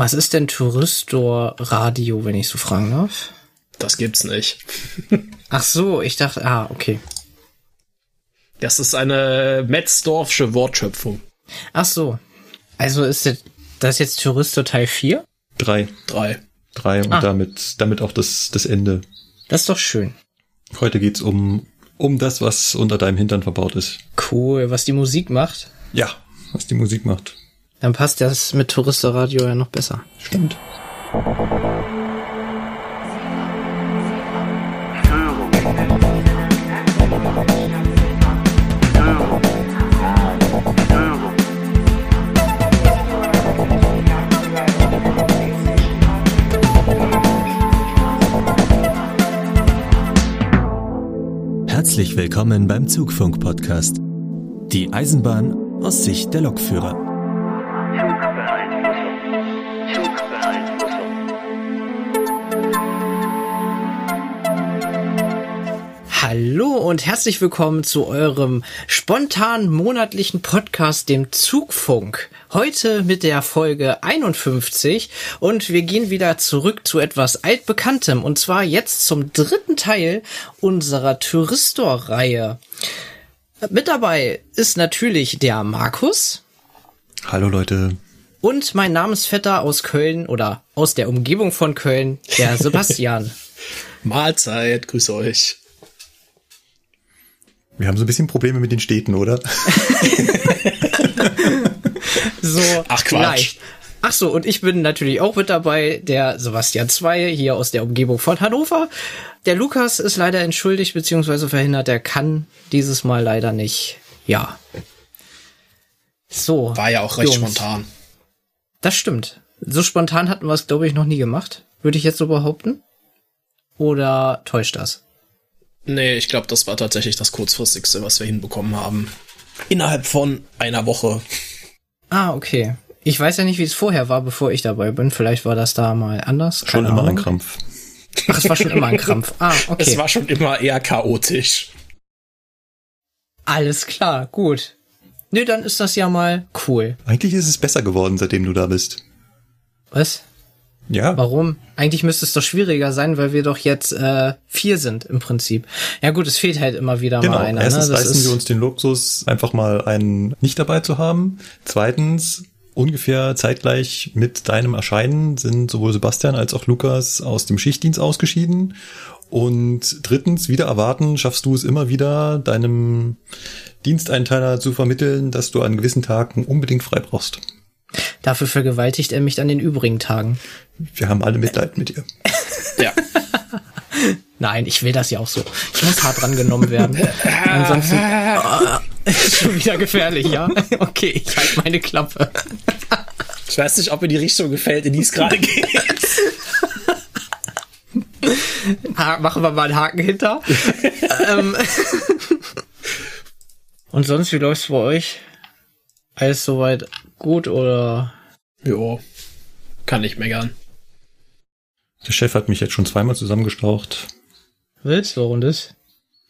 Was ist denn Touristor Radio, wenn ich so fragen darf? Das gibt's nicht. Ach so, ich dachte, ah, okay. Das ist eine Metzdorfsche Wortschöpfung. Ach so. Also ist das jetzt Touristor Teil 4? Drei. Drei. Drei und Ah. damit, damit auch das, das Ende. Das ist doch schön. Heute geht's um, um das, was unter deinem Hintern verbaut ist. Cool, was die Musik macht. Ja, was die Musik macht. Dann passt das mit Touristor Radio ja noch besser. Stimmt. Herzlich willkommen beim Zugfunk-Podcast. Die Eisenbahn aus Sicht der Lokführer. Hallo und herzlich willkommen zu eurem spontanen monatlichen Podcast, dem Zugfunk. Heute mit der Folge 51 und wir gehen wieder zurück zu etwas altbekanntem und zwar jetzt zum dritten Teil unserer Touristor-Reihe. Mit dabei ist natürlich der Markus Hallo Leute. und mein Namensvetter aus Köln oder aus der Umgebung von Köln, der Sebastian. Mahlzeit, grüße euch. Wir haben so ein bisschen Probleme mit den Städten, oder? So, Ach, Quatsch. leicht. Ach so, und ich bin natürlich auch mit dabei, der Sebastian Zwei, hier aus der Umgebung von Hannover. Der Lukas ist leider entschuldigt bzw. verhindert, er kann dieses Mal leider nicht. Ja. So. War ja auch recht Jungs. spontan. Das stimmt. So spontan hatten wir es, glaube ich, noch nie gemacht. Würde ich jetzt so behaupten? Oder täuscht das? Nee, ich glaube, das war tatsächlich das kurzfristigste, was wir hinbekommen haben. Innerhalb von einer Woche. Ah, okay. Ich weiß ja nicht, wie es vorher war, bevor ich dabei bin. Vielleicht war das da mal anders. Schon Keine immer ein. Krampf. Ach, es war schon immer ein Krampf. Ah, okay. Es war schon immer eher chaotisch. Alles klar, gut. Nö, dann ist das ja mal cool. Eigentlich ist es besser geworden, seitdem du da bist. Was? Ja. Warum? Eigentlich müsste es doch schwieriger sein, weil wir doch jetzt äh, vier sind im Prinzip. Ja gut, es fehlt halt immer wieder Genau. mal einer. Erstens ne? Das leisten ist, wir uns den Luxus, einfach mal einen nicht dabei zu haben. Zweitens, ungefähr zeitgleich mit deinem Erscheinen sind sowohl Sebastian als auch Lukas aus dem Schichtdienst ausgeschieden. Und drittens, wieder erwarten, schaffst du es immer wieder, deinem Diensteinteiler zu vermitteln, dass du an gewissen Tagen unbedingt frei brauchst. Dafür vergewaltigt er mich an den übrigen Tagen. Wir haben alle Mitleid mit dir. Ja. Nein, ich will das ja auch so. Ich muss hart rangenommen werden. Ansonsten ist schon wieder gefährlich, ja? Okay, ich halte meine Klappe. Ich weiß nicht, ob mir die Richtung gefällt, in die es gerade geht. Ha machen wir mal einen Haken hinter. ähm. Und sonst, wie läuft's bei euch? Alles soweit gut oder? Jo. Kann nicht meckern. Der Chef hat mich jetzt schon zweimal zusammengestaucht. Willst du und das?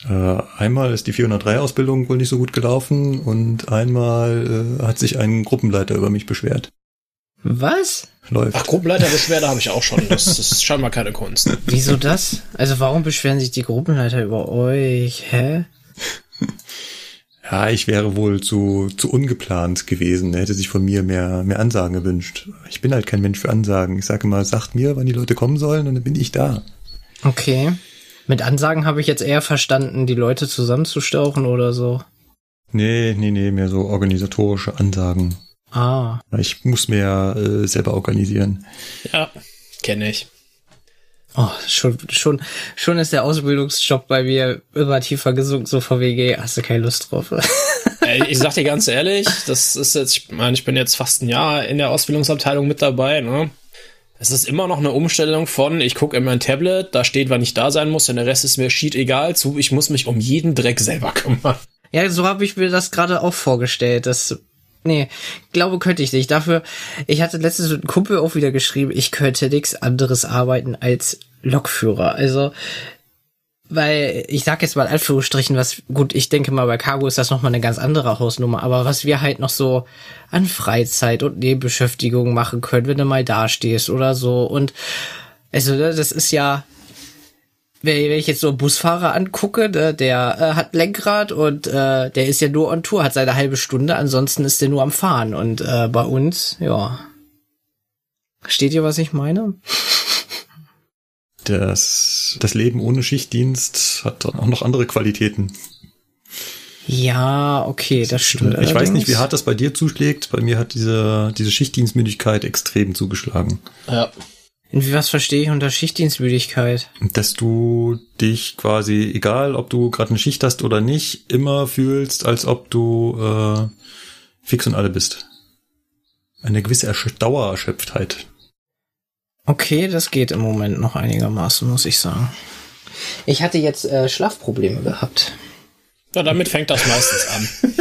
Äh, einmal ist die 403-Ausbildung wohl nicht so gut gelaufen und einmal äh, hat sich ein Gruppenleiter über mich beschwert. Was? Läuft. Ach, Gruppenleiterbeschwerde habe ich auch schon. Das ist scheinbar keine Kunst. Wieso das? Also warum beschweren sich die Gruppenleiter über euch? Hä? Ja, ich wäre wohl zu, zu ungeplant gewesen. Er hätte sich von mir mehr, mehr Ansagen gewünscht. Ich bin halt kein Mensch für Ansagen. Ich sage immer, sagt mir, wann die Leute kommen sollen und dann bin ich da. Okay. Mit Ansagen habe ich jetzt eher verstanden, die Leute zusammenzustauchen oder so. Nee, nee, nee, mehr so organisatorische Ansagen. Ah. Ich muss mehr äh, selber organisieren. Ja, kenne ich. Oh, schon, schon, schon ist der Ausbildungsjob bei mir immer tiefer gesunken, so vor WG, hast du keine Lust drauf. Ich sag dir ganz ehrlich, das ist jetzt, ich meine, ich bin jetzt fast ein Jahr in der Ausbildungsabteilung mit dabei, ne? Es ist immer noch eine Umstellung von, ich gucke in mein Tablet, da steht, wann ich da sein muss, und der Rest ist mir schied egal, zu, ich muss mich um jeden Dreck selber kümmern. Ja, so habe ich mir das gerade auch vorgestellt. Das, nee, glaube könnte ich nicht. Dafür, ich hatte letztens mit einem Kumpel auch wieder geschrieben, ich könnte nichts anderes arbeiten als Lokführer. Also, weil ich sag jetzt mal in Anführungsstrichen, was gut, ich denke mal bei Cargo ist das nochmal eine ganz andere Hausnummer, aber was wir halt noch so an Freizeit und Nebenbeschäftigung machen können, wenn du mal dastehst oder so und also ne, das ist ja wenn ich jetzt so einen Busfahrer angucke, der, der äh, hat Lenkrad und äh, der ist ja nur on Tour, hat seine halbe Stunde, ansonsten ist der nur am Fahren und äh, bei uns, ja. Steht ihr, was ich meine? Das, das Leben ohne Schichtdienst hat auch noch andere Qualitäten. Ja, okay, das stimmt. Ich weiß nicht, wie hart das bei dir zuschlägt. Bei mir hat diese, diese Schichtdienstmüdigkeit extrem zugeschlagen. Ja. In was verstehe ich unter Schichtdienstmüdigkeit? Dass du dich quasi, egal ob du gerade eine Schicht hast oder nicht, immer fühlst, als ob du äh, fix und alle bist. Eine gewisse Ersch Dauererschöpftheit. Okay, das geht im Moment noch einigermaßen, muss ich sagen. Ich hatte jetzt äh, Schlafprobleme gehabt. Ja, damit fängt das meistens an.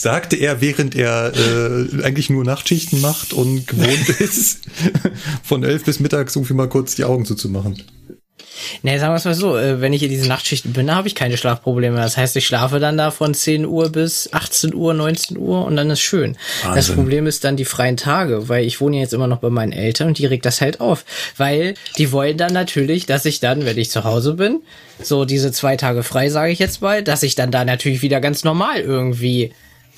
Sagte er, während er äh, eigentlich nur Nachtschichten macht und gewohnt ist, von elf bis mittags irgendwie mal kurz die Augen zuzumachen. Nee, sagen wir es mal so, äh, wenn ich in diesen Nachtschichten bin, habe ich keine Schlafprobleme. Das heißt, ich schlafe dann da von 10 Uhr bis 18 Uhr, 19 Uhr und dann ist schön. Wahnsinn. Das Problem ist dann die freien Tage, weil ich wohne jetzt immer noch bei meinen Eltern und die regt das halt auf. Weil die wollen dann natürlich, dass ich dann, wenn ich zu Hause bin, so diese zwei Tage frei, sage ich jetzt mal, dass ich dann da natürlich wieder ganz normal irgendwie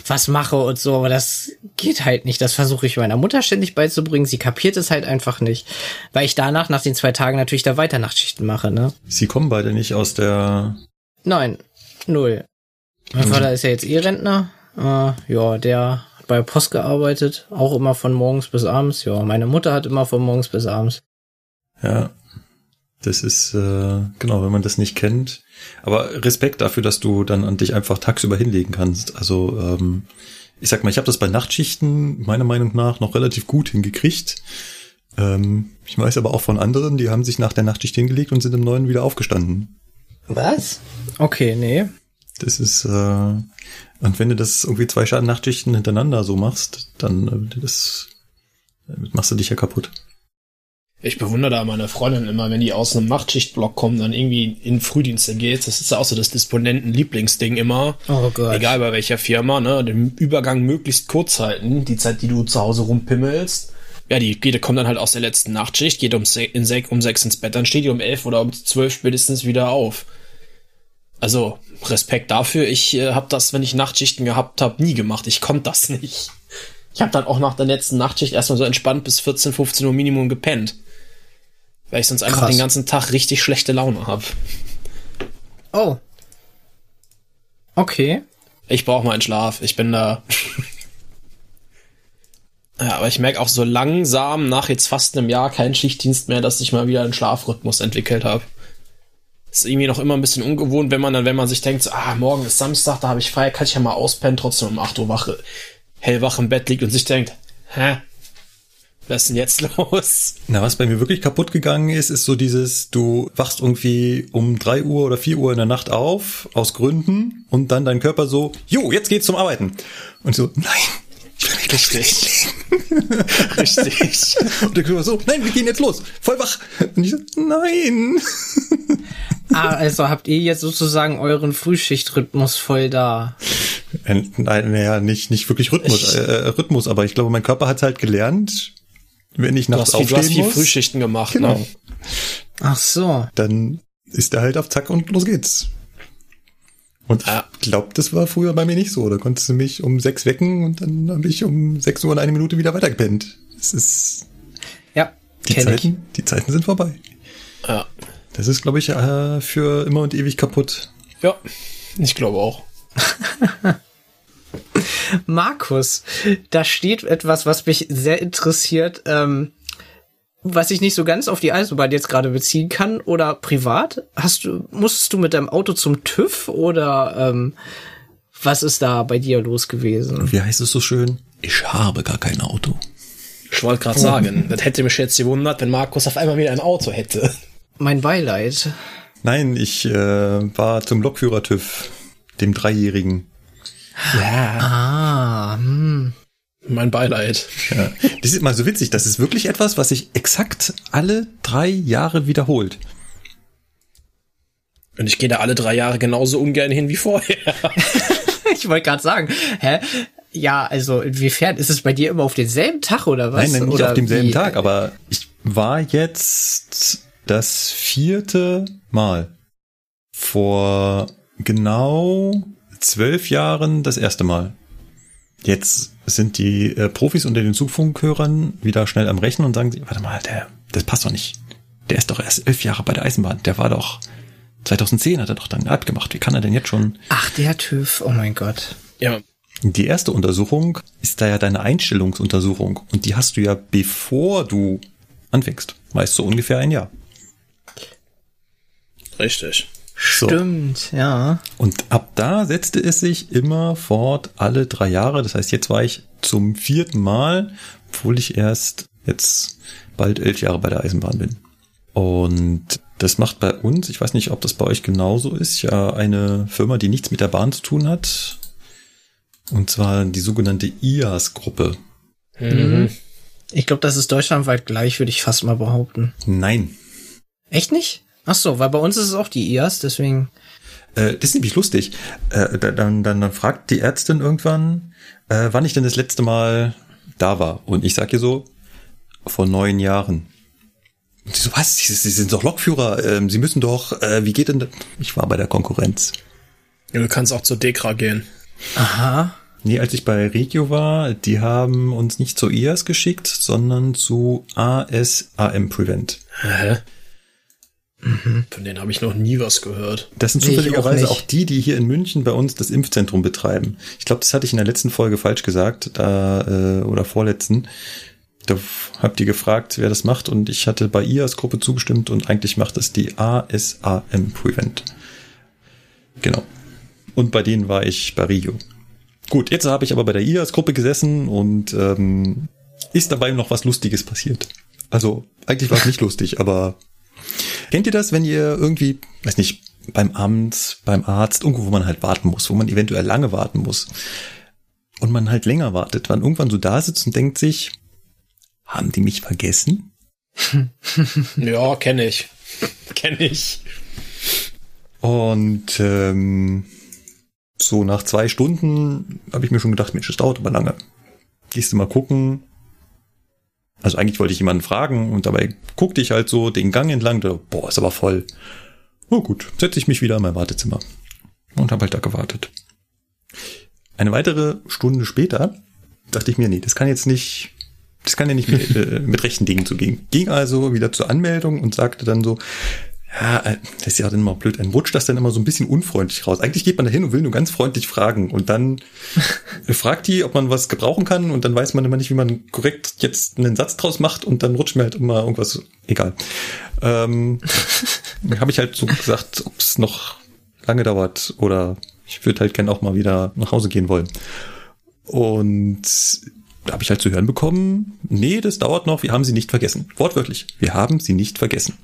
was mache und so, aber das geht halt nicht. Das versuche ich meiner Mutter ständig beizubringen. Sie kapiert es halt einfach nicht, weil ich danach, nach den zwei Tagen, natürlich da weiter Nachtschichten mache, ne? Sie kommen beide nicht aus der... Nein, null. Mein mhm. Vater ist ja jetzt eh Rentner. Äh, ja, der hat bei Post gearbeitet, auch immer von morgens bis abends. Ja, meine Mutter hat immer von morgens bis abends. Ja, das ist, äh, genau, wenn man das nicht kennt. Aber Respekt dafür, dass du dann an dich einfach tagsüber hinlegen kannst. Also, ähm, ich sag mal, ich habe das bei Nachtschichten meiner Meinung nach noch relativ gut hingekriegt. Ähm, ich weiß aber auch von anderen, die haben sich nach der Nachtschicht hingelegt und sind im Neuen wieder aufgestanden. Was? Okay, nee. Das ist, äh, und wenn du das irgendwie zwei Nachtschichten hintereinander so machst, dann äh, das, damit machst du dich ja kaputt. Ich bewundere da meine Freundin immer, wenn die aus einem Nachtschichtblock kommen, dann irgendwie in Frühdienste geht. Das ist ja auch so das Disponenten-Lieblingsding immer. Oh Gott. Egal bei welcher Firma, ne? Den Übergang möglichst kurz halten. Die Zeit, die du zu Hause rumpimmelst. Ja, die geht, kommt dann halt aus der letzten Nachtschicht, geht um, in sech, um sechs ins Bett, dann steht die um elf oder um zwölf spätestens wieder auf. Also, Respekt dafür. Ich äh, habe das, wenn ich Nachtschichten gehabt habe, nie gemacht. Ich konnte das nicht. Ich habe dann auch nach der letzten Nachtschicht erstmal so entspannt bis 14, 15 Uhr Minimum gepennt weil ich sonst einfach Krass. den ganzen Tag richtig schlechte Laune habe. Oh. Okay. Ich brauche mal einen Schlaf. Ich bin da. ja, aber ich merke auch so langsam nach jetzt fast einem Jahr keinen Schichtdienst mehr, dass ich mal wieder einen Schlafrhythmus entwickelt habe. Ist irgendwie noch immer ein bisschen ungewohnt, wenn man dann, wenn man sich denkt, so, ah, morgen ist Samstag, da habe ich frei, kann ich ja mal auspennen, trotzdem um 8 Uhr wache, hellwach im Bett liegt und sich denkt, hä, was ist denn jetzt los? Na, was bei mir wirklich kaputt gegangen ist, ist so dieses, du wachst irgendwie um drei Uhr oder vier Uhr in der Nacht auf, aus Gründen, und dann dein Körper so, jo, jetzt geht's zum Arbeiten. Und so, nein, ich will mich Richtig. Richtig. Und der Körper so, nein, wir gehen jetzt los, voll wach. Und ich so, nein. ah, also habt ihr jetzt sozusagen euren Frühschichtrhythmus voll da? Nein, naja, nicht, nicht wirklich Rhythmus, äh, Rhythmus, aber ich glaube, mein Körper hat halt gelernt, wenn ich nachts aufstehen viel, du hast viel Frühschichten gemacht, genau. ne? Ach so. Dann ist er halt auf Zack und los geht's. Und ah. ich glaube, das war früher bei mir nicht so. Da konntest du mich um sechs wecken und dann habe ich um sechs Uhr und eine Minute wieder weitergepennt. Es ist. Ja. Die Zeiten, ich. die Zeiten sind vorbei. Ja. Das ist, glaube ich, äh, für immer und ewig kaputt. Ja, ich glaube auch. Markus, da steht etwas, was mich sehr interessiert, ähm, was ich nicht so ganz auf die Eisenbahn jetzt gerade beziehen kann oder privat. Hast du, musstest du mit deinem Auto zum TÜV oder ähm, was ist da bei dir los gewesen? Wie heißt es so schön? Ich habe gar kein Auto. Ich wollte gerade sagen, das hätte mich jetzt gewundert, wenn Markus auf einmal wieder ein Auto hätte. Mein Beileid. Nein, ich äh, war zum Lokführer TÜV, dem Dreijährigen. Ja. Ah, hm. Mein Beileid. Ja. Das ist mal so witzig. Das ist wirklich etwas, was sich exakt alle drei Jahre wiederholt. Und ich gehe da alle drei Jahre genauso ungern hin wie vorher. ich wollte gerade sagen, hä? Ja, also inwiefern ist es bei dir immer auf denselben Tag oder was? Nein, nein nicht oder auf demselben wie? Tag, aber ich war jetzt das vierte Mal. Vor genau zwölf Jahren das erste Mal. Jetzt sind die äh, Profis unter den Zugfunkhörern wieder schnell am Rechnen und sagen, sie, warte mal, der, das passt doch nicht. Der ist doch erst elf Jahre bei der Eisenbahn. Der war doch 2010 hat er doch dann abgemacht. Wie kann er denn jetzt schon? Ach, der TÜV, oh mein Gott. Ja, Die erste Untersuchung ist da ja deine Einstellungsuntersuchung und die hast du ja bevor du anfängst. Meist so ungefähr ein Jahr. richtig. So. Stimmt, ja. Und ab da setzte es sich immer fort alle drei Jahre. Das heißt, jetzt war ich zum vierten Mal, obwohl ich erst jetzt bald elf Jahre bei der Eisenbahn bin. Und das macht bei uns, ich weiß nicht, ob das bei euch genauso ist, ja eine Firma, die nichts mit der Bahn zu tun hat. Und zwar die sogenannte IAS-Gruppe. Mhm. Ich glaube, das ist deutschlandweit gleich, würde ich fast mal behaupten. Nein. Echt nicht? Ach so, weil bei uns ist es auch die IAS, deswegen. Äh, das ist nämlich lustig. Äh, da- dann, dann, dann fragt die Ärztin irgendwann, äh, wann ich denn das letzte Mal da war. Und ich sag ihr so, vor neun Jahren. Und sie so, was? Sie, sie sind doch Lokführer. Ähm, sie müssen doch, äh, wie geht denn das? Ich war bei der Konkurrenz. Ja, du kannst auch zur Dekra gehen. Aha. Nee, als ich bei Regio war, die haben uns nicht zu IAS geschickt, sondern zu ASAM Prevent. Hä? Von denen habe ich noch nie was gehört. Das sind Nee, zufälligerweise auch auch, nicht. die, die hier in München bei uns das Impfzentrum betreiben. Ich glaube, das hatte ich in der letzten Folge falsch gesagt, da äh, oder vorletzten. Da habt ihr gefragt, wer das macht und ich hatte bei IAS Gruppe zugestimmt und eigentlich macht es die ASAM Prevent. Genau. Und bei denen war ich bei Rio. Gut, jetzt habe ich aber bei der IAS Gruppe gesessen und ähm, ist dabei noch was Lustiges passiert. Also eigentlich war es nicht lustig, aber Kennt ihr das, wenn ihr irgendwie, weiß nicht, beim Amt, beim Arzt, irgendwo, wo man halt warten muss, wo man eventuell lange warten muss und man halt länger wartet, man irgendwann so da sitzt und denkt sich, haben die mich vergessen? Ja, kenne ich. kenne ich. Und ähm, so nach zwei Stunden habe ich mir schon gedacht, Mensch, das dauert aber lange. Gehst du mal gucken. Also eigentlich wollte ich jemanden fragen und dabei guckte ich halt so den Gang entlang. Da, boah, ist aber voll. Oh gut, setze ich mich wieder in mein Wartezimmer und habe halt da gewartet. Eine weitere Stunde später dachte ich mir, nee, das kann jetzt nicht, das kann ja nicht mit, äh, mit rechten Dingen zugehen. Ging also wieder zur Anmeldung und sagte dann so, ja, äh, das ist ja dann immer blöd, ein rutscht das dann immer so ein bisschen unfreundlich raus. Eigentlich geht man da hin und will nur ganz freundlich fragen und dann fragt die, ob man was gebrauchen kann und dann weiß man immer nicht, wie man korrekt jetzt einen Satz draus macht und dann rutscht mir halt immer irgendwas, egal. Ähm, habe ich halt so gesagt, ob es noch lange dauert oder ich würde halt gerne auch mal wieder nach Hause gehen wollen. Und da habe ich halt zu hören bekommen, nee, das dauert noch, wir haben sie nicht vergessen. Wortwörtlich, wir haben sie nicht vergessen.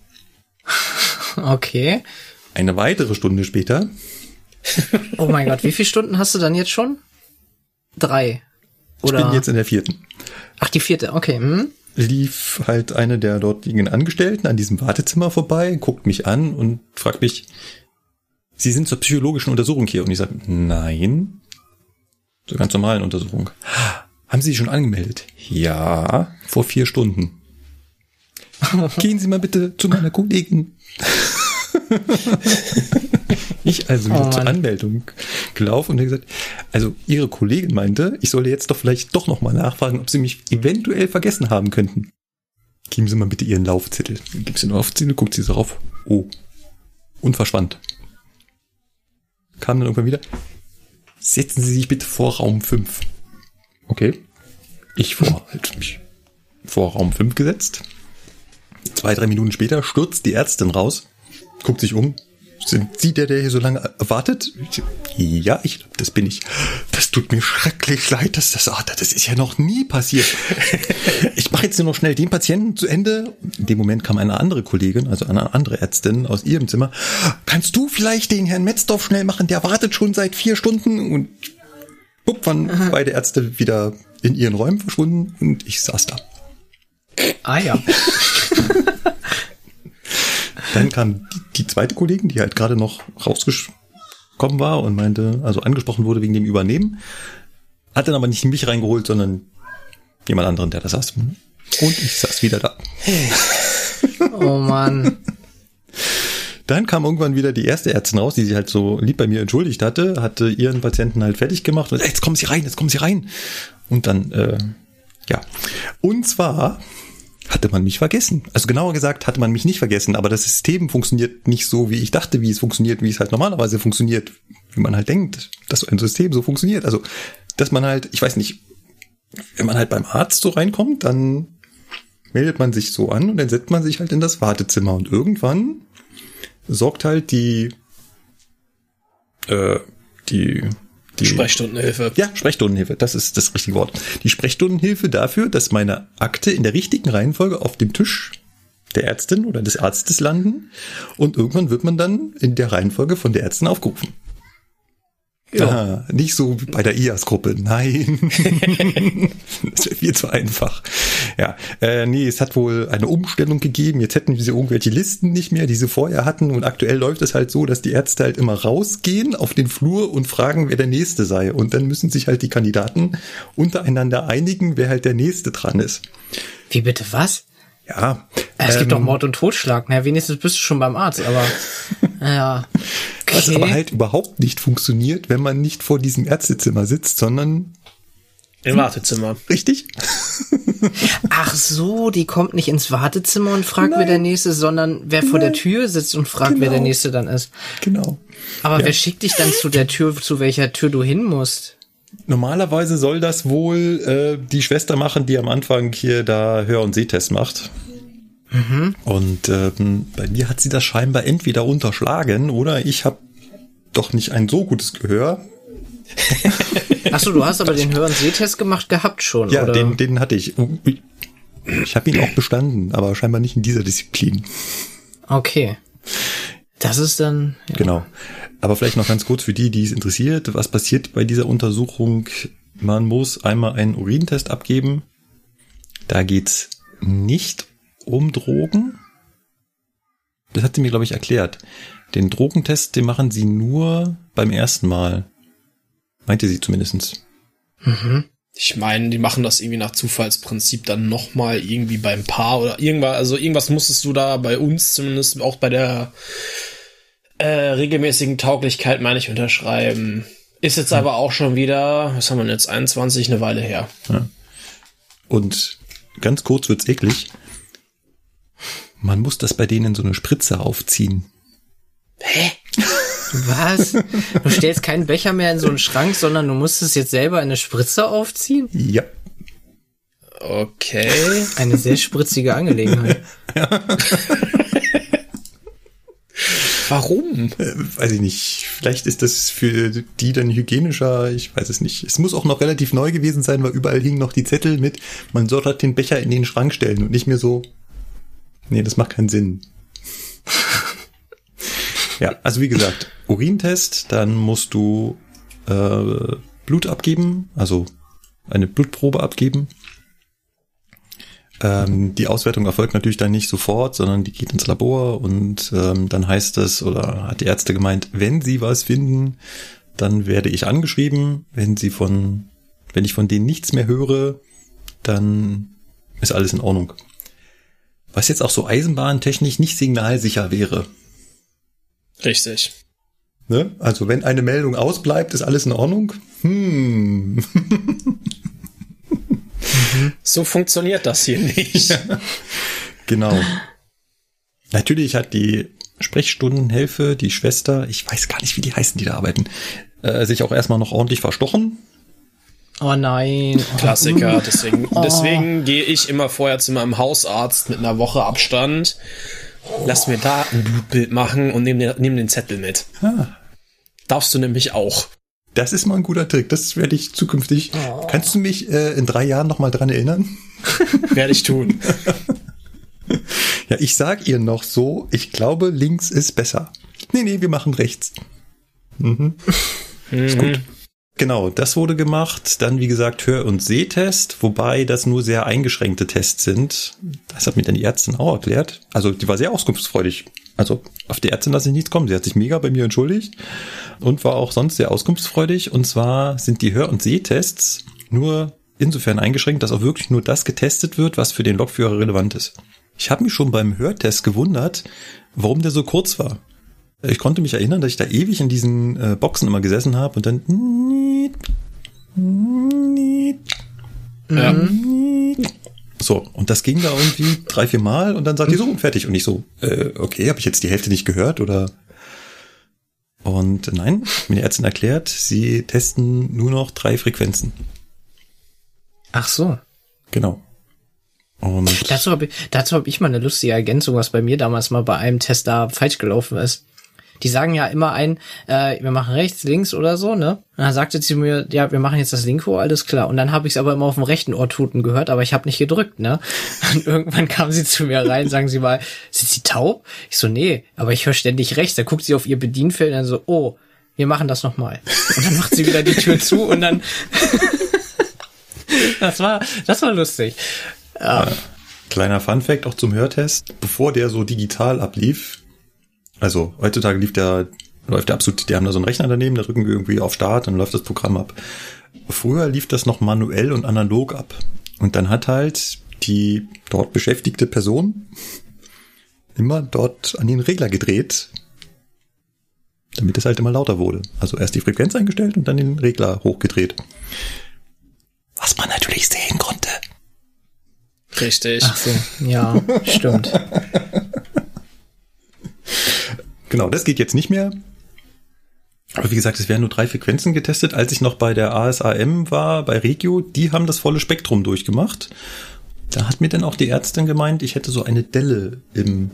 Okay. Eine weitere Stunde später, Oh mein Gott, wie viele Stunden hast du dann jetzt schon? Drei. ich Oder? bin jetzt in der vierten, Ach, die vierte, okay. Hm? lief halt eine der dortigen Angestellten an diesem Wartezimmer vorbei, guckt mich an und fragt mich, Sie sind zur psychologischen Untersuchung hier? Und ich sage, nein, zur ganz normalen Untersuchung. Haben Sie sich schon angemeldet? Ja, vor vier Stunden. Gehen Sie mal bitte zu meiner Kollegin. ich also wieder Oh zur. Anmeldung gelaufen und gesagt, also Ihre Kollegin meinte, ich solle jetzt doch vielleicht doch noch mal nachfragen, ob Sie mich eventuell vergessen haben könnten. Geben Sie mal bitte Ihren Laufzettel. Dann Gibt sie den Laufzettel, guckt sie so rauf. Oh. Und verschwand. Kam dann irgendwann wieder. Setzen Sie sich bitte vor Raum 5. Okay. Ich vor, halt mich vor Raum 5 gesetzt. Zwei, drei Minuten später stürzt die Ärztin raus, guckt sich um. Sind Sie der, der hier so lange wartet? Ja, ich glaube, das bin ich. Das tut mir schrecklich leid, dass das, ah, das ist ja noch nie passiert. Ich mache jetzt nur noch schnell den Patienten zu Ende. In dem Moment kam eine andere Kollegin, also eine andere Ärztin aus ihrem Zimmer. Kannst du vielleicht den Herrn Metzdorf schnell machen? Der wartet schon seit vier Stunden und bupp, waren beide Ärzte wieder in ihren Räumen verschwunden und ich saß da. Ah ja. dann kam die, die zweite Kollegin, die halt gerade noch rausgekommen war und meinte, also angesprochen wurde wegen dem Übernehmen, hat dann aber nicht mich reingeholt, sondern jemand anderen, der da saß. Und ich saß wieder da. Oh Mann. Dann kam irgendwann wieder die erste Ärztin raus, die sich halt so lieb bei mir entschuldigt hatte, hatte ihren Patienten halt fertig gemacht und jetzt kommen Sie rein, jetzt kommen Sie rein. Und dann, äh, ja. Und zwar hatte man mich vergessen. Also genauer gesagt hatte man mich nicht vergessen, aber das System funktioniert nicht so, wie ich dachte, wie es funktioniert, wie es halt normalerweise funktioniert, wie man halt denkt, dass ein System so funktioniert. Also, dass man halt, ich weiß nicht, wenn man halt beim Arzt so reinkommt, dann meldet man sich so an und dann setzt man sich halt in das Wartezimmer und irgendwann sorgt halt die, äh, die, die Sprechstundenhilfe. Ja, Sprechstundenhilfe, das ist das richtige Wort. Die Sprechstundenhilfe dafür, dass meine Akte in der richtigen Reihenfolge auf dem Tisch der Ärztin oder des Arztes landen und irgendwann wird man dann in der Reihenfolge von der Ärztin aufgerufen. Ja. Ah, nicht so wie bei der IAS-Gruppe. Nein. das wäre viel zu einfach. Ja, äh, nee, es hat wohl eine Umstellung gegeben. Jetzt hätten sie irgendwelche Listen nicht mehr, die sie vorher hatten. Und aktuell läuft es halt so, dass die Ärzte halt immer rausgehen auf den Flur und fragen, wer der Nächste sei. Und dann müssen sich halt die Kandidaten untereinander einigen, wer halt der Nächste dran ist. Wie bitte was? Ja. Es gibt ähm, doch Mord und Totschlag. Na, wenigstens bist du schon beim Arzt, aber ja. Was aber halt überhaupt nicht funktioniert, wenn man nicht vor diesem Ärztezimmer sitzt, sondern Im Wartezimmer. richtig? Ach so, die kommt nicht ins Wartezimmer und fragt, wer der Nächste ist, sondern wer vor der Nein. Tür sitzt und fragt, wer Genau. der Nächste dann ist. Genau. Aber Ja. wer schickt dich dann zu der Tür, zu welcher Tür du hin musst? Normalerweise soll das wohl äh, die Schwester machen, die am Anfang hier da Hör- und Sehtest macht. Und ähm, bei mir hat sie das scheinbar entweder unterschlagen oder ich habe doch nicht ein so gutes Gehör. Ach so, du hast aber den Hör- und Sehtest gemacht gehabt schon, Ja, oder? den, den hatte ich. Ich habe ihn auch bestanden, aber scheinbar nicht in dieser Disziplin. Okay. Das ist dann, ja. Genau. Aber vielleicht noch ganz kurz für die, die es interessiert. Was passiert bei dieser Untersuchung? Man muss einmal einen Urintest abgeben. Da geht's nicht um Drogen. Das hat sie mir, glaube ich, erklärt. Den Drogentest, den machen sie nur beim ersten Mal. Meinte sie zumindestens. Ich meine, die machen das irgendwie nach Zufallsprinzip dann nochmal irgendwie beim Paar oder irgendwas, also irgendwas musstest du da bei uns zumindest auch bei der äh, regelmäßigen Tauglichkeit, meine ich, unterschreiben. Ist jetzt aber auch schon wieder, was haben wir denn jetzt, 21, eine Weile her. Und ganz kurz wird's eklig. Man muss das bei denen in so eine Spritze aufziehen. Was? Du stellst keinen Becher mehr in so einen Schrank, sondern du musst es jetzt selber in eine Spritze aufziehen? Ja. Okay. Eine sehr spritzige Angelegenheit. Warum? Äh, weiß ich nicht. Vielleicht ist das für die dann hygienischer. Ich weiß es nicht. Es muss auch noch relativ neu gewesen sein, weil überall hingen noch die Zettel mit, man soll halt den Becher in den Schrank stellen und nicht mehr so. Nee, das macht keinen Sinn. ja, also wie gesagt, Urintest, dann musst du äh, Blut abgeben, also eine Blutprobe abgeben. Ähm, die Auswertung erfolgt natürlich dann nicht sofort, sondern die geht ins Labor und ähm, dann heißt es, oder hat die Ärzte gemeint, wenn sie was finden, dann werde ich angeschrieben. Wenn sie von, wenn ich von denen nichts mehr höre, dann ist alles in Ordnung. Was jetzt auch so eisenbahntechnisch nicht signalsicher wäre. Richtig. Ne? Also wenn eine Meldung ausbleibt, ist alles in Ordnung. Hm. So funktioniert das hier nicht. Genau. Natürlich hat die Sprechstundenhilfe, die Schwester, ich weiß gar nicht, wie die heißen, die da arbeiten, äh, sich auch erstmal noch ordentlich verstochen. Oh nein. Klassiker. Deswegen, deswegen gehe ich immer vorher zu meinem Hausarzt mit einer Woche Abstand. Lass mir da ein Blutbild machen und nehm den, nehm den Zettel mit. Ah. Darfst du nämlich auch. Das ist mal ein guter Trick. Das werde ich zukünftig. Kannst du mich äh, in drei Jahren noch mal dran erinnern? Werde ich tun. Ja, ich sag ihr noch so, ich glaube, links ist besser. Nee, nee, wir machen rechts. Mhm. Ist gut. Genau, das wurde gemacht. Dann, wie gesagt, Hör- und Sehtest, wobei das nur sehr eingeschränkte Tests sind. Das hat mir dann die Ärztin auch erklärt. Also, die war sehr auskunftsfreudig. Also, auf die Ärztin lasse ich nichts kommen. Sie hat sich mega bei mir entschuldigt und war auch sonst sehr auskunftsfreudig. Und zwar sind die Hör- und Sehtests nur insofern eingeschränkt, dass auch wirklich nur das getestet wird, was für den Lokführer relevant ist. Ich habe mich schon beim Hörtest gewundert, warum der so kurz war. Ich konnte mich erinnern, dass ich da ewig in diesen äh, Boxen immer gesessen habe und dann Ja. so und das ging da irgendwie drei vier Mal und dann sagt die so und fertig und ich so äh, okay habe ich jetzt die Hälfte nicht gehört oder und nein mir die Ärztin erklärt sie testen nur noch drei Frequenzen Ach so. genau und Dazu habe ich, dazu hab ich mal eine lustige Ergänzung, was bei mir damals mal bei einem Test da falsch gelaufen ist. Die sagen ja immer ein, äh, wir machen rechts, links oder so, ne? Und dann sagte sie mir, ja, wir machen jetzt das linke Ohr, alles klar. Und dann habe ich es aber immer auf dem rechten Ohr tuten gehört, aber ich habe nicht gedrückt, ne? Und irgendwann kam sie zu mir rein, sagen sie mal, sind Sie taub? Ich so, nee, aber ich höre ständig rechts. Da guckt sie auf ihr Bedienfeld und dann so, oh, wir machen das nochmal. Und dann macht sie wieder die Tür zu und dann das war, das war lustig. Kleiner Funfact auch zum Hörtest. Bevor der so digital ablief, also heutzutage lief der, läuft der absolut, die haben da so einen Rechner daneben, da drücken wir irgendwie auf Start, dann läuft das Programm ab. Früher lief das noch manuell und analog ab. Und dann hat halt die dort beschäftigte Person immer dort an den Regler gedreht, damit es halt immer lauter wurde. Also erst die Frequenz eingestellt und dann den Regler hochgedreht. Was man natürlich sehen konnte. Richtig. Ach so, ja, stimmt. Genau, das geht jetzt nicht mehr. Aber wie gesagt, es werden nur drei Frequenzen getestet. Als ich noch bei der ASAM war, bei Regio, die haben das volle Spektrum durchgemacht. Da hat mir dann auch die Ärztin gemeint, ich hätte so eine Delle im,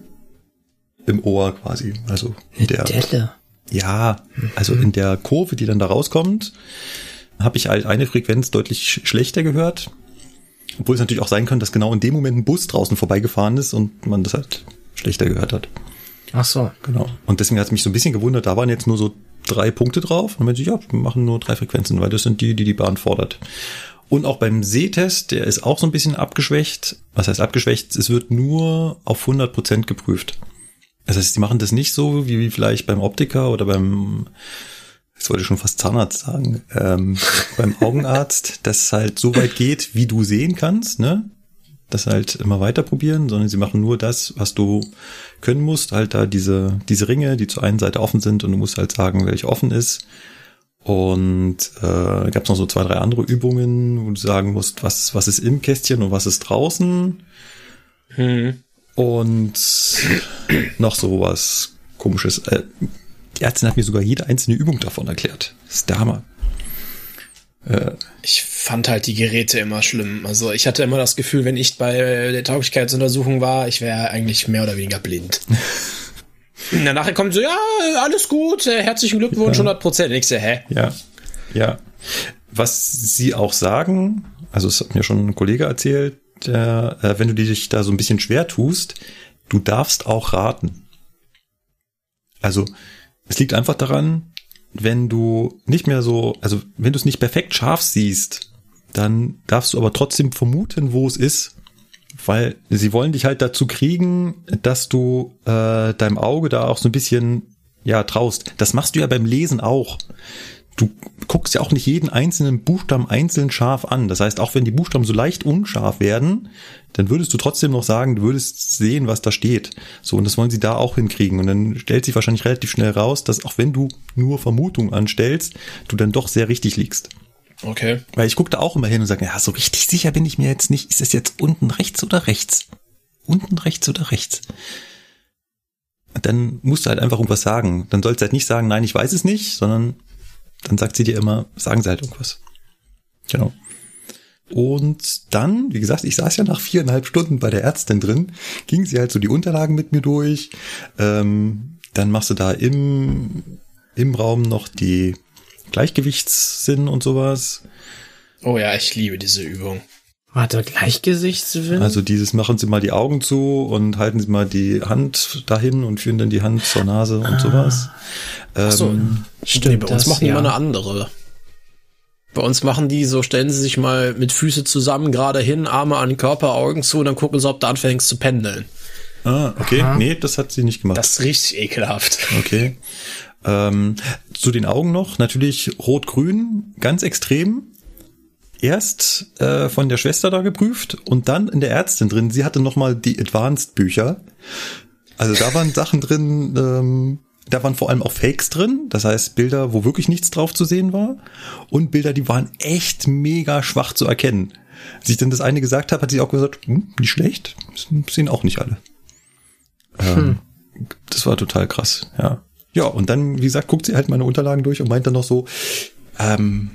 im Ohr quasi. Also in der, Delle. ja, also in der Kurve, die dann da rauskommt, habe ich halt eine Frequenz deutlich sch- schlechter gehört. Obwohl es natürlich auch sein kann, dass genau in dem Moment ein Bus draußen vorbeigefahren ist und man das halt schlechter gehört hat. Ach so. Genau. Und deswegen hat es mich so ein bisschen gewundert, da waren jetzt nur so drei Punkte drauf. Und meinte ich, ja, wir machen nur drei Frequenzen, weil das sind die, die die Bahn fordert. Und auch beim Sehtest, der ist auch so ein bisschen abgeschwächt. Was heißt abgeschwächt? Es wird nur auf 100 Prozent geprüft. Das heißt, die machen das nicht so, wie vielleicht beim Optiker oder beim, ich wollte schon fast Zahnarzt sagen, ähm, beim Augenarzt, das halt so weit geht, wie du sehen kannst, ne? Das halt immer weiter probieren, sondern sie machen nur das, was du können musst, halt da diese, diese Ringe, die zur einen Seite offen sind und du musst halt sagen, welche offen ist. Und äh, gab es noch so zwei, drei andere Übungen, wo du sagen musst, was, was ist im Kästchen und was ist draußen. Hm. Und noch so was komisches. Äh, die Ärztin hat mir sogar jede einzelne Übung davon erklärt. Das ist der Hammer. Ich fand halt die Geräte immer schlimm. Also ich hatte immer das Gefühl, wenn ich bei der Tauglichkeitsuntersuchung war, ich wäre eigentlich mehr oder weniger blind. Danach kommt so, ja, alles gut, äh, herzlichen Glückwunsch, 100 Prozent. Ich so, hä? Ja, ja. Was sie auch sagen, also es hat mir schon ein Kollege erzählt, der, äh, wenn du dich da so ein bisschen schwer tust, du darfst auch raten. Also es liegt einfach daran, wenn du nicht mehr so, also wenn du es nicht perfekt scharf siehst, dann darfst du aber trotzdem vermuten, wo es ist, weil sie wollen dich halt dazu kriegen, dass du äh, deinem Auge da auch so ein bisschen ja traust. Das machst du ja beim Lesen auch. Du guckst ja auch nicht jeden einzelnen Buchstaben einzeln scharf an. Das heißt, auch wenn die Buchstaben so leicht unscharf werden, dann würdest du trotzdem noch sagen, du würdest sehen, was da steht. So, und das wollen sie da auch hinkriegen. Und dann stellt sich wahrscheinlich relativ schnell raus, dass auch wenn du nur Vermutungen anstellst, du dann doch sehr richtig liegst. Okay. Weil ich gucke da auch immer hin und sage, ja, so richtig sicher bin ich mir jetzt nicht. Ist es jetzt unten rechts oder rechts? Unten rechts oder rechts? Dann musst du halt einfach irgendwas sagen. Dann sollst du halt nicht sagen, nein, ich weiß es nicht, sondern dann sagt sie dir immer, sagen sie halt irgendwas. Genau. Und dann, wie gesagt, ich saß ja nach viereinhalb Stunden bei der Ärztin drin, ging sie halt so die Unterlagen mit mir durch. Ähm, dann machst du da im, im Raum noch die Gleichgewichtssinn und sowas. Oh ja, ich liebe diese Übung. Warte, Gleichgesichtswillen? Also dieses machen Sie mal die Augen zu und halten Sie mal die Hand dahin und führen dann die Hand zur Nase und sowas. Ähm, so. stimmt, nee, bei uns das, machen die ja. mal eine andere. Bei uns machen die so, stellen sie sich mal mit Füße zusammen, gerade hin, Arme an den Körper, Augen zu und dann gucken sie, ob du anfängst zu pendeln. Ah, okay. Aha. Nee, das hat sie nicht gemacht. Das ist richtig ekelhaft. Okay. Ähm, zu den Augen noch, natürlich rot-grün, ganz extrem. Erst äh, von der Schwester da geprüft und dann in der Ärztin drin. Sie hatte nochmal die Advanced-Bücher. Also da waren Sachen drin, ähm, da waren vor allem auch Fakes drin, das heißt Bilder, wo wirklich nichts drauf zu sehen war und Bilder, die waren echt mega schwach zu erkennen. Als ich dann das eine gesagt habe, hat sie auch gesagt, hm, nicht schlecht, das sehen auch nicht alle. Ähm, hm. Das war total krass, ja. Ja, und dann, wie gesagt, guckt sie halt meine Unterlagen durch und meint dann noch so, ähm,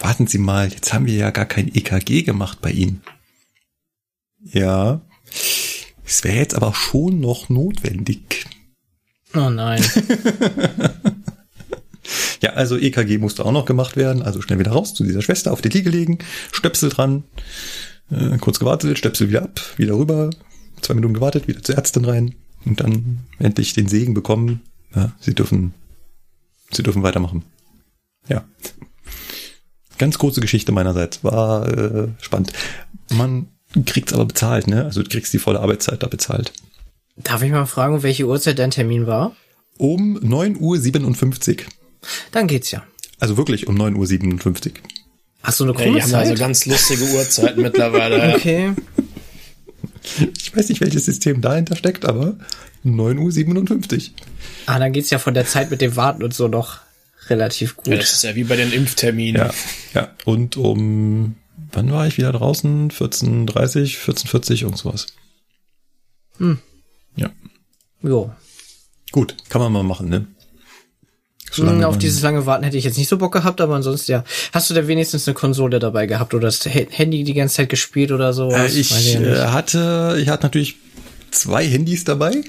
warten Sie mal, jetzt haben wir ja gar kein EKG gemacht bei Ihnen. Ja, es wäre jetzt aber schon noch notwendig. Oh nein. ja, also EKG musste auch noch gemacht werden, also schnell wieder raus zu dieser Schwester auf die Liege legen, Stöpsel dran, äh, kurz gewartet, Stöpsel wieder ab, wieder rüber, zwei Minuten gewartet, wieder zur Ärztin rein und dann endlich den Segen bekommen. Ja, sie dürfen, sie dürfen weitermachen. Ja. Ganz große Geschichte meinerseits. War äh, spannend. Man kriegt's aber bezahlt, ne? Also du kriegst die volle Arbeitszeit da bezahlt. Darf ich mal fragen, welche Uhrzeit dein Termin war? Um 9.57 Uhr. Dann geht's ja. Also wirklich um 9.57 Uhr. Hast du eine krumme ja, Zeit? also ganz lustige Uhrzeiten mittlerweile. Okay. Ich weiß nicht, welches System dahinter steckt, aber 9.57 Uhr. Ah, dann geht's ja von der Zeit mit dem Warten und so noch relativ gut. Ja, das ist ja wie bei den Impfterminen. Ja, ja. Und um, wann war ich wieder draußen? 14.30, 14.40, irgendwas. Hm. Ja. Jo. Gut, kann man mal machen, ne? So lange auf dieses lange Warten hätte ich jetzt nicht so Bock gehabt, aber ansonsten ja. Hast du da wenigstens eine Konsole dabei gehabt oder das Handy die ganze Zeit gespielt oder so? Äh, ich äh, hatte, ich hatte natürlich zwei Handys dabei.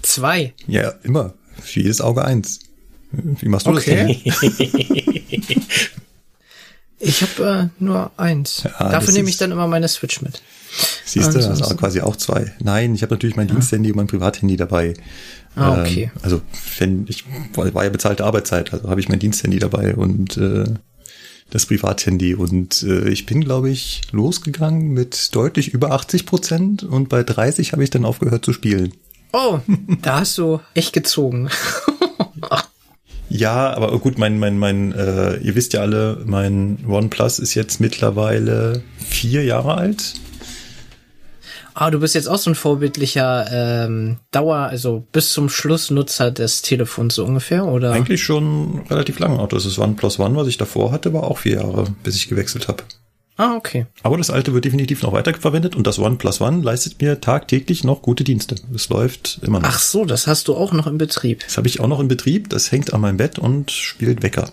Zwei? Ja, immer. Für jedes Auge eins. Wie machst du okay. das denn? ich habe äh, nur eins. Ja, Dafür nehme ich dann immer meine Switch mit. Siehst du, also quasi auch zwei. Nein, ich habe natürlich mein ja. Diensthandy und mein Privathandy dabei. Ah, okay. Ähm, also wenn ich war ja bezahlte Arbeitszeit, also habe ich mein Diensthandy dabei und äh, das Privathandy und äh, ich bin glaube ich losgegangen mit deutlich über 80 Prozent und bei 30 habe ich dann aufgehört zu spielen. Oh, da hast du echt gezogen. Ja, aber gut, mein, mein, mein, äh, ihr wisst ja alle, mein OnePlus ist jetzt mittlerweile vier Jahre alt. Ah, du bist jetzt auch so ein vorbildlicher ähm, Dauer, also bis zum Schluss Nutzer des Telefons so ungefähr, oder? Eigentlich schon relativ lange. Auch das ist OnePlus One, was ich davor hatte, war auch vier Jahre, bis ich gewechselt habe. Ah, okay. Aber das alte wird definitiv noch weiterverwendet und das OnePlus One leistet mir tagtäglich noch gute Dienste. Es läuft immer noch. Ach so, das hast du auch noch im Betrieb. Das habe ich auch noch im Betrieb. Das hängt an meinem Bett und spielt Wecker.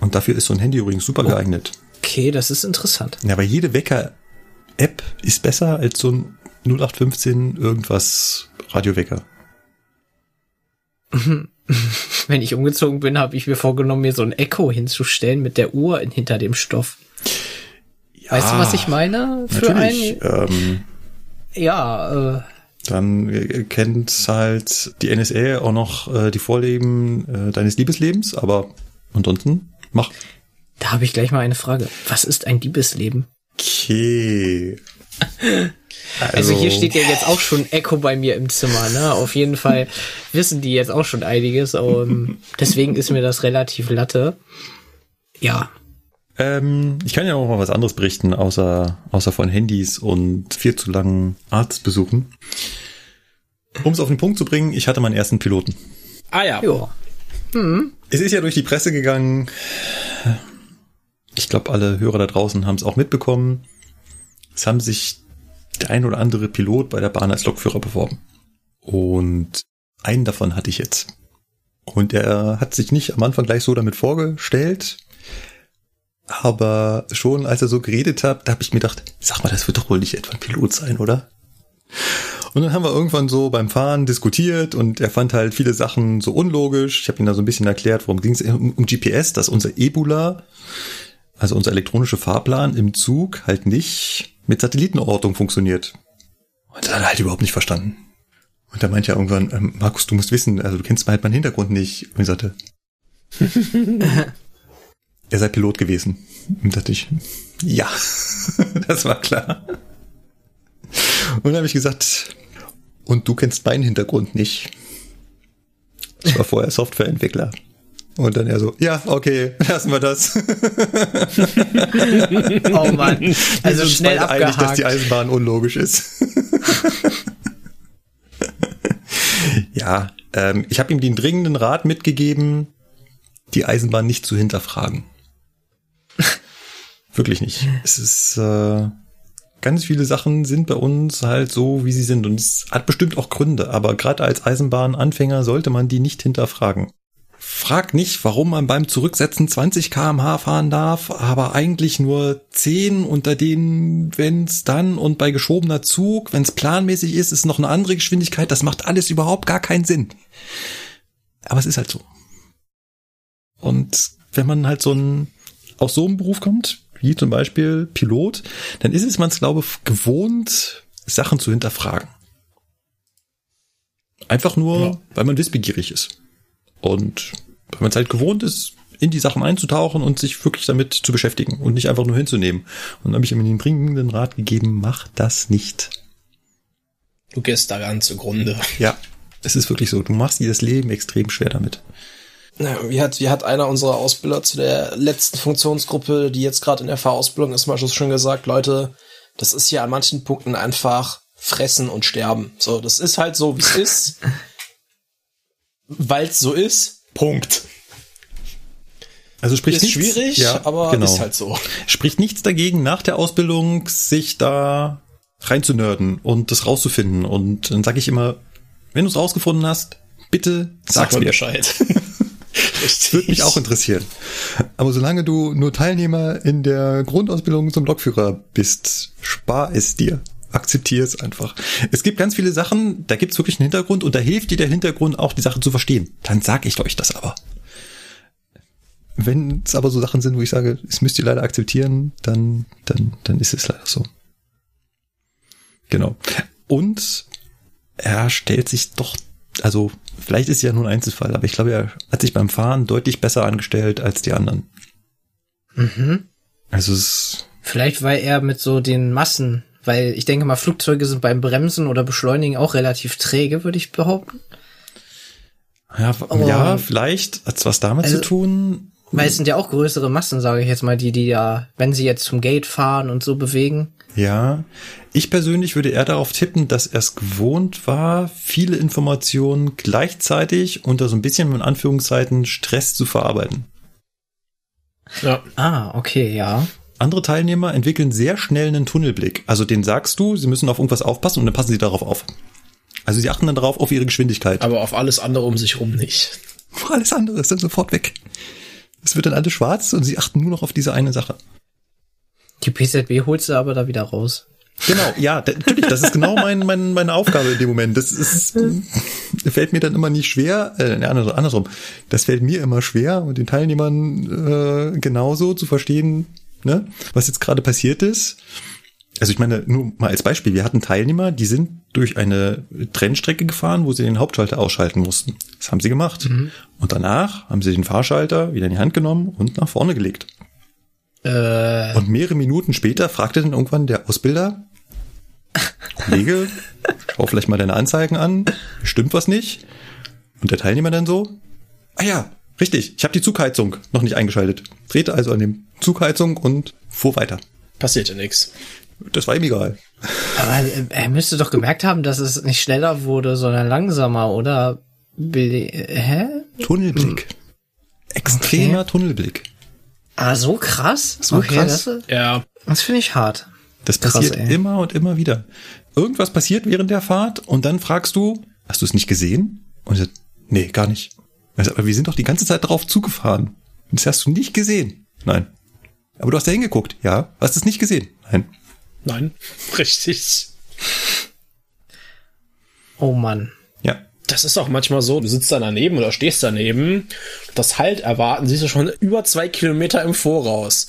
Und dafür ist so ein Handy übrigens super oh. geeignet. Okay, das ist interessant. Ja, aber jede Wecker-App ist besser als so ein 0815 irgendwas Radiowecker. wenn ich umgezogen bin, habe ich mir vorgenommen, mir so ein Echo hinzustellen mit der Uhr in, hinter dem Stoff. Ja, weißt du, was ich meine? Für natürlich. ein. Ähm, ja, äh, dann kennt halt die NSA auch noch äh, die Vorleben äh, deines Liebeslebens, aber ansonsten mach. Da habe ich gleich mal eine Frage. Was ist ein Liebesleben? Okay. Also, also, hier steht ja jetzt auch schon Echo bei mir im Zimmer, ne? Auf jeden Fall wissen die jetzt auch schon einiges. Und deswegen ist mir das relativ latte. Ja. Ähm, ich kann ja auch mal was anderes berichten, außer, außer von Handys und viel zu langen Arztbesuchen. Um es auf den Punkt zu bringen, ich hatte meinen ersten Piloten. Ah ja. Jo. Hm. Es ist ja durch die Presse gegangen. Ich glaube, alle Hörer da draußen haben es auch mitbekommen. Es haben sich der ein oder andere Pilot bei der Bahn als Lokführer beworben. Und einen davon hatte ich jetzt. Und er hat sich nicht am Anfang gleich so damit vorgestellt, aber schon als er so geredet hat, da habe ich mir gedacht, sag mal, das wird doch wohl nicht etwa ein Pilot sein, oder? Und dann haben wir irgendwann so beim Fahren diskutiert und er fand halt viele Sachen so unlogisch. Ich habe ihm da so ein bisschen erklärt, worum ging es um, um GPS, dass unser Ebula, also unser elektronischer Fahrplan im Zug halt nicht mit Satellitenortung funktioniert. Und das hat er halt überhaupt nicht verstanden. Und da meinte er irgendwann, ähm, Markus, du musst wissen, also du kennst halt meinen Hintergrund nicht. Und ich sagte, er sei Pilot gewesen. Und dachte ich, ja, das war klar. Und dann habe ich gesagt, und du kennst meinen Hintergrund nicht. Ich war vorher Softwareentwickler. Und dann er so, ja, okay, lassen wir das. oh Mann. Also Wir schnell beide einig, dass abgehakt. die Eisenbahn unlogisch ist. ja, ähm, ich habe ihm den dringenden Rat mitgegeben, die Eisenbahn nicht zu hinterfragen. Wirklich nicht. Es ist äh, ganz viele Sachen sind bei uns halt so, wie sie sind und es hat bestimmt auch Gründe, aber gerade als Eisenbahnanfänger sollte man die nicht hinterfragen. Frag nicht, warum man beim Zurücksetzen 20 kmh fahren darf, aber eigentlich nur 10 unter denen, wenn's dann und bei geschobener Zug, wenn's planmäßig ist, ist noch eine andere Geschwindigkeit. Das macht alles überhaupt gar keinen Sinn. Aber es ist halt so. Und wenn man halt so ein, aus so einem Beruf kommt, wie zum Beispiel Pilot, dann ist es man es, glaube ich, gewohnt, Sachen zu hinterfragen. Einfach nur, Ja. weil man wissbegierig ist. Und weil man es halt gewohnt ist, in die Sachen einzutauchen und sich wirklich damit zu beschäftigen und nicht einfach nur hinzunehmen. Und dann habe ich ihm den bringenden Rat gegeben, mach das nicht. Du gehst daran zugrunde. Ja, es ist wirklich so. Du machst dir das Leben extrem schwer damit. Ja, wie hat, wie hat einer unserer Ausbilder zu der letzten Funktionsgruppe, die jetzt gerade in der Fahrausbildung ist, mal schon gesagt, Leute, das ist hier an manchen Punkten einfach fressen und sterben. So, das ist halt so, wie es ist. Weil es so ist. Punkt. Also spricht Ist nichts- schwierig, ja, aber genau. ist halt so. Spricht nichts dagegen, nach der Ausbildung sich da reinzunörden und das rauszufinden. Und dann sage ich immer, wenn du es rausgefunden hast, bitte Sag sag's mir mir. Bescheid. Das würde mich auch interessieren. Aber solange du nur Teilnehmer in der Grundausbildung zum Lokführer bist, spar es dir. Akzeptier es einfach. Es gibt ganz viele Sachen, da gibt's wirklich einen Hintergrund und da hilft dir der Hintergrund auch, die Sache zu verstehen. Dann sag ich euch das aber. Wenn es aber so Sachen sind, wo ich sage, es müsst ihr leider akzeptieren, dann, dann, dann ist es leider so. Genau. Und er stellt sich doch, also vielleicht ist es ja nur ein Einzelfall, aber ich glaube, er hat sich beim Fahren deutlich besser angestellt als die anderen. Mhm. Also es Vielleicht weil er mit so den Massen, weil ich denke mal, Flugzeuge sind beim Bremsen oder Beschleunigen auch relativ träge, würde ich behaupten. ja, Aber- ja, vielleicht hat's was damit Also- zu tun. Weil es sind ja auch größere Massen, sage ich jetzt mal, die, die ja, wenn sie jetzt zum Gate fahren und so bewegen. Ja, ich persönlich würde eher darauf tippen, dass er es gewohnt war, viele Informationen gleichzeitig unter so ein bisschen in Anführungszeiten Stress zu verarbeiten. Ja. Ah, okay, ja. Andere Teilnehmer entwickeln sehr schnell einen Tunnelblick. Also den sagst du, sie müssen auf irgendwas aufpassen und dann passen sie darauf auf. Also sie achten dann darauf auf ihre Geschwindigkeit. Aber auf alles andere um sich rum nicht. Alles andere ist dann sofort weg. Es wird dann alles schwarz und sie achten nur noch auf diese eine Sache. Die PZB holst du aber da wieder raus. Genau, ja, da- natürlich, das ist genau mein, mein, meine Aufgabe in dem Moment. Das ist, fällt mir dann immer nicht schwer, äh, andersrum, andersrum. Das fällt mir immer schwer und den Teilnehmern äh, genauso zu verstehen, ne, was jetzt gerade passiert ist. Also ich meine, nur mal als Beispiel, wir hatten Teilnehmer, die sind durch eine Trennstrecke gefahren, wo sie den Hauptschalter ausschalten mussten. Das haben sie gemacht. Und danach haben sie den Fahrschalter wieder in die Hand genommen und nach vorne gelegt. Äh, Und mehrere Minuten später fragte dann irgendwann der Ausbilder, Kollege, schau vielleicht mal deine Anzeigen an, stimmt was nicht? Und der Teilnehmer dann so, ah ja, richtig, ich habe die Zugheizung noch nicht eingeschaltet. Drehte also an dem Zugheizung und fuhr weiter. Passierte nix. Das war ihm egal. aber äh, er müsste doch gemerkt haben, dass es nicht schneller wurde, sondern langsamer, oder? Bele- Hä? Tunnelblick. Extremer Tunnelblick. Ah, so krass? So krass. Das, Ja. das finde ich hart. Das Krass, passiert ey. immer und immer wieder. Irgendwas passiert während der Fahrt und dann fragst du, hast du es nicht gesehen? Und er sagt, nee, gar nicht. Er aber wir sind doch die ganze Zeit darauf zugefahren. Das hast du nicht gesehen. Nein. Aber du hast da hingeguckt. Ja. Hast es nicht gesehen? Nein. Nein. Richtig. Oh Mann. Ja. Das ist auch manchmal so, du sitzt da daneben oder stehst daneben, das Halt erwarten siehst du schon über zwei Kilometer im Voraus.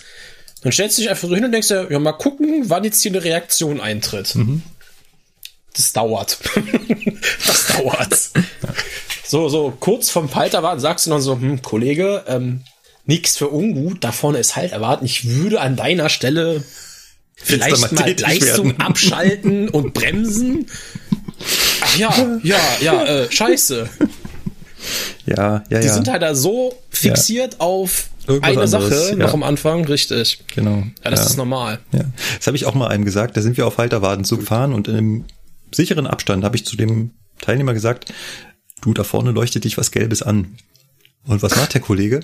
Dann stellst du dich einfach so hin und denkst dir, ja, mal gucken, wann jetzt hier eine Reaktion eintritt. Das dauert. das dauert. So, so kurz vom Halter warten, sagst du dann so, hm, Kollege, ähm, Nix für ungut, da vorne ist halt erwarten. Ich würde an deiner Stelle vielleicht mal mal Leistung werden. abschalten und bremsen. Ach ja, ja, ja, äh, scheiße. Ja, ja, Die ja. sind halt da so fixiert auf Irgendwas eine anderes, Sache ja. noch am Anfang, richtig. genau. Ja, das ja. ist normal. Ja. Das habe ich auch mal einem gesagt. Da sind wir auf Halterwaden zu gefahren und in einem sicheren Abstand habe ich zu dem Teilnehmer gesagt, du, da vorne leuchtet dich was Gelbes an. Und was macht der Kollege?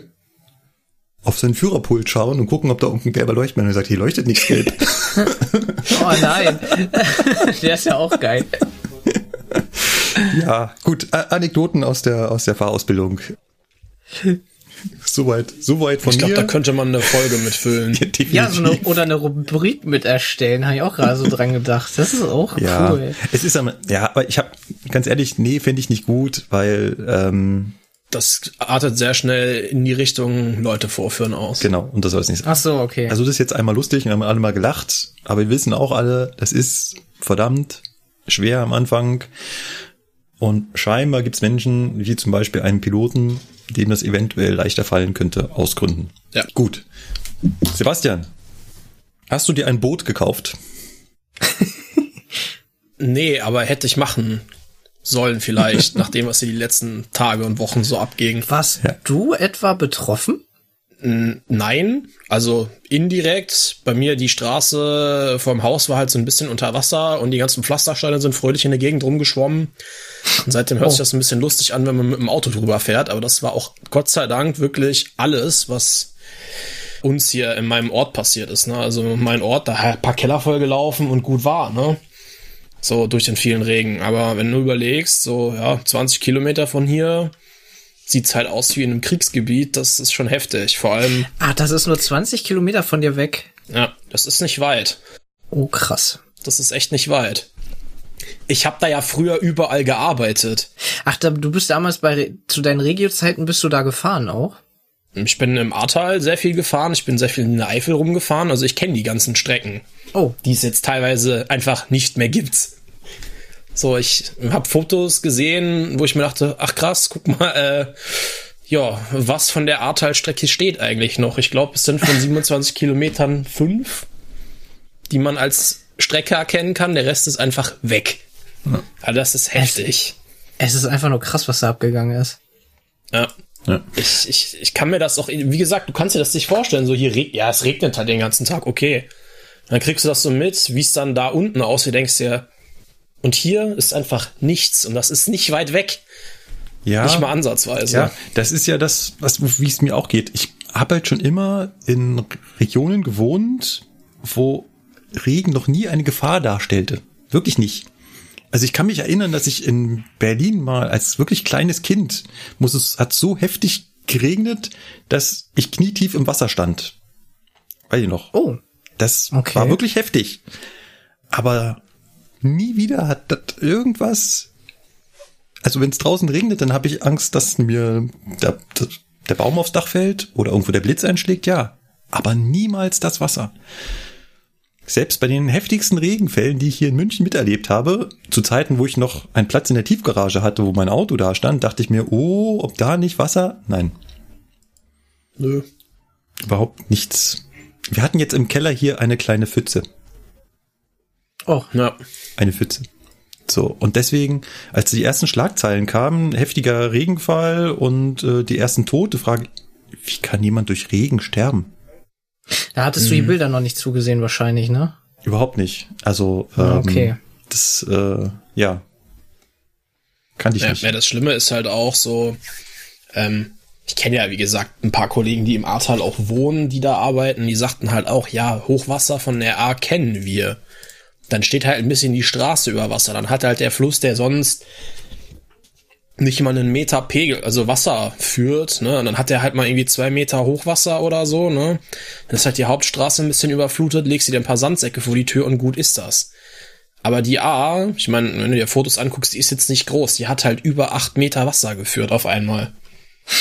Auf seinen Führerpult schauen und gucken, ob da irgendein gelber Leuchtmann. Und er sagt, hier leuchtet nichts gelb. Oh nein. Der ist ja auch geil. ja, gut. Anekdoten aus der, aus der Fahrausbildung. Soweit, soweit von Ich glaube, mir. da könnte man eine Folge mitfüllen. Definitiv. Ja, so eine, oder eine Rubrik mit erstellen, habe ich auch gerade so dran gedacht. Das ist auch Ja, cool. es ist am, ja, aber ich habe ganz ehrlich, nee, finde ich nicht gut, weil ähm, Das artet sehr schnell in die Richtung Leute vorführen aus. genau und das soll es nicht sein. Ach so, okay. Also das ist jetzt einmal lustig und haben alle mal gelacht, aber wir wissen auch alle, das ist verdammt schwer am Anfang. Und scheinbar gibt's Menschen, wie zum Beispiel einen Piloten, dem das eventuell leichter fallen könnte, aus Gründen. Ja. Gut. Sebastian, hast du dir ein Boot gekauft? Nee, aber hätte ich machen sollen vielleicht, nachdem was hier die letzten Tage und Wochen so abging. Warst Ja. du etwa betroffen? Nein, also indirekt. Bei mir die Straße vorm Haus war halt so ein bisschen unter Wasser und die ganzen Pflastersteine sind fröhlich in der Gegend rumgeschwommen. Und seitdem hört sich das ein bisschen lustig an, wenn man mit dem Auto drüber fährt. Aber das war auch Gott sei Dank wirklich alles, was uns hier in meinem Ort passiert ist. Ne? Also mein Ort, da ein paar Keller voll gelaufen und gut war. Ne? So durch den vielen Regen. Aber wenn du überlegst, so ja 20 Kilometer von hier sieht's halt aus wie in einem Kriegsgebiet. Das ist schon heftig. Vor allem Ah, das ist nur 20 Kilometer von dir weg. ja, das ist nicht weit. Oh, krass. Das ist echt nicht weit. Ich habe da ja früher überall gearbeitet. Ach, du bist damals bei, zu deinen Regio-Zeiten bist du da gefahren auch? Ich bin im Ahrtal sehr viel gefahren, ich bin sehr viel in der Eifel rumgefahren, also ich kenne die ganzen Strecken, Oh, die es jetzt teilweise einfach nicht mehr gibt. So, ich habe Fotos gesehen, wo ich mir dachte, ach krass, guck mal, äh, ja, was von der Ahrtal-Strecke steht eigentlich noch? Ich glaube, es sind von 27 Kilometern fünf, die man als Strecke erkennen kann. Der Rest ist einfach weg. Also das ist heftig. es ist einfach nur krass, was da abgegangen ist. Ja. Ja. Ich, ich, ich kann mir das auch, wie gesagt, du kannst dir das nicht vorstellen. So hier, reg- ja, es regnet halt den ganzen Tag, okay. Dann kriegst du das so mit, wie es dann da unten aussieht, denkst dir, und hier ist einfach nichts und das ist nicht weit weg. Ja. Nicht mal ansatzweise. Ja, das ist ja das, was wie es mir auch geht. Ich habe halt schon immer in Regionen gewohnt, wo Regen noch nie eine Gefahr darstellte. Wirklich nicht. Also ich kann mich erinnern, dass ich in Berlin mal als wirklich kleines Kind muss es hat so heftig geregnet, dass ich knietief im Wasser stand. Weiß ich noch. Oh, Das Okay. war wirklich heftig. Aber nie wieder hat das irgendwas. Also wenn es draußen regnet, dann habe ich Angst, dass mir der, der Baum aufs Dach fällt oder irgendwo der Blitz einschlägt, ja. Aber niemals das Wasser. Selbst bei den heftigsten Regenfällen, die ich hier in München miterlebt habe, zu Zeiten, wo ich noch einen Platz in der Tiefgarage hatte, wo mein Auto da stand, dachte ich mir, oh, ob da nicht Wasser? Nein, Nö. überhaupt nichts. Wir hatten jetzt im Keller hier eine kleine Pfütze. oh, Ja. eine Pfütze. So, und deswegen, als die ersten Schlagzeilen kamen, heftiger Regenfall und äh, die ersten Tote, frage wie kann jemand durch Regen sterben? Da hattest du die Bilder noch nicht zugesehen wahrscheinlich, ne? Überhaupt nicht. Also, ähm, Ah, okay. das, äh, ja, kannte ich Ja, nicht. ja, das Schlimme ist halt auch so, ähm, ich kenne ja, wie gesagt, ein paar Kollegen, die im Ahrtal auch wohnen, die da arbeiten, die sagten halt auch, ja, Hochwasser von der A kennen wir. Dann steht halt ein bisschen die Straße über Wasser. Dann hat halt der Fluss, der sonst nicht mal einen Meter Pegel, also Wasser führt, ne? Und dann hat der halt mal irgendwie zwei Meter Hochwasser oder so, ne? Dann ist halt die Hauptstraße ein bisschen überflutet, legst dir ein paar Sandsäcke vor die Tür und gut ist das. Aber die A, ich meine, wenn du dir Fotos anguckst, die ist jetzt nicht groß. Die hat halt über acht Meter Wasser geführt auf einmal.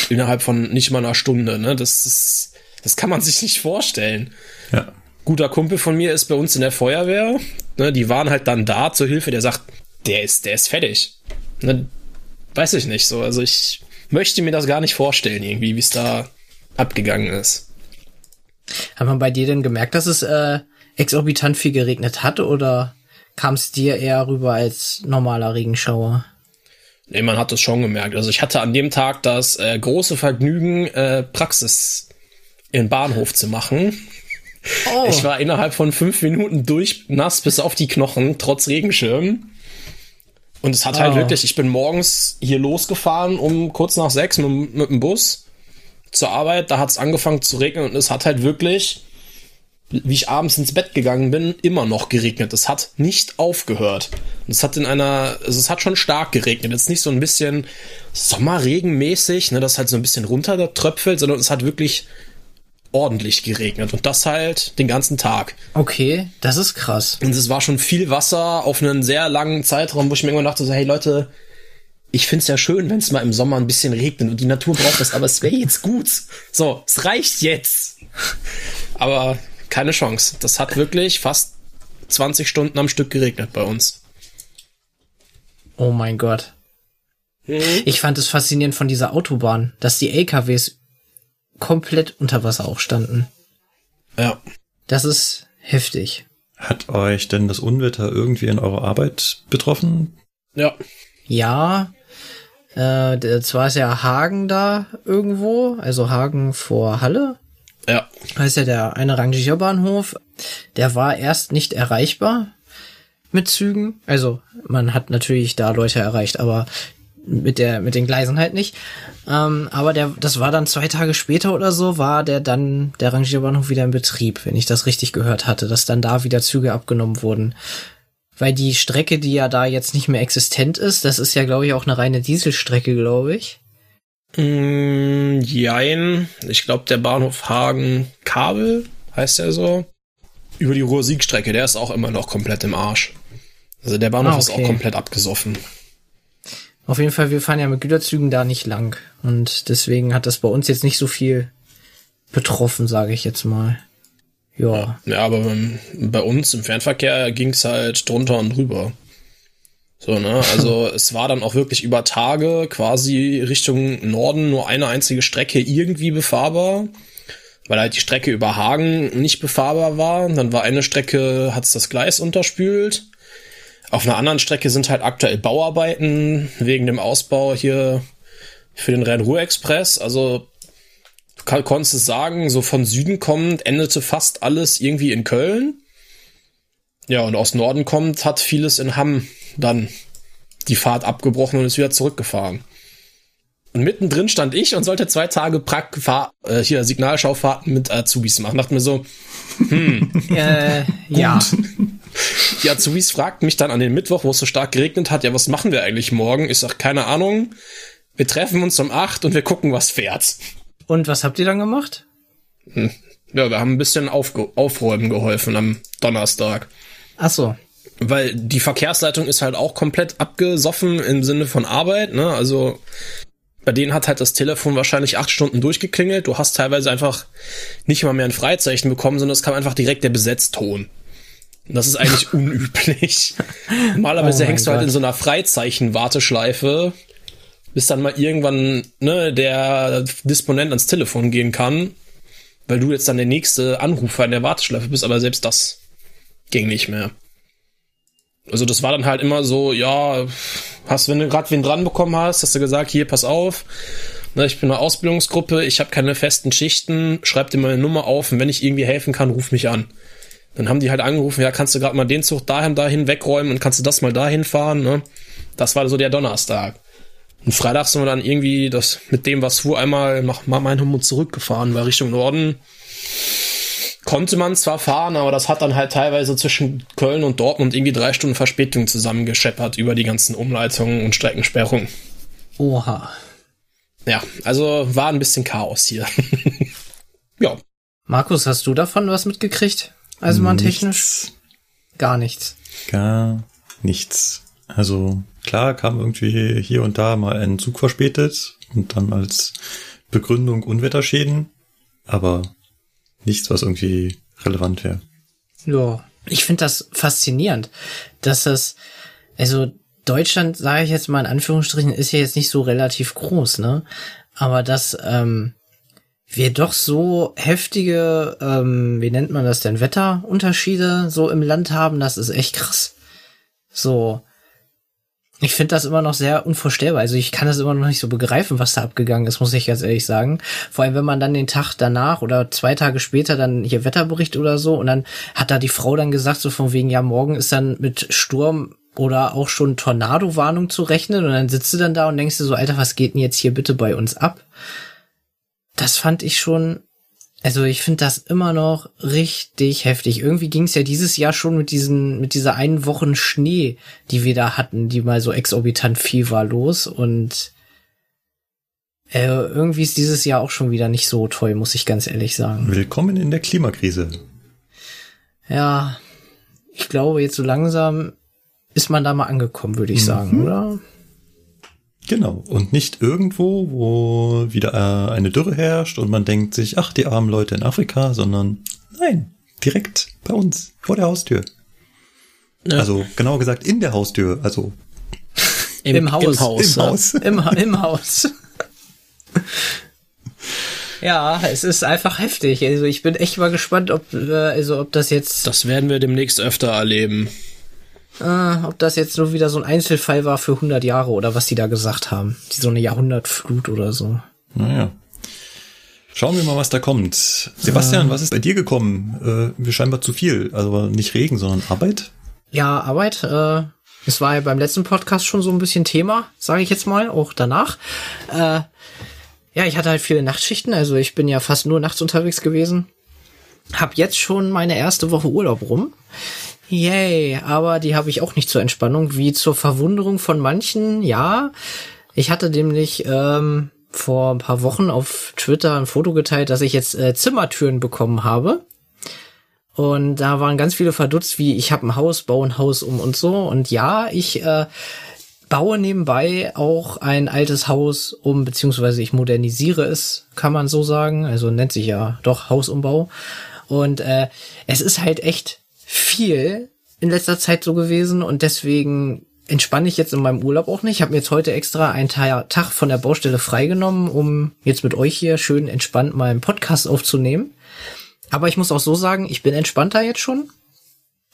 Innerhalb von nicht mal einer Stunde, ne? Das ist, das kann man sich nicht vorstellen. Ja. Guter Kumpel von mir ist bei uns in der Feuerwehr. Ne, die waren halt dann da zur Hilfe. Der sagt, der ist, der ist fertig. Ne, weiß ich nicht so. Also ich möchte mir das gar nicht vorstellen, irgendwie, wie es da abgegangen ist. Hat man bei dir denn gemerkt, dass es äh, exorbitant viel geregnet hat oder kam es dir eher rüber als normaler Regenschauer? Nee, man hat es schon gemerkt. Also ich hatte an dem Tag das äh, große Vergnügen, äh, Praxis in Bahnhof zu machen. Oh. Ich war innerhalb von fünf Minuten durch nass bis auf die Knochen, trotz Regenschirm. Und es hat halt oh. halt wirklich, ich bin morgens hier losgefahren um kurz nach sechs mit, mit dem Bus zur Arbeit. Da hat es angefangen zu regnen und es hat halt wirklich, wie ich abends ins Bett gegangen bin, immer noch geregnet. Es hat nicht aufgehört. Es hat in einer, also es hat schon stark geregnet. Jetzt nicht so ein bisschen Sommerregenmäßig, ne, das halt so ein bisschen runtertröpfelt, sondern es hat wirklich ordentlich geregnet und das halt den ganzen Tag. Okay, das ist krass. Und es war schon viel Wasser auf einen sehr langen Zeitraum, wo ich mir irgendwann dachte so, hey Leute, ich find's ja schön, wenn es mal im Sommer ein bisschen regnet und die Natur braucht das, aber es wäre jetzt gut. So, es reicht jetzt. Aber keine Chance. Das hat wirklich fast 20 Stunden am Stück geregnet bei uns. Oh mein Gott. Hm? Ich fand es faszinierend von dieser Autobahn, dass die LKWs komplett unter Wasser auch standen. Ja. Das ist heftig. Hat euch denn das Unwetter irgendwie in eurer Arbeit betroffen? Ja. Ja. Äh, zwar ist ja Hagen da irgendwo, also Hagen vor Halle. Ja. Da ist ja der eine Rangierbahnhof. Der war erst nicht erreichbar mit Zügen. Also man hat natürlich da Leute erreicht, aber mit der mit den Gleisen halt nicht. Ähm, aber der, das war dann zwei Tage später oder so, war der dann der Rangierbahnhof wieder in Betrieb, wenn ich das richtig gehört hatte, dass dann da wieder Züge abgenommen wurden. Weil die Strecke, die ja da jetzt nicht mehr existent ist, das ist ja, glaube ich, auch eine reine Dieselstrecke, glaube ich. Mm, jein. Ich glaube, der Bahnhof Hagen-Kabel heißt er so. Über die Ruhr-Sieg-Strecke, der ist auch immer noch komplett im Arsch. Also der Bahnhof ah, okay. ist auch komplett abgesoffen. Auf jeden Fall, wir fahren ja mit Güterzügen da nicht lang. Und deswegen hat das bei uns jetzt nicht so viel betroffen, sage ich jetzt mal. Ja. Ja, aber bei uns im Fernverkehr ging's halt drunter und drüber. So, ne? Also es war dann auch wirklich über Tage quasi Richtung Norden nur eine einzige Strecke irgendwie befahrbar, weil halt die Strecke über Hagen nicht befahrbar war. Dann war eine Strecke, hat's das Gleis unterspült. Auf einer anderen Strecke sind halt aktuell Bauarbeiten wegen dem Ausbau hier für den Rhein-Ruhr-Express. Also du konntest es sagen, so von Süden kommend endete fast alles irgendwie in Köln. Ja, und aus Norden kommt, hat vieles in Hamm dann die Fahrt abgebrochen und ist wieder zurückgefahren. Und mittendrin stand ich und sollte zwei Tage Prag äh, hier Signalschaufahrten mit Azubis machen. Dachte mir so, hm, äh, ja. Die Azubis fragten mich dann an den Mittwoch, wo es so stark geregnet hat, ja, was machen wir eigentlich morgen? Ich sag, keine Ahnung. Wir treffen uns um acht und wir gucken, was fährt. Und was habt ihr dann gemacht? Hm. Ja, wir haben ein bisschen aufge aufräumen geholfen am Donnerstag. Ach so. Weil die Verkehrsleitung ist halt auch komplett abgesoffen im Sinne von Arbeit, ne? Also bei denen hat halt das Telefon wahrscheinlich acht Stunden durchgeklingelt. Du hast teilweise einfach nicht mal mehr ein Freizeichen bekommen, sondern es kam einfach direkt der Besetzton. Das ist eigentlich unüblich. Normalerweise oh hängst du halt in so einer Freizeichen-Warteschleife, bis dann mal irgendwann ne, der Disponent ans Telefon gehen kann, weil du jetzt dann der nächste Anrufer in der Warteschleife bist, aber selbst das ging nicht mehr. Also das war dann halt immer so, ja, hast, wenn du gerade wen dran bekommen hast, hast du gesagt, hier, pass auf, ne, ich bin eine Ausbildungsgruppe, ich habe keine festen Schichten, schreib dir meine Nummer auf und wenn ich irgendwie helfen kann, ruf mich an. Dann haben die halt angerufen, ja, kannst du gerade mal den Zug dahin, dahin wegräumen und kannst du das mal dahin fahren, ne? Das war so der Donnerstag. Und Freitag sind wir dann irgendwie das mit dem, was fuhr, einmal nach Mannheim zurückgefahren, war Richtung Norden. Konnte man zwar fahren, aber das hat dann halt teilweise zwischen Köln und Dortmund irgendwie drei Stunden Verspätung zusammengescheppert über die ganzen Umleitungen und Streckensperrungen. Oha. Ja, also war ein bisschen Chaos hier. ja. Markus, hast du davon was mitgekriegt? Eisenbahntechnisch? Gar nichts. Gar nichts. Also klar kam irgendwie hier und da mal ein Zug verspätet und dann als Begründung Unwetterschäden, aber nichts, was irgendwie relevant wäre. Ja, ich finde das faszinierend, dass das, also Deutschland, sage ich jetzt mal in Anführungsstrichen, ist ja jetzt nicht so relativ groß, ne? Aber dass ähm, wir doch so heftige, ähm, wie nennt man das denn, Wetterunterschiede so im Land haben, das ist echt krass. So, ich finde das immer noch sehr unvorstellbar. Also ich kann das immer noch nicht so begreifen, was da abgegangen ist, muss ich ganz ehrlich sagen. Vor allem, wenn man dann den Tag danach oder zwei Tage später dann hier Wetterbericht oder so und dann hat da die Frau dann gesagt, so von wegen, ja, morgen ist dann mit Sturm oder auch schon Tornado-Warnung zu rechnen und dann sitzt du dann da und denkst du so, Alter, was geht denn jetzt hier bitte bei uns ab? Das fand ich schon also ich finde das immer noch richtig heftig. Irgendwie ging es ja dieses Jahr schon mit diesen, mit dieser einen Wochen Schnee, die wir da hatten, die mal so exorbitant viel war los und äh, irgendwie ist dieses Jahr auch schon wieder nicht so toll, muss ich ganz ehrlich sagen. Willkommen in der Klimakrise. Ja, ich glaube, jetzt so langsam ist man da mal angekommen, würde ich mhm. sagen, oder? Genau. Und nicht irgendwo, wo wieder äh, eine Dürre herrscht und man denkt sich, ach, die armen Leute in Afrika, sondern nein, direkt bei uns, vor der Haustür. Ja. Also genauer gesagt in der Haustür, also im, im Haus. Im Haus. Im Haus. Im, im Haus. ja, es ist einfach heftig. Also ich bin echt mal gespannt, ob, äh, also ob das jetzt. Das werden wir demnächst öfter erleben. Äh, ob das jetzt nur wieder so ein Einzelfall war für 100 Jahre oder was die da gesagt haben. Die so eine Jahrhundertflut oder so. Naja. Schauen wir mal, was da kommt. Sebastian, äh, was ist bei dir gekommen? Äh, wir scheinbar zu viel. Also nicht Regen, sondern Arbeit? Ja, Arbeit. Äh, es war ja beim letzten Podcast schon so ein bisschen Thema, sage ich jetzt mal, auch danach. Äh, ja, ich hatte halt viele Nachtschichten, also ich bin ja fast nur nachts unterwegs gewesen. Hab jetzt schon meine erste Woche Urlaub rum. Yay, aber die habe ich auch nicht zur Entspannung, wie zur Verwunderung von manchen, ja. Ich hatte nämlich ähm, vor ein paar Wochen auf Twitter ein Foto geteilt, dass ich jetzt äh, Zimmertüren bekommen habe. Und da waren ganz viele verdutzt, wie ich habe ein Haus, baue ein Haus um und so. Und ja, ich äh, baue nebenbei auch ein altes Haus um, beziehungsweise ich modernisiere es, kann man so sagen. Also nennt sich ja doch Hausumbau. Und äh, es ist halt echt viel in letzter Zeit so gewesen und deswegen entspanne ich jetzt in meinem Urlaub auch nicht. Ich habe mir jetzt heute extra einen Tag von der Baustelle freigenommen, um jetzt mit euch hier schön entspannt mal einen Podcast aufzunehmen. Aber ich muss auch so sagen, ich bin entspannter jetzt schon.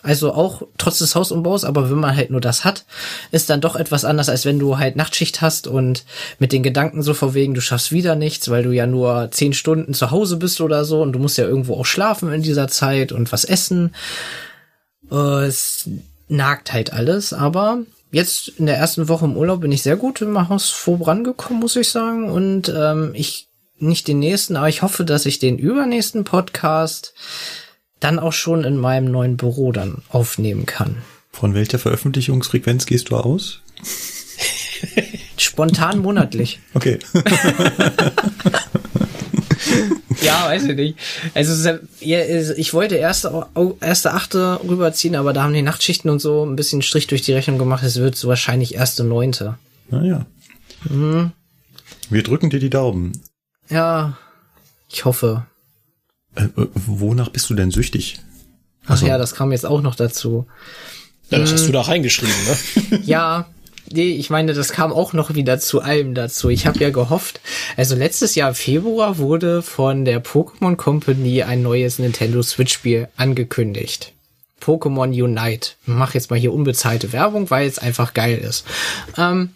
Also auch trotz des Hausumbaus, aber wenn man halt nur das hat, ist dann doch etwas anders, als wenn du halt Nachtschicht hast und mit den Gedanken so vorwegen, du schaffst wieder nichts, weil du ja nur zehn Stunden zu Hause bist oder so und du musst ja irgendwo auch schlafen in dieser Zeit und was essen. Äh, es nagt halt alles, aber jetzt in der ersten Woche im Urlaub bin ich sehr gut im Haus vorangekommen, muss ich sagen. Und ähm, ich nicht den nächsten, aber ich hoffe, dass ich den übernächsten Podcast dann auch schon in meinem neuen Büro dann aufnehmen kann. Von welcher Veröffentlichungsfrequenz gehst du aus? Spontan monatlich. Okay. ja, weiß ich nicht. Also ich wollte erste, erste achte rüberziehen, aber da haben die Nachtschichten und so ein bisschen Strich durch die Rechnung gemacht. Es wird so wahrscheinlich erste neunte. Naja. Mhm. Wir drücken dir die Daumen. Ja, ich hoffe. Äh, äh wonach bist du denn süchtig? Ach also, ja, das kam jetzt auch noch dazu. Ja, das hast du hm. da reingeschrieben, ne? ja, Nee, ich meine, das kam auch noch wieder zu allem dazu. Ich habe ja gehofft, also letztes Jahr im Februar wurde von der Pokémon Company ein neues Nintendo Switch Spiel angekündigt. Pokémon Unite. Mach jetzt mal hier unbezahlte Werbung, weil es einfach geil ist. Ähm,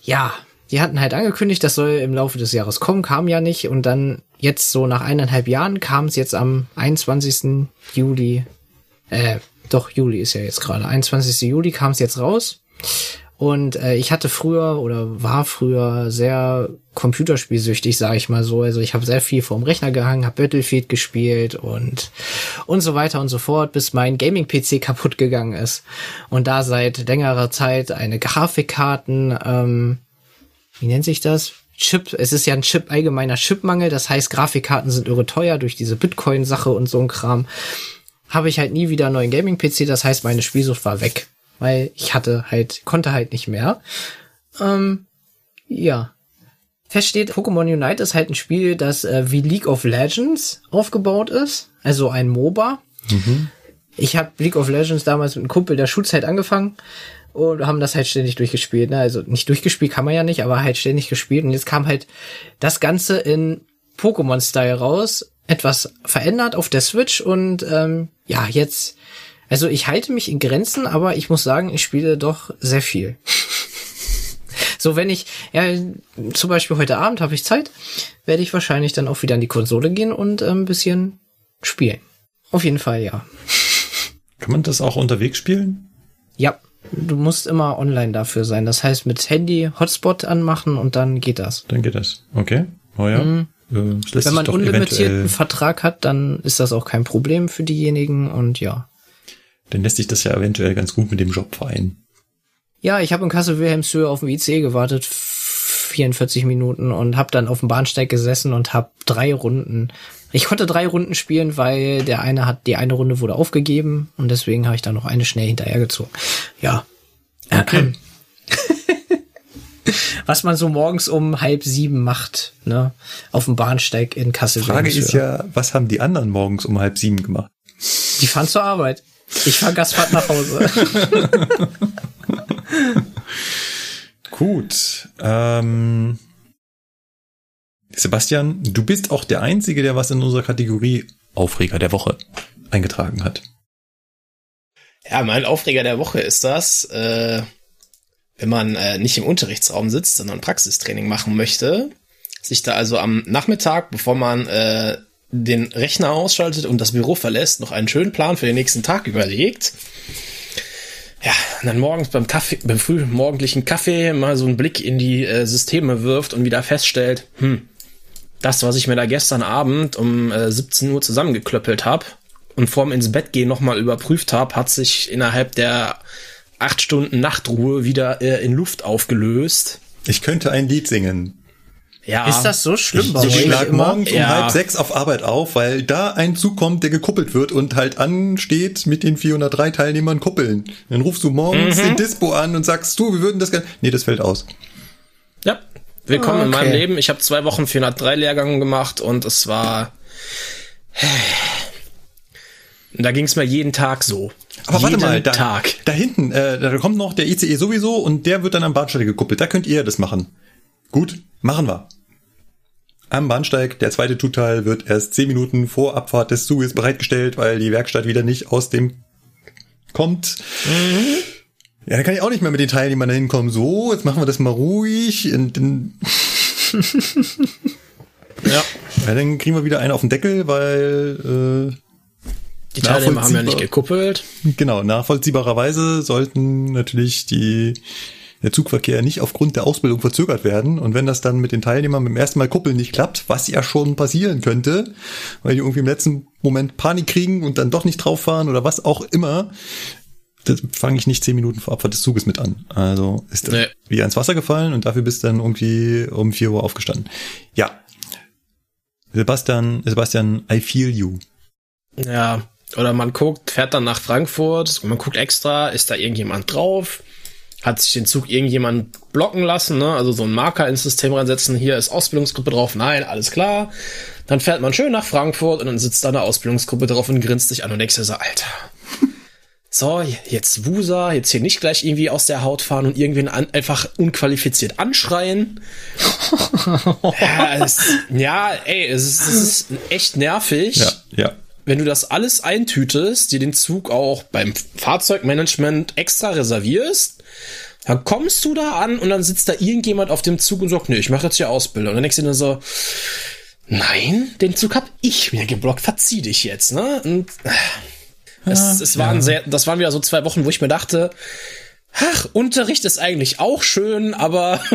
ja, die hatten halt angekündigt, das soll im Laufe des Jahres kommen, kam ja nicht. Und dann jetzt so nach eineinhalb Jahren kam es jetzt am 21. Juli. Äh, doch, Juli ist ja jetzt gerade. 21. Juli kam es jetzt raus. Und äh, ich hatte früher oder war früher sehr computerspielsüchtig, sage ich mal so. Also ich habe sehr viel vorm Rechner gehangen, habe Battlefield gespielt und und so weiter und so fort, bis mein Gaming-PC kaputt gegangen ist. Und da seit längerer Zeit eine Grafikkarten, ähm, wie nennt sich das? Chip, es ist ja ein Chip, allgemeiner Chipmangel, das heißt, Grafikkarten sind irre teuer durch diese Bitcoin-Sache und so ein Kram. Habe ich halt nie wieder einen neuen Gaming-PC, das heißt, meine Spielsucht war weg weil ich hatte halt, konnte halt nicht mehr. Ähm, ja. Fest steht, Pokémon Unite ist halt ein Spiel, das äh, wie League of Legends aufgebaut ist, also ein MOBA. Mhm. Ich habe League of Legends damals mit einem Kumpel der Schulzeit angefangen und haben das halt ständig durchgespielt. Ne? Also nicht durchgespielt kann man ja nicht, aber halt ständig gespielt. Und jetzt kam halt das Ganze in Pokémon-Style raus, etwas verändert auf der Switch und ähm, ja, jetzt, also ich halte mich in Grenzen, aber ich muss sagen, ich spiele doch sehr viel. so, wenn ich, ja, zum Beispiel heute Abend habe ich Zeit, werde ich wahrscheinlich dann auch wieder an die Konsole gehen und äh, ein bisschen spielen. Auf jeden Fall, ja. Kann man das auch unterwegs spielen? Ja, du musst immer online dafür sein. Das heißt, mit Handy Hotspot anmachen und dann geht das. Dann geht das. Okay. Oh ja. Mhm. Äh, Wenn man unlimitierten Vertrag hat, dann ist das auch kein Problem für diejenigen und ja. Dann lässt sich das ja eventuell ganz gut mit dem Job vereinen. Ja, ich habe in Kassel Wilhelmshöhe auf dem IC gewartet, 44 Minuten und habe dann auf dem Bahnsteig gesessen und habe drei Runden. Ich konnte drei Runden spielen, weil der eine hat die eine Runde wurde aufgegeben und deswegen habe ich da noch eine schnell hinterhergezogen. Ja. Okay. was man so morgens um halb sieben macht, ne, auf dem Bahnsteig in Kassel. Frage ist ja, was haben die anderen morgens um halb sieben gemacht? Die fahren zur Arbeit. Ich fahr Gastfahrt nach Hause. Gut. Ähm, Sebastian, du bist auch der Einzige, der was in unserer Kategorie Aufreger der Woche eingetragen hat. Ja, mein Aufreger der Woche ist das. Äh wenn man äh, nicht im Unterrichtsraum sitzt, sondern Praxistraining machen möchte, sich da also am Nachmittag, bevor man äh, den Rechner ausschaltet und das Büro verlässt, noch einen schönen Plan für den nächsten Tag überlegt. Ja, und dann morgens beim Kaffee, beim frühmorgendlichen Kaffee mal so einen Blick in die äh, Systeme wirft und wieder feststellt, hm, das, was ich mir da gestern Abend um äh, 17 Uhr zusammengeklöppelt habe und vorm ins Bett gehen nochmal überprüft habe, hat sich innerhalb der acht Stunden Nachtruhe wieder äh, in Luft aufgelöst. Ich könnte ein Lied singen. Ja. Ist das so schlimm bei ich, ich schlag morgens ja. um halb sechs auf Arbeit auf, weil da ein Zug kommt, der gekuppelt wird und halt ansteht mit den 403 Teilnehmern kuppeln. Dann rufst du morgens mhm. den Dispo an und sagst, du, wir würden das gerne. Nee, das fällt aus. Ja. Willkommen okay. in meinem Leben. Ich habe zwei Wochen 403 Lehrgänge gemacht und es war. Da ging es mir jeden Tag so. Aber jeden warte mal, da, Tag. da hinten, äh, da kommt noch der ICE sowieso und der wird dann am Bahnsteig gekuppelt. Da könnt ihr das machen. Gut, machen wir. Am Bahnsteig, der zweite Tutteil wird erst zehn Minuten vor Abfahrt des Zuges bereitgestellt, weil die Werkstatt wieder nicht aus dem kommt. Mhm. Ja, dann kann ich auch nicht mehr mit den Teilnehmern da hinkommen. So, jetzt machen wir das mal ruhig. Und dann ja. ja. Dann kriegen wir wieder einen auf den Deckel, weil äh, die Teilnehmer haben ja nicht gekuppelt. Genau, nachvollziehbarerweise sollten natürlich die der Zugverkehr nicht aufgrund der Ausbildung verzögert werden. Und wenn das dann mit den Teilnehmern beim ersten Mal kuppeln nicht klappt, was ja schon passieren könnte, weil die irgendwie im letzten Moment Panik kriegen und dann doch nicht drauf fahren oder was auch immer, das fange ich nicht zehn Minuten vor Abfahrt des Zuges mit an. Also ist das nee. wie ins Wasser gefallen und dafür bist du dann irgendwie um vier Uhr aufgestanden. Ja. Sebastian, Sebastian, I feel you. Ja, oder man guckt, fährt dann nach Frankfurt, man guckt extra, ist da irgendjemand drauf? Hat sich den Zug irgendjemand blocken lassen, ne? Also so ein Marker ins System reinsetzen, hier ist Ausbildungsgruppe drauf, nein, alles klar. Dann fährt man schön nach Frankfurt und dann sitzt da eine Ausbildungsgruppe drauf und grinst sich an und denkst dir so, Alter. So, jetzt Wusa, jetzt hier nicht gleich irgendwie aus der Haut fahren und irgendwen an, einfach unqualifiziert anschreien. ja, es, ja, ey, es ist, es ist echt nervig. Ja, ja wenn du das alles eintütest, dir den Zug auch beim Fahrzeugmanagement extra reservierst, dann kommst du da an und dann sitzt da irgendjemand auf dem Zug und sagt, nee, ich mache jetzt hier Ausbildung. Und dann denkst du dir so, nein, den Zug hab ich mir geblockt, verzieh dich jetzt, ne? Und es, ah, es waren ja. sehr, das waren wieder so zwei Wochen, wo ich mir dachte, ach, Unterricht ist eigentlich auch schön, aber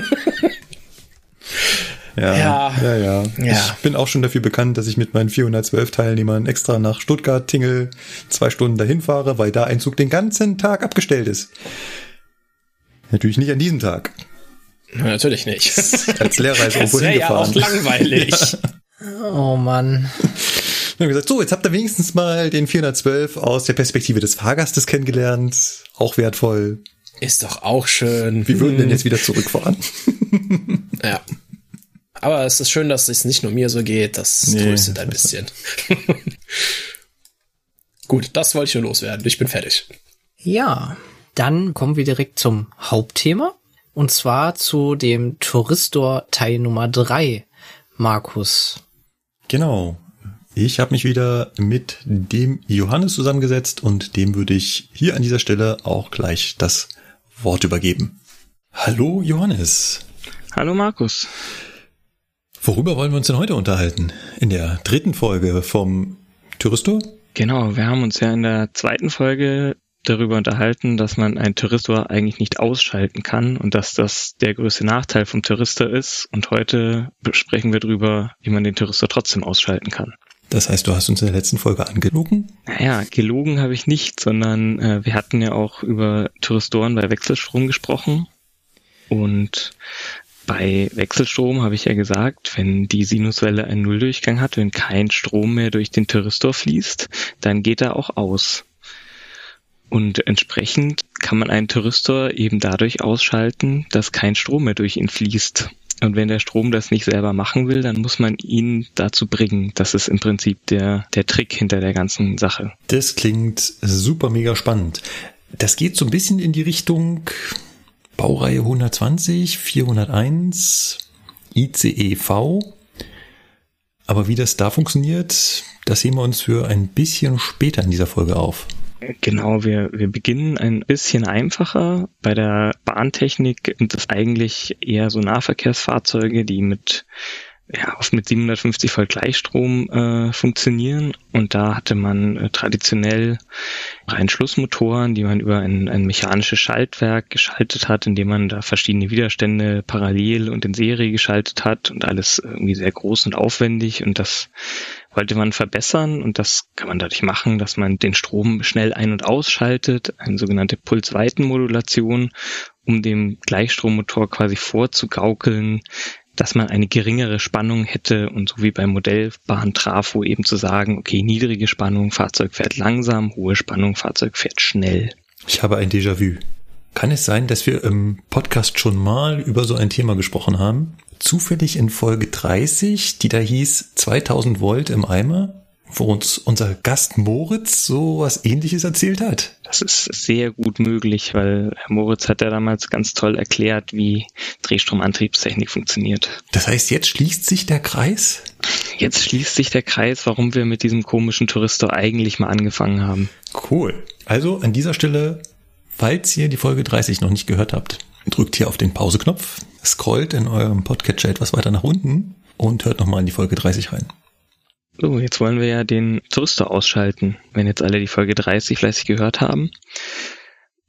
Ja, ja, ja, ja, ja. Ich bin auch schon dafür bekannt, dass ich mit meinen 412 Teilnehmern extra nach Stuttgart Tingel zwei Stunden dahin fahre, weil da ein Zug den ganzen Tag abgestellt ist. Natürlich nicht an diesem Tag. Natürlich nicht. Als Lehrer ist irgendwo hingefahren. Ja auch langweilig. Ja. Oh Mann. Wir haben gesagt, so, jetzt habt ihr wenigstens mal den 412 aus der Perspektive des Fahrgastes kennengelernt. Auch wertvoll. Ist doch auch schön. Wir würden denn jetzt wieder zurückfahren. ja. Aber es ist schön, dass es nicht nur mir so geht. Das nee, tröstet ein bisschen. Gut, das wollte ich nur loswerden. Ich bin fertig. Ja, dann kommen wir direkt zum Hauptthema. Und zwar zu dem Touristor Teil Nummer drei. Markus, Genau. Ich habe mich wieder mit dem Johannes zusammengesetzt und dem würde ich hier an dieser Stelle auch gleich das Wort übergeben. Hallo Johannes. Hallo Markus. Worüber wollen wir uns denn heute unterhalten? In der dritten Folge vom Touristor? Genau, wir haben uns ja in der zweiten Folge darüber unterhalten, dass man einen Touristor eigentlich nicht ausschalten kann und dass das der größte Nachteil vom Touristor ist. Und heute besprechen wir darüber, wie man den Touristor trotzdem ausschalten kann. Das heißt, du hast uns in der letzten Folge angelogen? Naja, gelogen habe ich nicht, sondern äh, wir hatten ja auch über Touristoren bei Wechselstrom gesprochen. Und bei Wechselstrom habe ich ja gesagt, wenn die Sinuswelle einen Nulldurchgang hat, wenn kein Strom mehr durch den Thyristor fließt, dann geht er auch aus. Und entsprechend kann man einen Thyristor eben dadurch ausschalten, dass kein Strom mehr durch ihn fließt. Und wenn der Strom das nicht selber machen will, dann muss man ihn dazu bringen. Das ist im Prinzip der, der Trick hinter der ganzen Sache. Das klingt super mega spannend. Das geht so ein bisschen in die Richtung Baureihe 120, 401, ICEV. Aber wie das da funktioniert, das sehen wir uns für ein bisschen später in dieser Folge auf. Genau, wir, wir beginnen ein bisschen einfacher. Bei der Bahntechnik sind es eigentlich eher so Nahverkehrsfahrzeuge, die mit ja, oft mit 750 Volt Gleichstrom äh, funktionieren. Und da hatte man äh, traditionell rein Schlussmotoren, die man über ein, ein mechanisches Schaltwerk geschaltet hat, indem man da verschiedene Widerstände parallel und in Serie geschaltet hat und alles irgendwie sehr groß und aufwendig. Und das wollte man verbessern und das kann man dadurch machen, dass man den Strom schnell ein- und ausschaltet, eine sogenannte Pulsweitenmodulation, um dem Gleichstrommotor quasi vorzugaukeln, dass man eine geringere Spannung hätte und so wie beim Modellbahn Trafo eben zu sagen, okay, niedrige Spannung, Fahrzeug fährt langsam, hohe Spannung, Fahrzeug fährt schnell. Ich habe ein Déjà-vu. Kann es sein, dass wir im Podcast schon mal über so ein Thema gesprochen haben? Zufällig in Folge 30, die da hieß 2000 Volt im Eimer? wo uns unser Gast Moritz so was ähnliches erzählt hat. Das ist sehr gut möglich, weil Herr Moritz hat ja damals ganz toll erklärt, wie Drehstromantriebstechnik funktioniert. Das heißt, jetzt schließt sich der Kreis? Jetzt schließt sich der Kreis, warum wir mit diesem komischen Touristor eigentlich mal angefangen haben. Cool. Also an dieser Stelle, falls ihr die Folge 30 noch nicht gehört habt, drückt hier auf den Pauseknopf, scrollt in eurem Podcatcher etwas weiter nach unten und hört nochmal in die Folge 30 rein. So, jetzt wollen wir ja den Tourister ausschalten, wenn jetzt alle die Folge 30 fleißig gehört haben.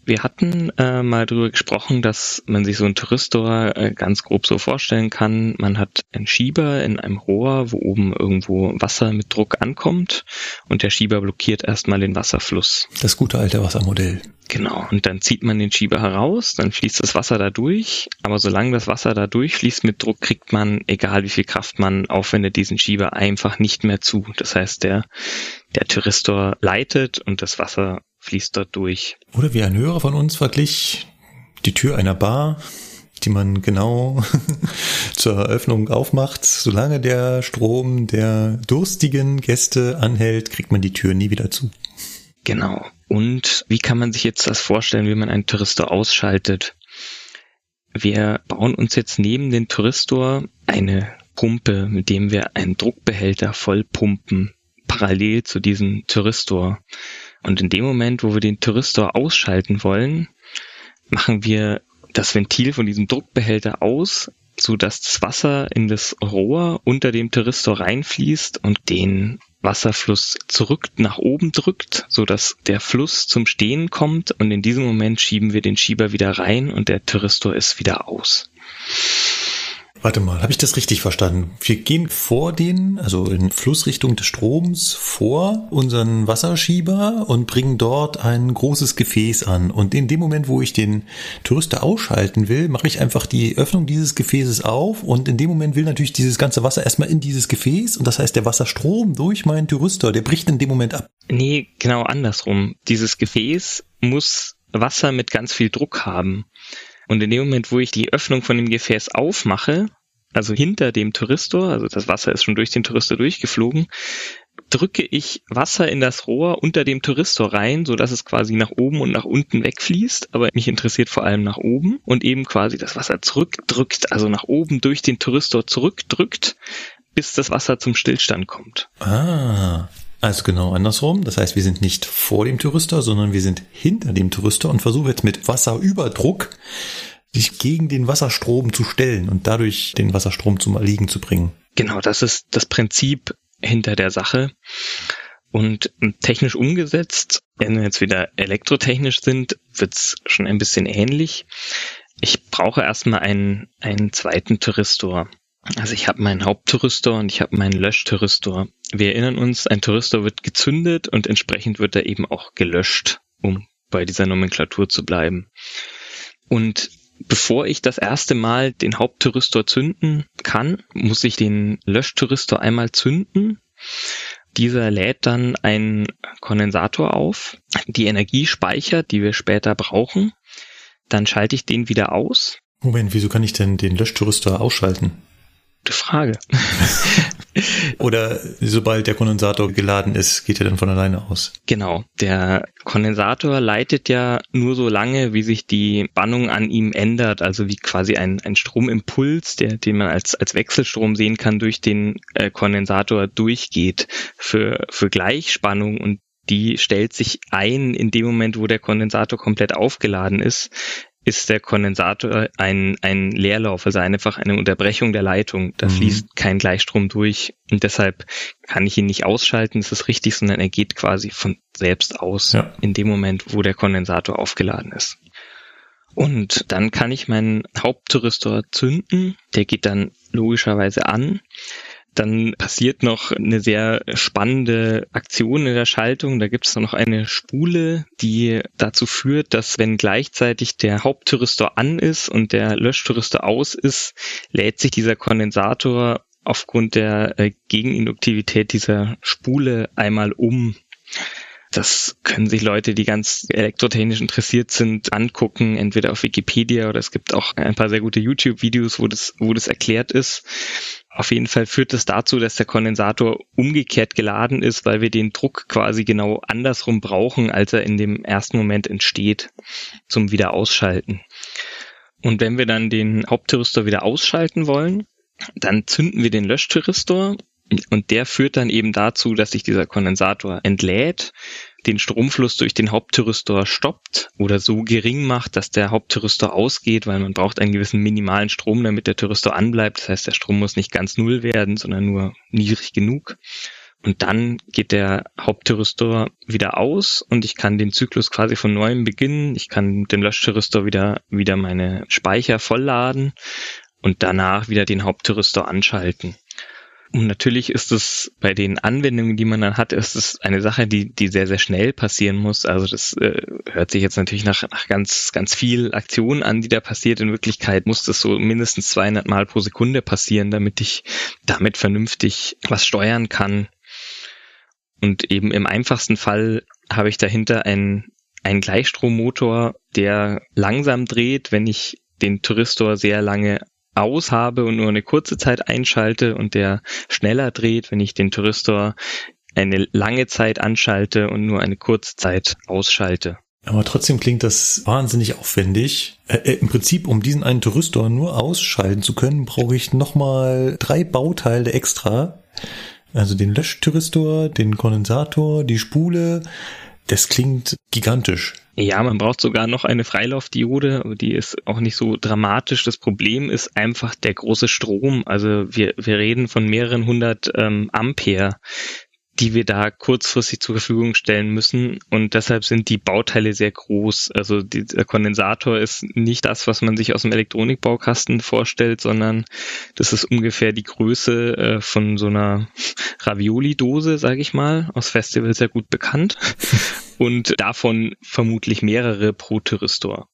Wir hatten äh, mal darüber gesprochen, dass man sich so einen Touristor äh, ganz grob so vorstellen kann. Man hat einen Schieber in einem Rohr, wo oben irgendwo Wasser mit Druck ankommt und der Schieber blockiert erstmal den Wasserfluss. Das gute alte Wassermodell. Genau, und dann zieht man den Schieber heraus, dann fließt das Wasser da durch, aber solange das Wasser da durchfließt mit Druck, kriegt man, egal wie viel Kraft man aufwendet, diesen Schieber einfach nicht mehr zu. Das heißt, der, der Thyristor leitet und das Wasser fließt dort durch. Oder wie ein Hörer von uns verglich, die Tür einer Bar, die man genau zur Eröffnung aufmacht. Solange der Strom der durstigen Gäste anhält, kriegt man die Tür nie wieder zu. Genau. Und wie kann man sich jetzt das vorstellen, wie man einen Touristor ausschaltet? Wir bauen uns jetzt neben den Touristor eine Pumpe, mit dem wir einen Druckbehälter voll pumpen, parallel zu diesem Touristor. Und in dem Moment, wo wir den Touristor ausschalten wollen, machen wir das Ventil von diesem Druckbehälter aus, so dass das Wasser in das Rohr unter dem Touristor reinfließt und den Wasserfluss zurück nach oben drückt, so dass der Fluss zum Stehen kommt und in diesem Moment schieben wir den Schieber wieder rein und der Touristor ist wieder aus. Warte mal, habe ich das richtig verstanden? Wir gehen vor den, also in Flussrichtung des Stroms, vor unseren Wasserschieber und bringen dort ein großes Gefäß an. Und in dem Moment, wo ich den Tourister ausschalten will, mache ich einfach die Öffnung dieses Gefäßes auf und in dem Moment will natürlich dieses ganze Wasser erstmal in dieses Gefäß und das heißt, der Wasserstrom durch meinen Tourister, der bricht in dem Moment ab. Nee, genau andersrum. Dieses Gefäß muss Wasser mit ganz viel Druck haben. Und in dem Moment, wo ich die Öffnung von dem Gefäß aufmache, also hinter dem Touristor, also das Wasser ist schon durch den Touristor durchgeflogen, drücke ich Wasser in das Rohr unter dem Touristor rein, so dass es quasi nach oben und nach unten wegfließt. Aber mich interessiert vor allem nach oben und eben quasi das Wasser zurückdrückt, also nach oben durch den Touristor zurückdrückt, bis das Wasser zum Stillstand kommt. Ah, also genau andersrum. Das heißt, wir sind nicht vor dem Thyristor, sondern wir sind hinter dem Thyristor und versuchen jetzt mit Wasserüberdruck sich gegen den Wasserstrom zu stellen und dadurch den Wasserstrom zum Erliegen zu bringen. Genau, das ist das Prinzip hinter der Sache. Und technisch umgesetzt, wenn wir jetzt wieder elektrotechnisch sind, wird's schon ein bisschen ähnlich. Ich brauche erstmal einen, einen zweiten Thyristor. Also ich habe meinen Hauptthyristor und ich habe meinen Löschthyristor. Wir erinnern uns, ein Thyristor wird gezündet und entsprechend wird er eben auch gelöscht, um bei dieser Nomenklatur zu bleiben. Und bevor ich das erste Mal den Hauptthyristor zünden kann, muss ich den Löschthyristor einmal zünden. Dieser lädt dann einen Kondensator auf, die Energie speichert, die wir später brauchen. Dann schalte ich den wieder aus. Moment, wieso kann ich denn den Löschthyristor ausschalten? Gute Frage. Oder sobald der Kondensator geladen ist, geht er dann von alleine aus? Genau. Der Kondensator leitet ja nur so lange, wie sich die Spannung an ihm ändert, also wie quasi ein, ein Stromimpuls, der, den man als, als Wechselstrom sehen kann, durch den äh, Kondensator durchgeht. Für, für Gleichspannung und die stellt sich ein in dem Moment, wo der Kondensator komplett aufgeladen ist ist der Kondensator ein, ein Leerlauf, also einfach eine Unterbrechung der Leitung. Da mhm. fließt kein Gleichstrom durch und deshalb kann ich ihn nicht ausschalten, das ist richtig, sondern er geht quasi von selbst aus ja. in dem Moment, wo der Kondensator aufgeladen ist. Und dann kann ich meinen Hauptthyristor zünden, der geht dann logischerweise an dann passiert noch eine sehr spannende Aktion in der Schaltung. Da gibt es noch eine Spule, die dazu führt, dass wenn gleichzeitig der Hauptthyristor an ist und der Löschthyristor aus ist, lädt sich dieser Kondensator aufgrund der äh, Gegeninduktivität dieser Spule einmal um. Das können sich Leute, die ganz elektrotechnisch interessiert sind, angucken, entweder auf Wikipedia oder es gibt auch ein paar sehr gute YouTube-Videos, wo das, wo das erklärt ist. Auf jeden Fall führt es das dazu, dass der Kondensator umgekehrt geladen ist, weil wir den Druck quasi genau andersrum brauchen, als er in dem ersten Moment entsteht, zum Wiederausschalten. Und wenn wir dann den Hauptthyristor wieder ausschalten wollen, dann zünden wir den Löschthyristor und der führt dann eben dazu, dass sich dieser Kondensator entlädt, den Stromfluss durch den Hauptthyristor stoppt oder so gering macht, dass der Hauptthyristor ausgeht, weil man braucht einen gewissen minimalen Strom, damit der Thyristor anbleibt. Das heißt, der Strom muss nicht ganz null werden, sondern nur niedrig genug. Und dann geht der Hauptthyristor wieder aus und ich kann den Zyklus quasi von neuem beginnen. Ich kann mit dem Löschthyristor wieder, wieder meine Speicher vollladen und danach wieder den Hauptthyristor anschalten. Und natürlich ist es bei den Anwendungen, die man dann hat, ist es eine Sache, die, die sehr, sehr schnell passieren muss. Also das äh, hört sich jetzt natürlich nach, nach ganz, ganz viel Aktion an, die da passiert. In Wirklichkeit muss das so mindestens 200 Mal pro Sekunde passieren, damit ich damit vernünftig was steuern kann. Und eben im einfachsten Fall habe ich dahinter einen, einen Gleichstrommotor, der langsam dreht, wenn ich den Thyristor sehr lange aus habe und nur eine kurze Zeit einschalte und der schneller dreht, wenn ich den Thyristor eine lange Zeit anschalte und nur eine kurze Zeit ausschalte. Aber trotzdem klingt das wahnsinnig aufwendig. Äh, Im Prinzip, um diesen einen Thyristor nur ausschalten zu können, brauche ich nochmal drei Bauteile extra. Also den Löschthyristor, den Kondensator, die Spule. Das klingt gigantisch. Ja, man braucht sogar noch eine Freilaufdiode, die ist auch nicht so dramatisch. Das Problem ist einfach der große Strom. Also wir, wir reden von mehreren hundert ähm, Ampere, die wir da kurzfristig zur Verfügung stellen müssen. Und deshalb sind die Bauteile sehr groß. Also die, der Kondensator ist nicht das, was man sich aus dem Elektronikbaukasten vorstellt, sondern das ist ungefähr die Größe äh, von so einer Ravioli-Dose, sage ich mal, aus Festivals sehr gut bekannt. Und davon vermutlich mehrere pro Thyristor.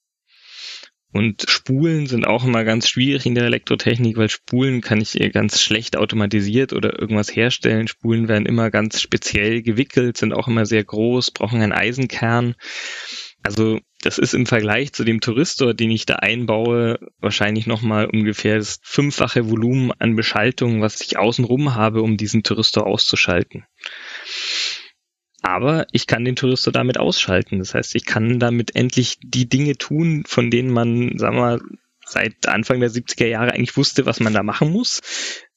Und Spulen sind auch immer ganz schwierig in der Elektrotechnik, weil Spulen kann ich ganz schlecht automatisiert oder irgendwas herstellen. Spulen werden immer ganz speziell gewickelt, sind auch immer sehr groß, brauchen einen Eisenkern. Also das ist im Vergleich zu dem Thyristor, den ich da einbaue, wahrscheinlich nochmal ungefähr das fünffache Volumen an Beschaltung, was ich außenrum habe, um diesen Thyristor auszuschalten. Aber ich kann den Touristor damit ausschalten. Das heißt, ich kann damit endlich die Dinge tun, von denen man, sagen wir seit Anfang der 70er Jahre eigentlich wusste, was man da machen muss.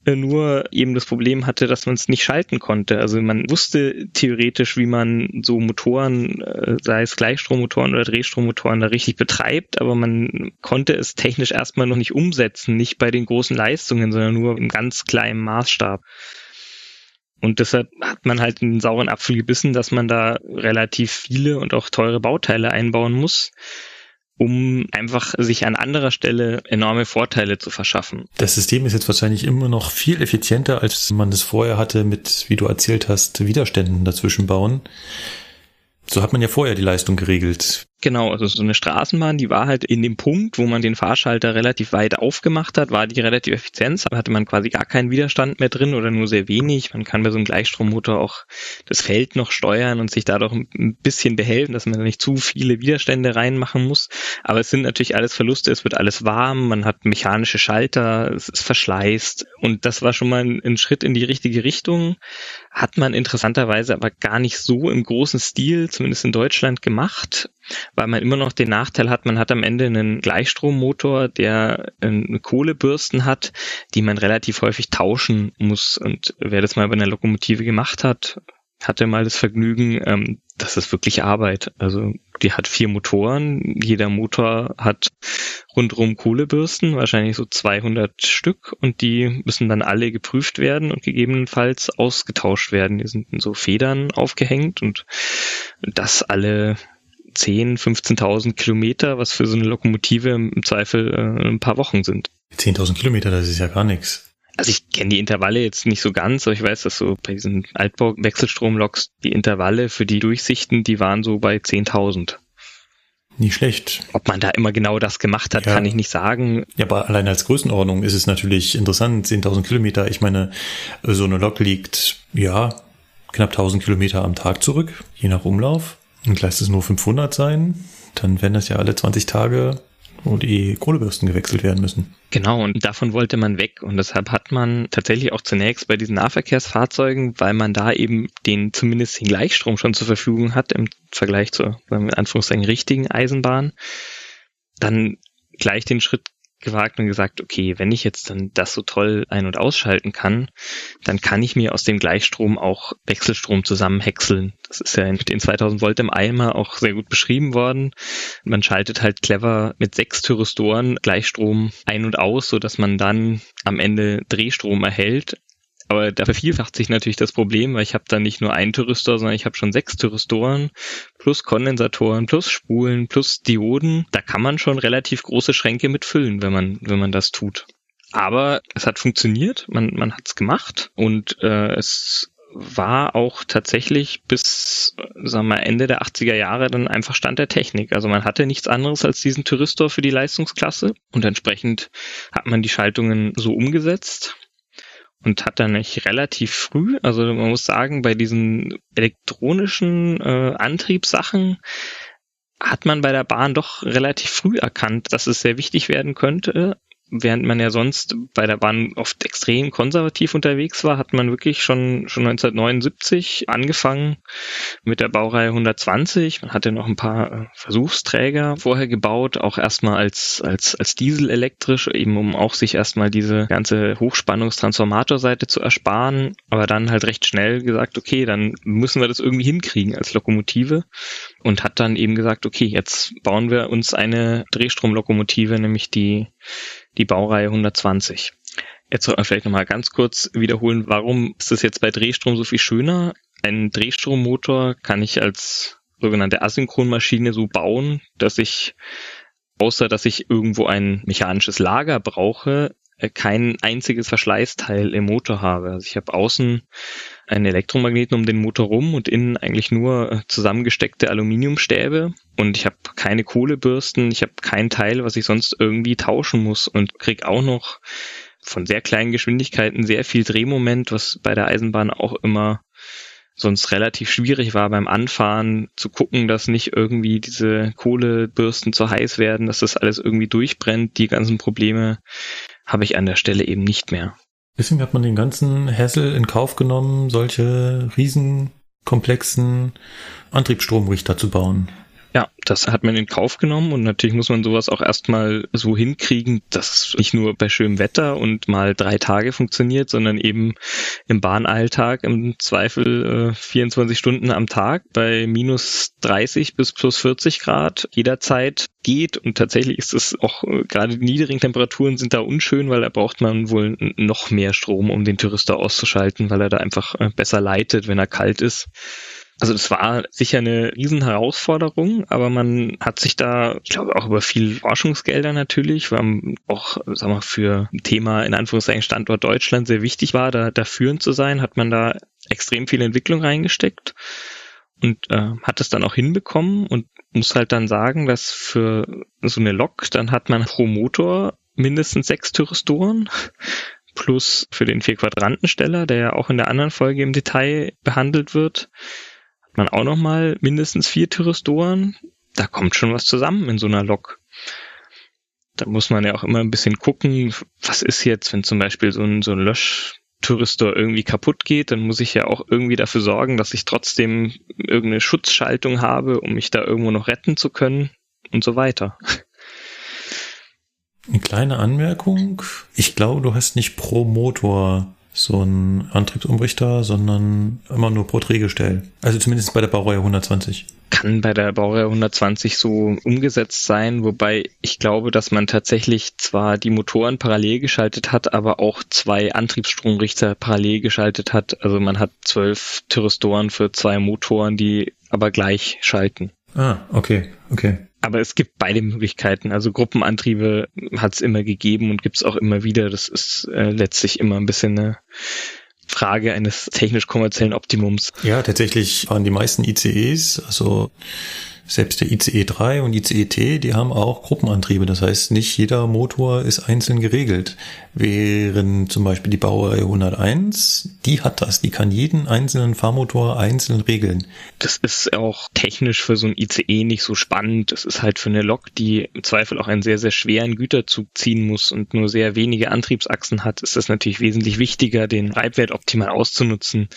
nur eben das Problem hatte, dass man es nicht schalten konnte. Also man wusste theoretisch, wie man so Motoren, äh, sei es Gleichstrommotoren oder Drehstrommotoren, da richtig betreibt, aber man konnte es technisch erstmal noch nicht umsetzen, nicht bei den großen Leistungen, sondern nur im ganz kleinen Maßstab. Und deshalb hat man halt einen sauren Apfel gebissen, dass man da relativ viele und auch teure Bauteile einbauen muss um einfach sich an anderer Stelle enorme Vorteile zu verschaffen. Das System ist jetzt wahrscheinlich immer noch viel effizienter, als man es vorher hatte mit, wie du erzählt hast, Widerständen dazwischen bauen. So hat man ja vorher die Leistung geregelt. Genau, also so eine Straßenbahn, die war halt in dem Punkt, wo man den Fahrschalter relativ weit aufgemacht hat, war die relativ effizient, da hatte man quasi gar keinen Widerstand mehr drin oder nur sehr wenig. Man kann bei so einem Gleichstrommotor auch das Feld noch steuern und sich dadurch ein bisschen behelfen, dass man nicht zu viele Widerstände reinmachen muss. Aber es sind natürlich alles Verluste, es wird alles warm, man hat mechanische Schalter, es ist verschleißt und das war schon mal ein, ein Schritt in die richtige Richtung. Hat man interessanterweise aber gar nicht so im großen Stil, zumindest in Deutschland, gemacht weil man immer noch den Nachteil hat, man hat am Ende einen Gleichstrommotor, der eine Kohlebürsten hat, die man relativ häufig tauschen muss. Und wer das mal bei einer Lokomotive gemacht hat, hatte mal das Vergnügen, ähm, das ist wirklich Arbeit. Also die hat vier Motoren, jeder Motor hat rundrum Kohlebürsten, wahrscheinlich so 200 Stück und die müssen dann alle geprüft werden und gegebenenfalls ausgetauscht werden. Die sind in so Federn aufgehängt und das alle 10, 15.000 Kilometer, was für so eine Lokomotive im Zweifel äh, ein paar Wochen sind. 10.000 Kilometer, das ist ja gar nichts. Also ich kenne die Intervalle jetzt nicht so ganz, aber ich weiß, dass so bei diesen Altbau-Wechselstromloks die Intervalle für die Durchsichten, die waren so bei 10.000. Nicht schlecht. Ob man da immer genau das gemacht hat, ja. kann ich nicht sagen. Ja, aber allein als Größenordnung ist es natürlich interessant. 10.000 Kilometer. Ich meine, so eine Lok liegt, ja, knapp 1.000 Kilometer am Tag zurück, je nach Umlauf. Und lässt es nur 500 sein, dann werden das ja alle 20 Tage, wo die Kohlebürsten gewechselt werden müssen. Genau, und davon wollte man weg. Und deshalb hat man tatsächlich auch zunächst bei diesen Nahverkehrsfahrzeugen, weil man da eben den zumindest den Gleichstrom schon zur Verfügung hat im Vergleich zur, in Anführungszeichen, richtigen Eisenbahn, dann gleich den Schritt gewagt und gesagt, okay, wenn ich jetzt dann das so toll ein- und ausschalten kann, dann kann ich mir aus dem Gleichstrom auch Wechselstrom zusammenhäckseln. Das ist ja in den 2000 Volt im Eimer auch sehr gut beschrieben worden. Man schaltet halt clever mit sechs Thyristoren Gleichstrom ein und aus, so man dann am Ende Drehstrom erhält, aber da vervielfacht sich natürlich das Problem, weil ich habe da nicht nur einen Thyristor, sondern ich habe schon sechs Thyristoren plus Kondensatoren plus Spulen plus Dioden. Da kann man schon relativ große Schränke mitfüllen, wenn man, wenn man das tut. Aber es hat funktioniert, man, man hat es gemacht und äh, es war auch tatsächlich bis sagen wir, Ende der 80er Jahre dann einfach Stand der Technik. Also man hatte nichts anderes als diesen Thyristor für die Leistungsklasse und entsprechend hat man die Schaltungen so umgesetzt und hat dann nicht relativ früh, also man muss sagen, bei diesen elektronischen äh, Antriebssachen hat man bei der Bahn doch relativ früh erkannt, dass es sehr wichtig werden könnte, während man ja sonst bei der Bahn oft extrem konservativ unterwegs war, hat man wirklich schon, schon 1979 angefangen mit der Baureihe 120. Man hatte noch ein paar äh, Versuchsträger vorher gebaut, auch erstmal als, als, als Diesel elektrisch, eben um auch sich erstmal diese ganze Hochspannungstransformatorseite zu ersparen, aber dann halt recht schnell gesagt, okay, dann müssen wir das irgendwie hinkriegen als Lokomotive und hat dann eben gesagt, okay, jetzt bauen wir uns eine Drehstromlokomotive, nämlich die die Baureihe 120. Jetzt soll man vielleicht nochmal ganz kurz wiederholen, warum ist das jetzt bei Drehstrom so viel schöner? Ein Drehstrommotor kann ich als sogenannte Asynchronmaschine so bauen, dass ich, außer dass ich irgendwo ein mechanisches Lager brauche, äh, kein einziges Verschleißteil im Motor habe. Also ich habe außen einen Elektromagneten um den Motor rum und innen eigentlich nur äh, zusammengesteckte Aluminiumstäbe und ich habe keine Kohlebürsten, ich habe kein Teil, was ich sonst irgendwie tauschen muss und krieg auch noch von sehr kleinen Geschwindigkeiten sehr viel Drehmoment, was bei der Eisenbahn auch immer sonst relativ schwierig war beim Anfahren zu gucken, dass nicht irgendwie diese Kohlebürsten zu heiß werden, dass das alles irgendwie durchbrennt, die ganzen Probleme habe ich an der Stelle eben nicht mehr. Deswegen hat man den ganzen Hassel in Kauf genommen, solche riesenkomplexen Antriebsstromrichter zu bauen. Ja, das hat man in Kauf genommen und natürlich muss man sowas auch erstmal so hinkriegen, dass nicht nur bei schönem Wetter und mal drei Tage funktioniert, sondern eben im Bahnalltag im Zweifel äh, 24 Stunden am Tag bei minus 30 bis plus 40 Grad jederzeit geht und tatsächlich ist es auch äh, gerade die niedrigen Temperaturen sind da unschön, weil da braucht man wohl noch mehr Strom, um den Tourister auszuschalten, weil er da einfach äh, besser leitet, wenn er kalt ist. Also das war sicher eine Riesenherausforderung, aber man hat sich da, ich glaube, auch über viel Forschungsgelder natürlich, weil auch, sagen wir, für ein Thema in Anführungszeichen Standort Deutschland sehr wichtig war, da, da führend zu sein, hat man da extrem viel Entwicklung reingesteckt und äh, hat es dann auch hinbekommen und muss halt dann sagen, dass für so eine Lok, dann hat man pro Motor mindestens sechs Thyristoren plus für den Vier-Quadrantensteller, der ja auch in der anderen Folge im Detail behandelt wird, man auch nochmal mindestens vier Thyristoren. Da kommt schon was zusammen in so einer Lok. Da muss man ja auch immer ein bisschen gucken, was ist jetzt, wenn zum Beispiel so ein, so ein Löschthyristor irgendwie kaputt geht, dann muss ich ja auch irgendwie dafür sorgen, dass ich trotzdem irgendeine Schutzschaltung habe, um mich da irgendwo noch retten zu können und so weiter. Eine kleine Anmerkung. Ich glaube, du hast nicht pro Motor so ein Antriebsumrichter, sondern immer nur pro Drehgestell. Also zumindest bei der Baureihe 120. Kann bei der Baureihe 120 so umgesetzt sein, wobei ich glaube, dass man tatsächlich zwar die Motoren parallel geschaltet hat, aber auch zwei Antriebsstromrichter parallel geschaltet hat. Also man hat zwölf Thyristoren für zwei Motoren, die aber gleich schalten. Ah, okay, okay. Aber es gibt beide Möglichkeiten. Also Gruppenantriebe hat es immer gegeben und gibt es auch immer wieder. Das ist äh, letztlich immer ein bisschen eine Frage eines technisch-kommerziellen Optimums. Ja, tatsächlich waren die meisten ICEs, also selbst der ICE 3 und ICE T, die haben auch Gruppenantriebe. Das heißt, nicht jeder Motor ist einzeln geregelt. Während zum Beispiel die Baureihe 101, die hat das. Die kann jeden einzelnen Fahrmotor einzeln regeln. Das ist auch technisch für so ein ICE nicht so spannend. Das ist halt für eine Lok, die im Zweifel auch einen sehr, sehr schweren Güterzug ziehen muss und nur sehr wenige Antriebsachsen hat, ist das natürlich wesentlich wichtiger, den Reibwert optimal auszunutzen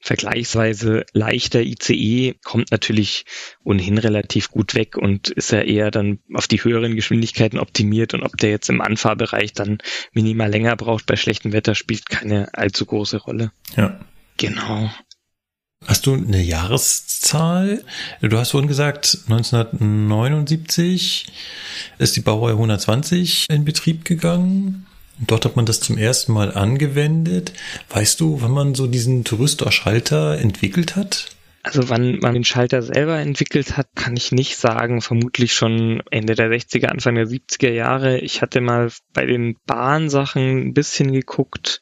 vergleichsweise leichter ICE kommt natürlich ohnehin relativ gut weg und ist ja eher dann auf die höheren Geschwindigkeiten optimiert und ob der jetzt im Anfahrbereich dann minimal länger braucht bei schlechtem Wetter spielt keine allzu große Rolle. Ja. Genau. Hast du eine Jahreszahl? Du hast vorhin gesagt, 1979 ist die Baureihe 120 in Betrieb gegangen. Dort hat man das zum ersten Mal angewendet. Weißt du, wann man so diesen Touristor-Schalter entwickelt hat? Also wann man den Schalter selber entwickelt hat, kann ich nicht sagen. Vermutlich schon Ende der 60er, Anfang der 70er Jahre. Ich hatte mal bei den Bahnsachen ein bisschen geguckt.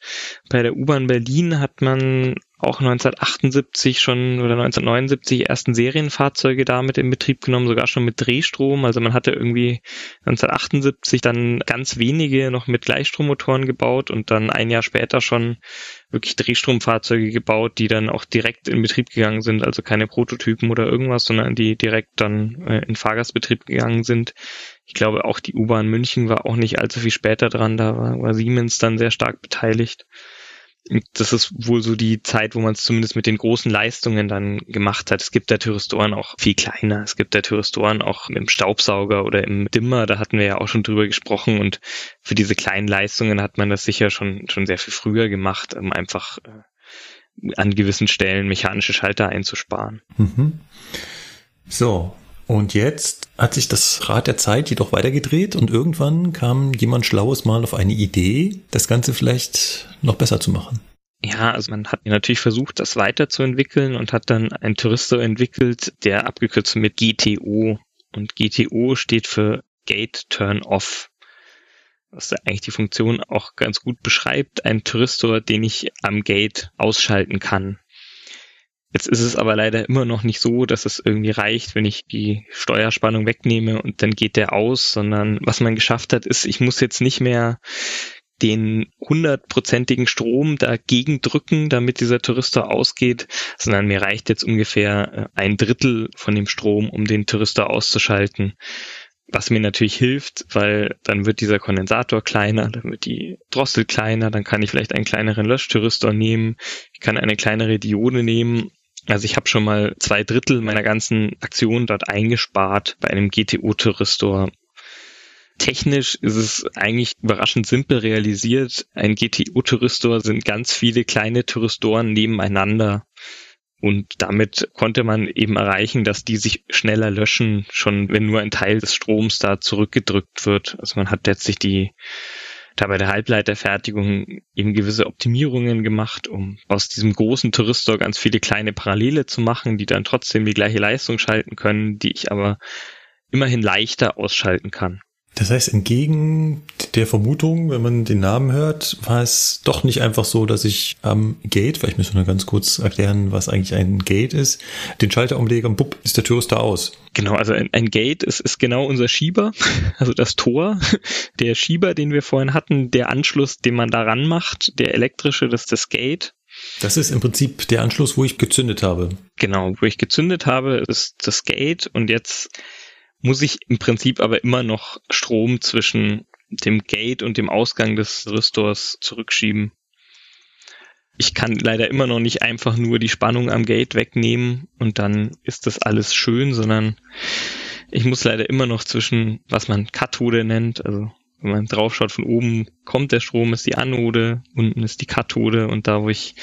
Bei der U-Bahn Berlin hat man auch 1978 schon oder 1979 ersten Serienfahrzeuge damit in Betrieb genommen, sogar schon mit Drehstrom. Also man hatte irgendwie 1978 dann ganz wenige noch mit Gleichstrommotoren gebaut und dann ein Jahr später schon wirklich Drehstromfahrzeuge gebaut, die dann auch direkt in Betrieb gegangen sind, also keine Prototypen oder irgendwas, sondern die direkt dann äh, in Fahrgastbetrieb gegangen sind. Ich glaube, auch die U-Bahn München war auch nicht allzu viel später dran, da war, war Siemens dann sehr stark beteiligt das ist wohl so die Zeit, wo man es zumindest mit den großen Leistungen dann gemacht hat. Es gibt da Thyristoren auch viel kleiner. Es gibt da Thyristoren auch im Staubsauger oder im Dimmer. Da hatten wir ja auch schon drüber gesprochen. Und für diese kleinen Leistungen hat man das sicher schon, schon sehr viel früher gemacht, um einfach äh, an gewissen Stellen mechanische Schalter einzusparen. Mhm. So, und jetzt hat sich das Rad der Zeit jedoch weitergedreht und irgendwann kam jemand Schlaues mal auf eine Idee, das Ganze vielleicht noch besser zu machen. Ja, also man hat natürlich versucht, das weiterzuentwickeln und hat dann ein Touristo entwickelt, der abgekürzt mit GTO. Und GTO steht für Gate Turn Off. Was eigentlich die Funktion auch ganz gut beschreibt. Ein Touristor, den ich am Gate ausschalten kann. Jetzt ist es aber leider immer noch nicht so, dass es irgendwie reicht, wenn ich die Steuerspannung wegnehme und dann geht der aus, sondern was man geschafft hat, ist, ich muss jetzt nicht mehr den hundertprozentigen Strom dagegen drücken, damit dieser Touristor ausgeht, sondern mir reicht jetzt ungefähr äh, ein Drittel von dem Strom, um den Touristor auszuschalten. Was mir natürlich hilft, weil dann wird dieser Kondensator kleiner, dann wird die Drossel kleiner, dann kann ich vielleicht einen kleineren Löschtouristor nehmen, ich kann eine kleinere Diode nehmen Also ich habe schon mal zwei Drittel meiner ganzen Aktion dort eingespart bei einem GTO-Thyristor. Technisch ist es eigentlich überraschend simpel realisiert. Ein GTO-Thyristor sind ganz viele kleine Thyristoren nebeneinander. Und damit konnte man eben erreichen, dass die sich schneller löschen, schon wenn nur ein Teil des Stroms da zurückgedrückt wird. Also man hat letztlich die da bei der Halbleiterfertigung eben gewisse Optimierungen gemacht, um aus diesem großen Touristor ganz viele kleine Parallele zu machen, die dann trotzdem die gleiche Leistung schalten können, die ich aber immerhin leichter ausschalten kann. Das heißt, entgegen der Vermutung, wenn man den Namen hört, war es doch nicht einfach so, dass ich am Gate, vielleicht müssen wir nur ganz kurz erklären, was eigentlich ein Gate ist, den Schalter umlege und bupp, ist der Toaster aus. Genau, also ein, ein Gate ist, ist genau unser Schieber, also das Tor. Der Schieber, den wir vorhin hatten, der Anschluss, den man daran macht, der elektrische, das ist das Gate. Das ist im Prinzip der Anschluss, wo ich gezündet habe. Genau, wo ich gezündet habe, ist das Gate und jetzt muss ich im Prinzip aber immer noch Strom zwischen dem Gate und dem Ausgang des Restores zurückschieben. Ich kann leider immer noch nicht einfach nur die Spannung am Gate wegnehmen und dann ist das alles schön, sondern ich muss leider immer noch zwischen, was man Kathode nennt, also wenn man draufschaut, von oben kommt der Strom, ist die Anode, unten ist die Kathode und da, wo ich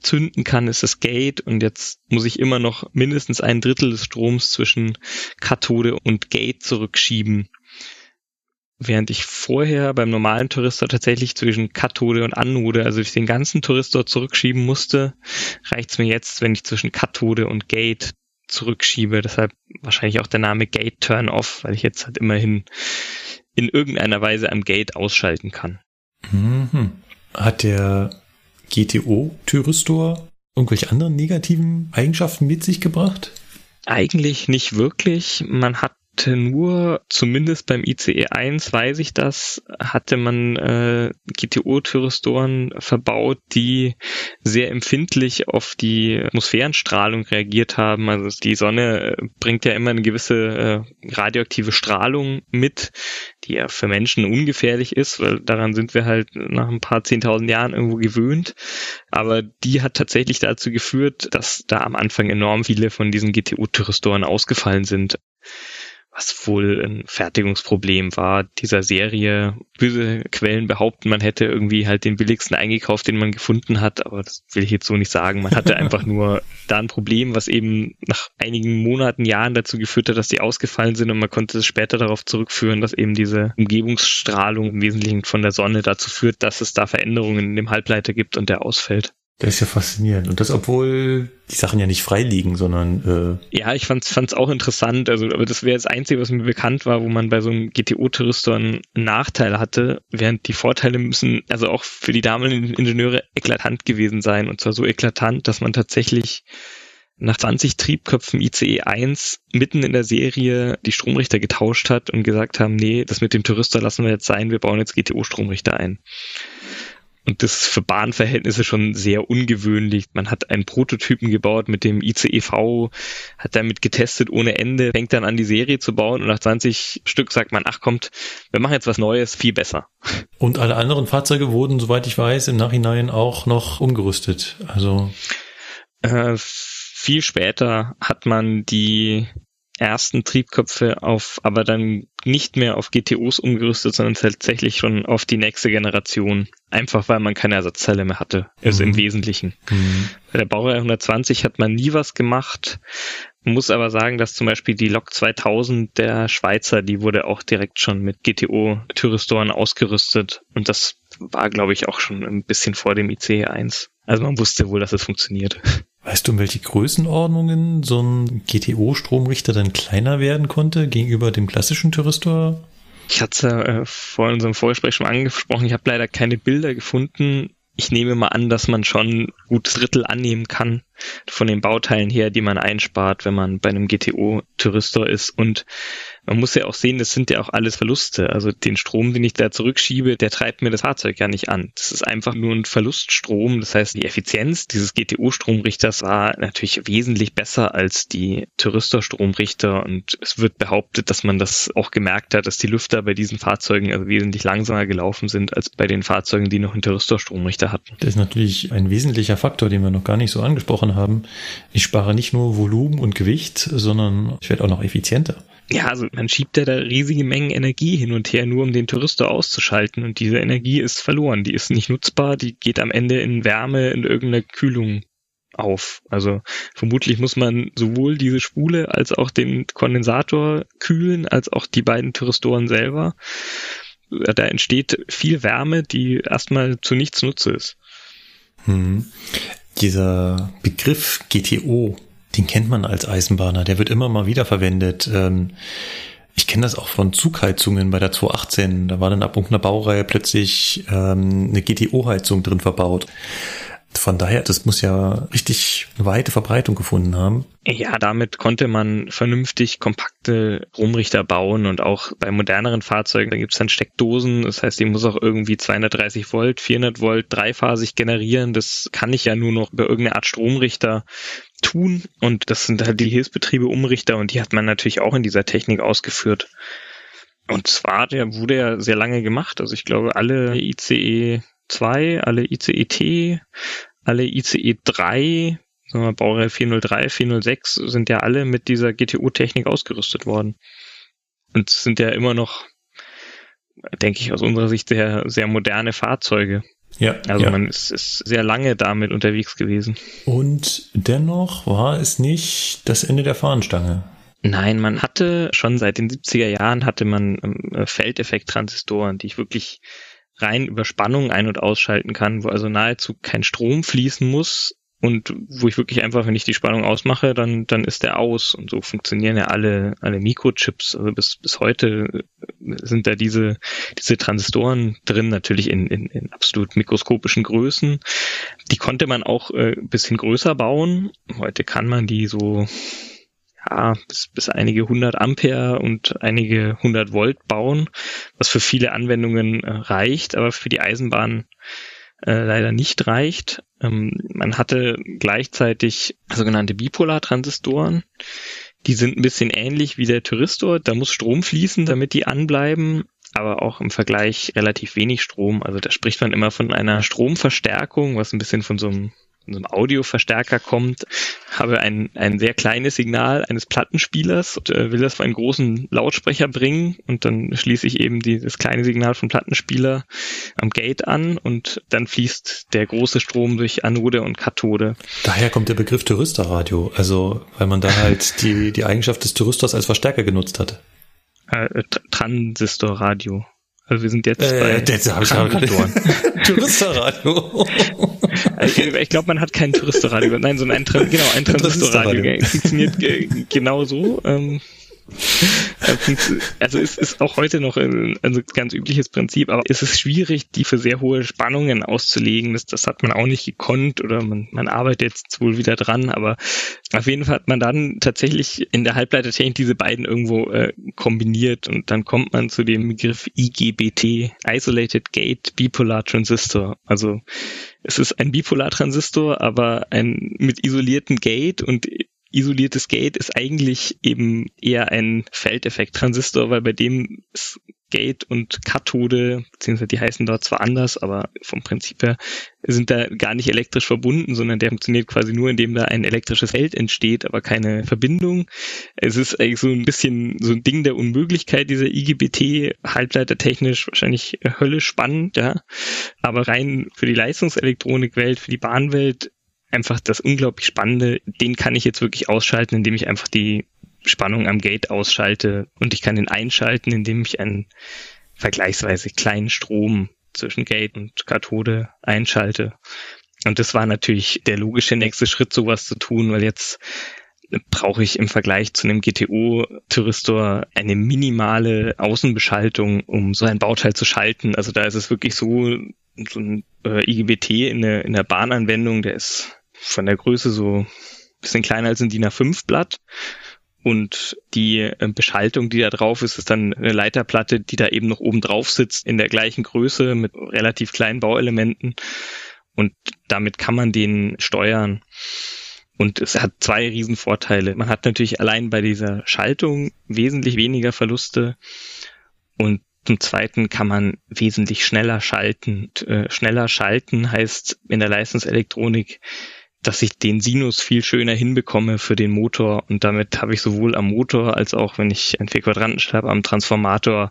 zünden kann, ist das Gate und jetzt muss ich immer noch mindestens ein Drittel des Stroms zwischen Kathode und Gate zurückschieben. Während ich vorher beim normalen Touristor tatsächlich zwischen Kathode und Anode, also ich den ganzen Touristor zurückschieben musste, reicht es mir jetzt, wenn ich zwischen Kathode und Gate zurückschiebe. Deshalb wahrscheinlich auch der Name Gate Turn Off, weil ich jetzt halt immerhin in irgendeiner Weise am Gate ausschalten kann. Mhm. Hat der GTO-Thyristor irgendwelche anderen negativen Eigenschaften mit sich gebracht? Eigentlich nicht wirklich. Man hat nur, zumindest beim ICE 1 weiß ich das, hatte man äh, GTO-Thyristoren verbaut, die sehr empfindlich auf die Atmosphärenstrahlung reagiert haben. Also die Sonne äh, bringt ja immer eine gewisse äh, radioaktive Strahlung mit, die ja für Menschen ungefährlich ist, weil daran sind wir halt nach ein paar zehntausend Jahren irgendwo gewöhnt. Aber die hat tatsächlich dazu geführt, dass da am Anfang enorm viele von diesen GTO-Thyristoren ausgefallen sind was wohl ein Fertigungsproblem war dieser Serie. Böse Quellen behaupten, man hätte irgendwie halt den billigsten eingekauft, den man gefunden hat, aber das will ich jetzt so nicht sagen. Man hatte einfach nur da ein Problem, was eben nach einigen Monaten, Jahren dazu geführt hat, dass die ausgefallen sind und man konnte es später darauf zurückführen, dass eben diese Umgebungsstrahlung im Wesentlichen von der Sonne dazu führt, dass es da Veränderungen in dem Halbleiter gibt und der ausfällt. Das ist ja faszinierend. Und das, obwohl die Sachen ja nicht frei liegen, sondern äh Ja, ich fand's, fand's auch interessant. Also, aber das wäre das Einzige, was mir bekannt war, wo man bei so einem GTO-Touristor einen Nachteil hatte, während die Vorteile müssen, also auch für die damaligen Ingenieure eklatant gewesen sein. Und zwar so eklatant, dass man tatsächlich nach 20 Triebköpfen ICE 1 mitten in der Serie die Stromrichter getauscht hat und gesagt haben, nee, das mit dem Touristor lassen wir jetzt sein, wir bauen jetzt GTO-Stromrichter ein. Und das ist für Bahnverhältnisse schon sehr ungewöhnlich. Man hat einen Prototypen gebaut mit dem ICEV, hat damit getestet ohne Ende, fängt dann an die Serie zu bauen und nach 20 Stück sagt man, ach kommt, wir machen jetzt was Neues, viel besser. Und alle anderen Fahrzeuge wurden, soweit ich weiß, im Nachhinein auch noch umgerüstet. Also äh, viel später hat man die ersten Triebköpfe auf, aber dann nicht mehr auf GTOs umgerüstet, sondern tatsächlich schon auf die nächste Generation. Einfach weil man keine Ersatzzelle mehr hatte. Also mhm. im Wesentlichen. Mhm. Bei der Baureihe 120 hat man nie was gemacht. Man muss aber sagen, dass zum Beispiel die Lok 2000 der Schweizer, die wurde auch direkt schon mit GTO-Thyristoren ausgerüstet. Und das war, glaube ich, auch schon ein bisschen vor dem ICE 1. Also man wusste wohl, dass es funktioniert. Weißt du, in welche Größenordnungen so ein GTO-Stromrichter dann kleiner werden konnte gegenüber dem klassischen Thyristor? Ich hatte äh, vor unserem Vorgespräch schon angesprochen, ich habe leider keine Bilder gefunden. Ich nehme mal an, dass man schon gutes Drittel annehmen kann von den Bauteilen her, die man einspart, wenn man bei einem GTO-Thyristor ist. Und man muss ja auch sehen, das sind ja auch alles Verluste. Also den Strom, den ich da zurückschiebe, der treibt mir das Fahrzeug ja nicht an. Das ist einfach nur ein Verluststrom. Das heißt, die Effizienz dieses GTO-Stromrichters war natürlich wesentlich besser als die Thyristor-Stromrichter und es wird behauptet, dass man das auch gemerkt hat, dass die Lüfter bei diesen Fahrzeugen also wesentlich langsamer gelaufen sind als bei den Fahrzeugen, die noch einen Thyristor-Stromrichter hatten. Das ist natürlich ein wesentlicher Faktor, den wir noch gar nicht so angesprochen haben. Ich spare nicht nur Volumen und Gewicht, sondern ich werde auch noch effizienter. Ja, also man schiebt ja da riesige Mengen Energie hin und her, nur um den Tourister auszuschalten. Und diese Energie ist verloren. Die ist nicht nutzbar. Die geht am Ende in Wärme, in irgendeiner Kühlung auf. Also vermutlich muss man sowohl diese Spule als auch den Kondensator kühlen, als auch die beiden Thyristoren selber. Da entsteht viel Wärme, die erstmal zu nichts Nutze ist. Hm. Dieser Begriff GTO, den kennt man als Eisenbahner, der wird immer mal wieder verwendet. Ähm, ich kenne das auch von Zugheizungen bei der 218. Da war dann ab irgendeiner Baureihe plötzlich ähm, eine GTO-Heizung drin verbaut. Von daher, das muss ja richtig weite Verbreitung gefunden haben. Ja, damit konnte man vernünftig kompakte Rumrichter bauen und auch bei moderneren Fahrzeugen, da gibt's dann Steckdosen, das heißt, die muss auch irgendwie 230 Volt, 400 Volt dreiphasig generieren. Das kann ich ja nur noch über irgendeine Art Stromrichter tun und das sind halt die Hilfsbetriebe Umrichter und die hat man natürlich auch in dieser Technik ausgeführt. Und zwar, der wurde ja sehr lange gemacht. Also ich glaube, alle ICE 2, alle ICE-T, alle ICE 3, sagen wir Baureihe 403, 406 sind ja alle mit dieser GTU-Technik ausgerüstet worden. Und sind ja immer noch, denke ich, aus unserer Sicht sehr, sehr moderne Fahrzeuge. Ja. Also ja. man ist, ist sehr lange damit unterwegs gewesen. Und dennoch war es nicht das Ende der Fahnenstange. Nein, man hatte schon seit den 70er Jahren hatte man ähm, Feldeffekt-Transistoren, die ich wirklich rein über Spannung ein- und ausschalten kann, wo also nahezu kein Strom fließen muss und wo ich wirklich einfach, wenn ich die Spannung ausmache, dann, dann ist der aus. Und so funktionieren ja alle, alle Mikrochips. Also bis, bis heute sind da diese, diese Transistoren drin, natürlich in, in, in absolut mikroskopischen Größen. Die konnte man auch äh, bisschen größer bauen. Heute kann man die so ja, bis, bis einige hundert Ampere und einige hundert Volt bauen, was für viele Anwendungen äh, reicht, aber für die Eisenbahn äh, leider nicht reicht. Ähm, man hatte gleichzeitig sogenannte Bipolartransistoren. Die sind ein bisschen ähnlich wie der Thyristor. Da muss Strom fließen, damit die anbleiben aber auch im Vergleich relativ wenig Strom. Also da spricht man immer von einer Stromverstärkung, was ein bisschen von so einem so einem Audioverstärker kommt, habe ein, ein sehr kleines Signal eines Plattenspielers und äh, will das vor einen großen Lautsprecher bringen und dann schließe ich eben die, das kleine Signal vom Plattenspieler am Gate an und dann fließt der große Strom durch Anode und Kathode. Daher kommt der Begriff Touristerradio, also weil man da halt die, die Eigenschaft des Touristors als Verstärker genutzt hat. Äh, Transistorradio. Also wir sind jetzt äh, bei jetzt hab ich Touristerradio. also ich glaube, man hat kein Touristerradio. Nein, sondern ein, genau, ein Transistorradio. Funktioniert genau so. Ähm, also es ist auch heute noch ein, ein ganz übliches Prinzip, aber es ist schwierig, die für sehr hohe Spannungen auszulegen. Das, das hat man auch nicht gekonnt oder man, man arbeitet jetzt wohl wieder dran, aber auf jeden Fall hat man dann tatsächlich in der Halbleitertechnik diese beiden irgendwo äh, kombiniert und dann kommt man zu dem Begriff IGBT, Isolated Gate Bipolar Transistor. Also es ist ein Bipolar-Transistor, aber ein mit isoliertem Gate und isoliertes Gate ist eigentlich eben eher ein Feldeffekt-Transistor, weil bei dem ist Gate und Kathode, beziehungsweise die heißen dort zwar anders, aber vom Prinzip her sind da gar nicht elektrisch verbunden, sondern der funktioniert quasi nur, indem da ein elektrisches Feld entsteht, aber keine Verbindung. Es ist eigentlich so ein bisschen so ein Ding der Unmöglichkeit, dieser IGBT, halbleitertechnisch wahrscheinlich höllisch spannend, ja. Aber rein für die Leistungselektronikwelt, für die Bahnwelt einfach das unglaublich Spannende, den kann ich jetzt wirklich ausschalten, indem ich einfach die Spannung am Gate ausschalte und ich kann den einschalten, indem ich einen vergleichsweise kleinen Strom zwischen Gate und Kathode einschalte. Und das war natürlich der logische nächste Schritt, sowas zu tun, weil jetzt brauche ich im Vergleich zu einem GTO-Thyristor eine minimale Außenbeschaltung, um so ein Bauteil zu schalten. Also da ist es wirklich so, so ein äh, IGBT in der, in der Bahnanwendung, der ist von der Größe so bisschen kleiner als ein DIN A5 Blatt Und die äh, Beschaltung, die da drauf ist, ist dann eine Leiterplatte, die da eben noch oben drauf sitzt, in der gleichen Größe mit relativ kleinen Bauelementen. Und damit kann man den steuern. Und es hat zwei Riesenvorteile. Man hat natürlich allein bei dieser Schaltung wesentlich weniger Verluste. Und zum Zweiten kann man wesentlich schneller schalten. Und, äh, schneller schalten heißt in der Leistungselektronik, dass ich den Sinus viel schöner hinbekomme für den Motor. Und damit habe ich sowohl am Motor als auch, wenn ich einen Vierquadrantenstab am Transformator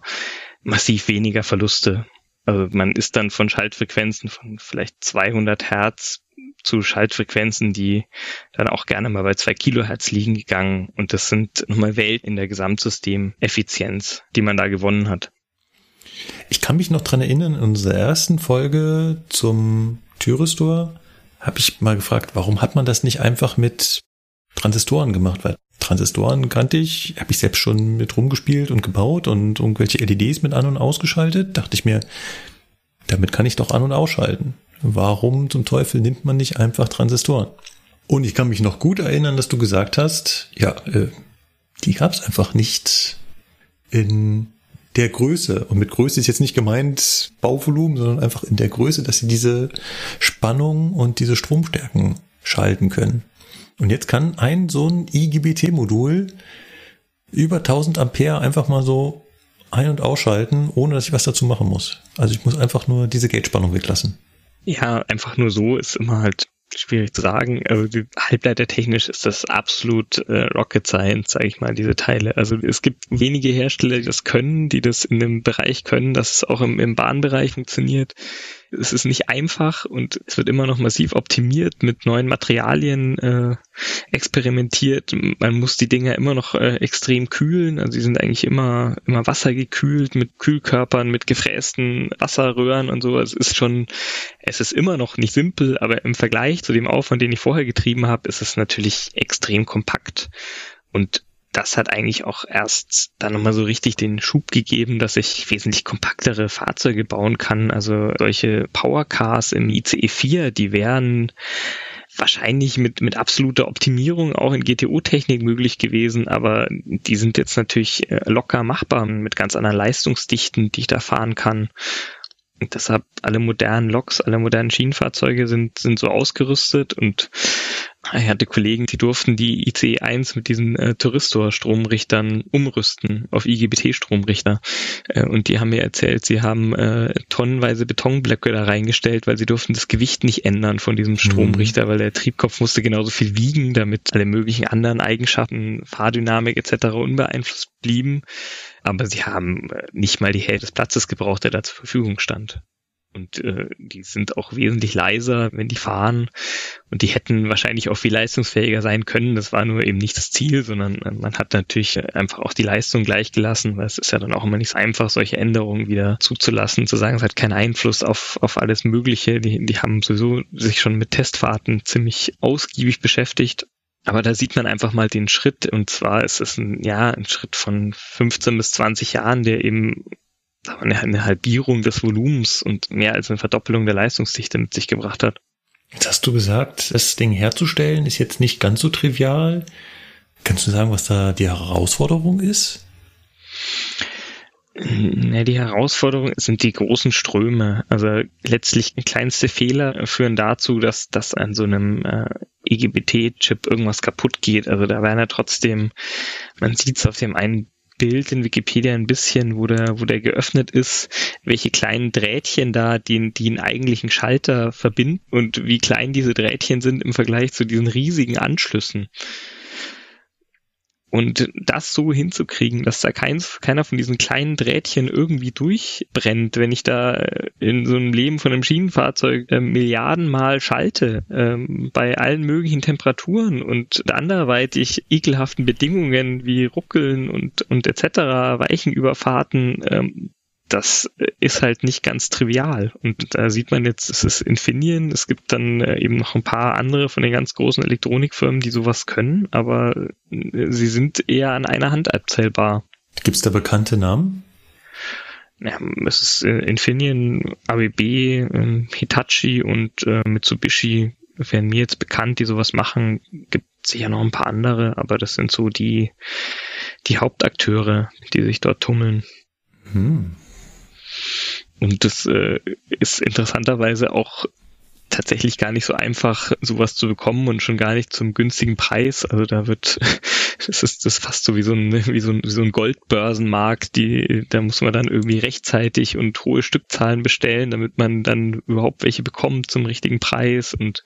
massiv weniger Verluste. Also man ist dann von Schaltfrequenzen von vielleicht 200 Hertz zu Schaltfrequenzen, die dann auch gerne mal bei zwei Kilohertz liegen gegangen. Und das sind nochmal Welt in der Gesamtsystemeffizienz, die man da gewonnen hat. Ich kann mich noch dran erinnern, in unserer ersten Folge zum Thyristor habe ich mal gefragt, warum hat man das nicht einfach mit Transistoren gemacht? Weil Transistoren kannte ich, habe ich selbst schon mit rumgespielt und gebaut und irgendwelche LEDs mit an- und ausgeschaltet. Dachte ich mir, damit kann ich doch an- und ausschalten. Warum zum Teufel nimmt man nicht einfach Transistoren? Und ich kann mich noch gut erinnern, dass du gesagt hast, ja, äh, die gab es einfach nicht in der Größe. Und mit Größe ist jetzt nicht gemeint Bauvolumen, sondern einfach in der Größe, dass sie diese Spannung und diese Stromstärken schalten können. Und jetzt kann ein so ein IGBT-Modul über 1000 Ampere einfach mal so ein- und ausschalten, ohne dass ich was dazu machen muss. Also ich muss einfach nur diese Gate-Spannung weglassen. Ja, einfach nur so ist immer halt schwierig zu sagen. Also die, halbleitertechnisch ist das absolut äh, Rocket Science, sage ich mal, diese Teile. Also es gibt wenige Hersteller, die das können, die das in dem Bereich können, dass es auch im, im Bahnbereich funktioniert es ist nicht einfach und es wird immer noch massiv optimiert, mit neuen Materialien äh, experimentiert. Man muss die Dinger immer noch äh, extrem kühlen. Also sie sind eigentlich immer, immer wassergekühlt mit Kühlkörpern, mit gefrästen Wasserröhren und so. Es ist schon, es ist immer noch nicht simpel, aber im Vergleich zu dem Aufwand, den ich vorher getrieben habe, ist es natürlich extrem kompakt. Und das hat eigentlich auch erst dann nochmal so richtig den Schub gegeben, dass ich wesentlich kompaktere Fahrzeuge bauen kann. Also solche Powercars im ICE 4, die wären wahrscheinlich mit, mit absoluter Optimierung auch in GTO-Technik möglich gewesen, aber die sind jetzt natürlich äh, locker machbar mit ganz anderen Leistungsdichten, die ich da fahren kann. Und deshalb alle modernen Loks, alle modernen Schienenfahrzeuge sind, sind so ausgerüstet und ich hatte Kollegen, die durften die ICE 1 mit diesen äh, Thyristor-Stromrichtern umrüsten auf IGBT-Stromrichter. Äh, und die haben mir erzählt, sie haben äh, tonnenweise Betonblöcke da reingestellt, weil sie durften das Gewicht nicht ändern von diesem Stromrichter, mhm. weil der Triebkopf musste genauso viel wiegen, damit alle möglichen anderen Eigenschaften, Fahrdynamik etc. unbeeinflusst blieben. Aber sie haben äh, nicht mal die Hälfte des Platzes gebraucht, der da zur Verfügung stand. Und äh, die sind auch wesentlich leiser, wenn die fahren. Und die hätten wahrscheinlich auch viel leistungsfähiger sein können. Das war nur eben nicht das Ziel, sondern äh, man hat natürlich einfach auch die Leistung gleich gelassen, weil es ist ja dann auch immer nicht so einfach, solche Änderungen wieder zuzulassen, zu sagen, es hat keinen Einfluss auf, auf alles Mögliche. Die, die haben sowieso sich schon mit Testfahrten ziemlich ausgiebig beschäftigt. Aber da sieht man einfach mal den Schritt. Und zwar ist es ein, ja, ein Schritt von 15 bis 20 Jahren, der eben eine, eine Halbierung des Volumens und mehr als eine Verdoppelung der Leistungsdichte mit sich gebracht hat. Jetzt hast du gesagt, das Ding herzustellen ist jetzt nicht ganz so trivial. Kannst du sagen, was da die Herausforderung ist? Ja, die Herausforderung sind die großen Ströme. Also letztlich kleinste Fehler führen dazu, dass, dass an so einem äh, EGBT-Chip irgendwas kaputt geht. Also da werden ja trotzdem, man sieht es auf dem einen Bild in Wikipedia ein bisschen, wo der, wo der geöffnet ist, welche kleinen Drähtchen da den, den eigentlichen Schalter verbinden und wie klein diese Drähtchen sind im Vergleich zu diesen riesigen Anschlüssen. Und das so hinzukriegen, dass da keins, keiner von diesen kleinen Drähtchen irgendwie durchbrennt, wenn ich da in so einem Leben von einem Schienenfahrzeug äh, Milliardenmal schalte, ähm, bei allen möglichen Temperaturen und anderweitig ekelhaften Bedingungen wie Ruckeln und, und etc., Weichenüberfahrten, ähm, das ist halt nicht ganz trivial. Und da sieht man jetzt, es ist Infineon, es gibt dann äh, eben noch ein paar andere von den ganz großen Elektronikfirmen, die sowas können, aber äh, sie sind eher an einer Hand abzählbar. Gibt es da bekannte Namen? Ja, es ist äh, Infineon, ABB, ähm, Hitachi und Mitsubishi wären mir jetzt bekannt, die sowas machen. Gibt gibt sicher noch ein paar andere, aber das sind so die, die Hauptakteure, die sich dort tummeln. Hm. Und das äh, ist interessanterweise auch tatsächlich gar nicht so einfach, sowas zu bekommen und schon gar nicht zum günstigen Preis. Also da wird, das ist das ist fast so wie so ein, wie so ein, wie so ein Goldbörsenmarkt, die, da muss man dann irgendwie rechtzeitig und hohe Stückzahlen bestellen, damit man dann überhaupt welche bekommt zum richtigen Preis und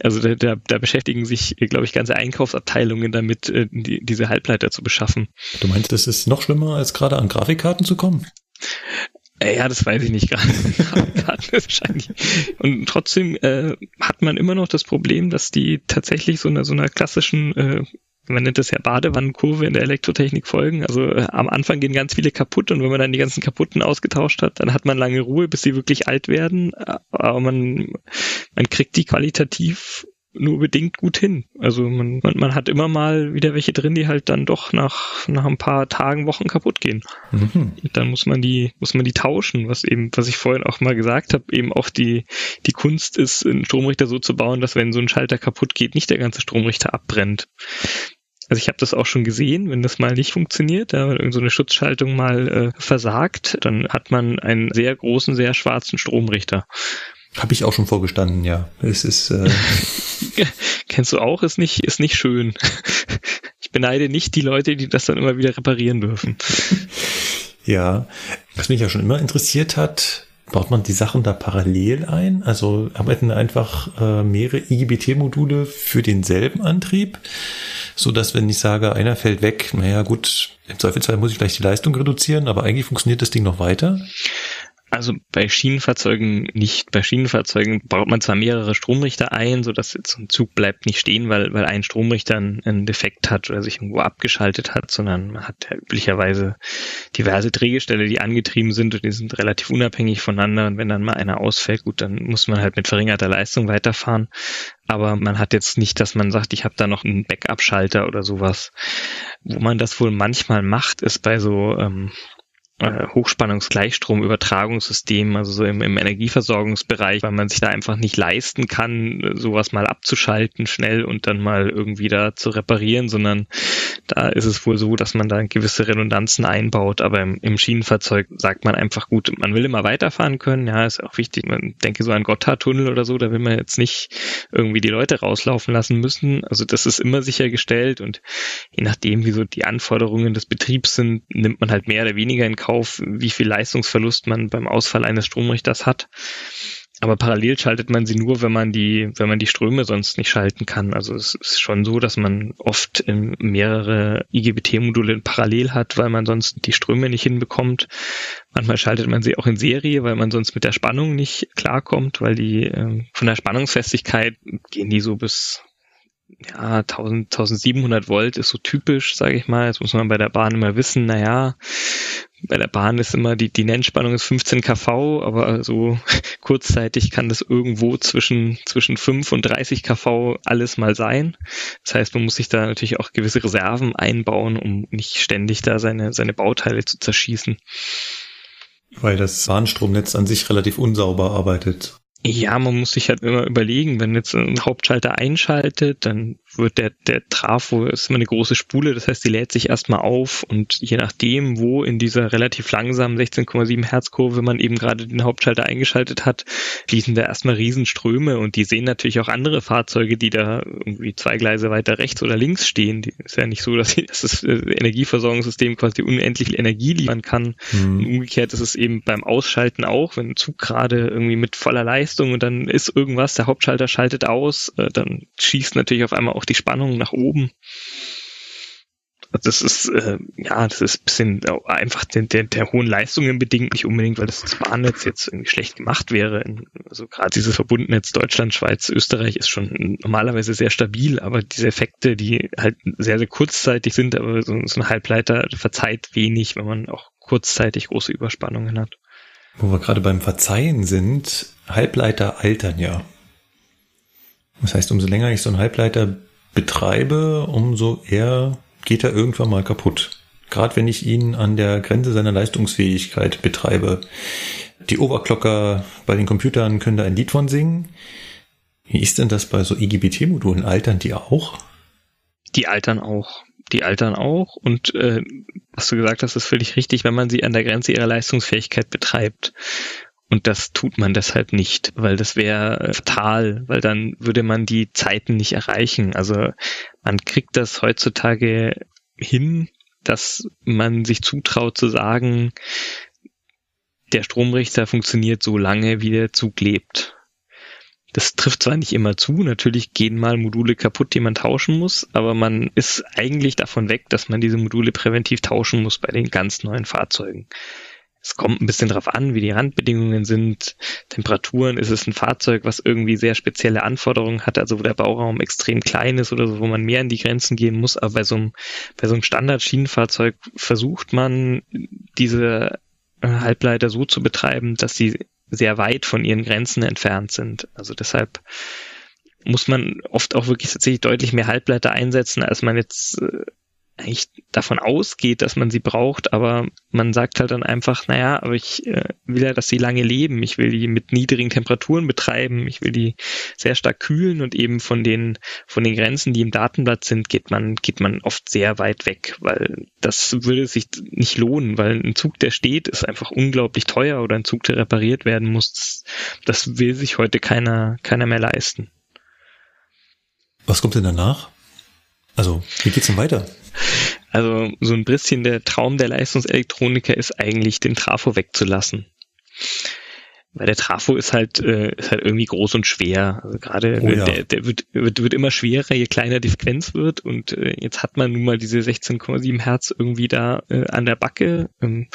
also da, da, da beschäftigen sich, glaube ich, ganze Einkaufsabteilungen damit, äh, die, diese Halbleiter zu beschaffen. Du meinst, es ist noch schlimmer, als gerade an Grafikkarten zu kommen? Äh, ja, das weiß ich nicht gerade. Und trotzdem äh, hat man immer noch das Problem, dass die tatsächlich so einer so einer klassischen äh, man nennt das ja Badewannenkurve in der Elektrotechnik folgen. Also äh, am Anfang gehen ganz viele kaputt und wenn man dann die ganzen kaputten ausgetauscht hat, dann hat man lange Ruhe, bis sie wirklich alt werden. Aber man, man kriegt die qualitativ nur bedingt gut hin. Also man, man, man hat immer mal wieder welche drin, die halt dann doch nach, nach ein paar Tagen, Wochen kaputt gehen. Mhm. Dann muss man die, muss man die tauschen, was eben, was ich vorhin auch mal gesagt habe, eben auch die, die Kunst ist, einen Stromrichter so zu bauen, dass wenn so ein Schalter kaputt geht, nicht der ganze Stromrichter abbrennt. Also ich habe das auch schon gesehen, wenn das mal nicht funktioniert, da ja, so eine Schutzschaltung mal äh, versagt, dann hat man einen sehr großen, sehr schwarzen Stromrichter. Habe ich auch schon vorgestanden, ja. Es ist. Äh Kennst du auch? Ist nicht, ist nicht schön. Ich beneide nicht die Leute, die das dann immer wieder reparieren dürfen. Ja, was mich ja schon immer interessiert hat, baut man die Sachen da parallel ein? Also arbeiten einfach äh, mehrere IGBT-Module für denselben Antrieb, so dass wenn ich sage, einer fällt weg, naja gut, im Zweifelsfall muss ich vielleicht die Leistung reduzieren, aber eigentlich funktioniert das Ding noch weiter. Also bei Schienenfahrzeugen nicht. Bei Schienenfahrzeugen baut man zwar mehrere Stromrichter ein, so dass jetzt ein Zug bleibt nicht stehen, weil, weil ein Stromrichter einen, Defekt hat oder sich irgendwo abgeschaltet hat, sondern man hat ja üblicherweise diverse Drehgestelle, die angetrieben sind und die sind relativ unabhängig voneinander. Und wenn dann mal einer ausfällt, gut, dann muss man halt mit verringerter Leistung weiterfahren. Aber man hat jetzt nicht, dass man sagt, ich habe da noch einen Backup-Schalter oder sowas. Wo man das wohl manchmal macht, ist bei so ähm, äh, Hochspannungsgleichstromübertragungssystem, also so im, im Energieversorgungsbereich, weil man sich da einfach nicht leisten kann, sowas mal abzuschalten schnell und dann mal irgendwie da zu reparieren, sondern da ist es wohl so, dass man da gewisse Redundanzen einbaut, aber im, im Schienenfahrzeug sagt man einfach gut, man will immer weiterfahren können, ja, ist auch wichtig, man denke so an Gotthardtunnel oder so, da will man jetzt nicht irgendwie die Leute rauslaufen lassen müssen, also das ist immer sichergestellt und je nachdem, wie so die Anforderungen des Betriebs sind, nimmt man halt mehr oder weniger in Kauf auf, wie viel Leistungsverlust man beim Ausfall eines Stromrichters hat. Aber parallel schaltet man sie nur, wenn man die, wenn man die Ströme sonst nicht schalten kann. Also es ist schon so, dass man oft mehrere IGBT-Module parallel hat, weil man sonst die Ströme nicht hinbekommt. Manchmal schaltet man sie auch in Serie, weil man sonst mit der Spannung nicht klarkommt, weil die äh, von der Spannungsfestigkeit gehen die so bis ja, 1000, 1700 Volt ist so typisch, sage ich mal. Jetzt muss man bei der Bahn immer wissen, naja, bei der Bahn ist immer die, die Nennspannung ist 15 kV, aber so kurzzeitig kann das irgendwo zwischen, zwischen 5 und 30 kV alles mal sein. Das heißt, man muss sich da natürlich auch gewisse Reserven einbauen, um nicht ständig da seine, seine Bauteile zu zerschießen. Weil das Bahnstromnetz an sich relativ unsauber arbeitet. Ja, man muss sich halt immer überlegen, wenn jetzt ein Hauptschalter einschaltet, dann wird der, der Trafo, ist immer eine große Spule, das heißt, die lädt sich erstmal auf und je nachdem, wo in dieser relativ langsamen 16,7 Hertz Kurve man eben gerade den Hauptschalter eingeschaltet hat, fließen da erstmal Riesenströme und die sehen natürlich auch andere Fahrzeuge, die da irgendwie zwei Gleise weiter rechts oder links stehen. Die ist ja nicht so, dass, das äh, Energieversorgungssystem quasi unendlich Energie liefern kann. Mhm. umgekehrt ist es eben beim Ausschalten auch, wenn ein Zug gerade irgendwie mit voller Leistung und dann ist irgendwas, der Hauptschalter schaltet aus, äh, dann schießt natürlich auf einmal auch die Spannung nach oben. Das ist, äh, ja, das ist ein bisschen einfach der, der, der hohen Leistungen bedingt, nicht unbedingt, weil das Bahnnetz jetzt irgendwie schlecht gemacht wäre. Also gerade dieses Verbundnetz Deutschland, Schweiz, Österreich ist schon normalerweise sehr stabil, aber diese Effekte, die halt sehr, sehr kurzzeitig sind, aber so, so ein Halbleiter verzeiht wenig, wenn man auch kurzzeitig große Überspannungen hat. Wo wir gerade beim Verzeihen sind, Halbleiter altern ja. Das heißt, umso länger ich so einen Halbleiter betreibe, umso eher geht er irgendwann mal kaputt. Gerade wenn ich ihn an der Grenze seiner Leistungsfähigkeit betreibe. Die Overclocker bei den Computern können da ein Lied von singen. Wie ist denn das bei so IGBT-Modulen? Altern die auch? Die altern auch. Die altern auch. Und äh, was du gesagt hast, ist völlig richtig, wenn man sie an der Grenze ihrer Leistungsfähigkeit betreibt. Und das tut man deshalb nicht, weil das wäre fatal, weil dann würde man die Zeiten nicht erreichen. Also man kriegt das heutzutage hin, dass man sich zutraut zu sagen, der Stromrichter funktioniert so lange, wie der Zug lebt. Das trifft zwar nicht immer zu, natürlich gehen mal Module kaputt, die man tauschen muss, aber man ist eigentlich davon weg, dass man diese Module präventiv tauschen muss bei den ganz neuen Fahrzeugen. Es kommt ein bisschen drauf an, wie die Randbedingungen sind. Temperaturen, ist es ein Fahrzeug, was irgendwie sehr spezielle Anforderungen hat, also wo der Bauraum extrem klein ist oder so, wo man mehr in die Grenzen gehen muss. Aber bei so einem, bei so einem Standard-Schienenfahrzeug versucht man, diese äh, Halbleiter so zu betreiben, dass sie sehr weit von ihren Grenzen entfernt sind. Also deshalb muss man oft auch wirklich tatsächlich deutlich mehr Halbleiter einsetzen, als man jetzt äh, eigentlich davon ausgeht, dass man sie braucht, aber man sagt halt dann einfach, naja, aber ich äh, will ja, dass sie lange leben. Ich will die mit niedrigen Temperaturen betreiben. Ich will die sehr stark kühlen und eben von den, von den Grenzen, die im Datenblatt sind, geht man, geht man oft sehr weit weg, weil das würde sich nicht lohnen, weil ein Zug, der steht, ist einfach unglaublich teuer oder ein Zug, der repariert werden muss. Das, will sich heute keiner, keiner mehr leisten. Was kommt denn danach? Also, wie geht's denn weiter? Also, so ein bisschen der Traum der Leistungselektroniker ist eigentlich, den Trafo wegzulassen. Weil der Trafo ist halt, äh, ist halt irgendwie groß und schwer. Also gerade Oh ja. der, der wird, wird, wird immer schwerer, je kleiner die Frequenz wird. Und äh, jetzt hat man nun mal diese 16,7 Hertz irgendwie da äh, an der Backe. Ähm,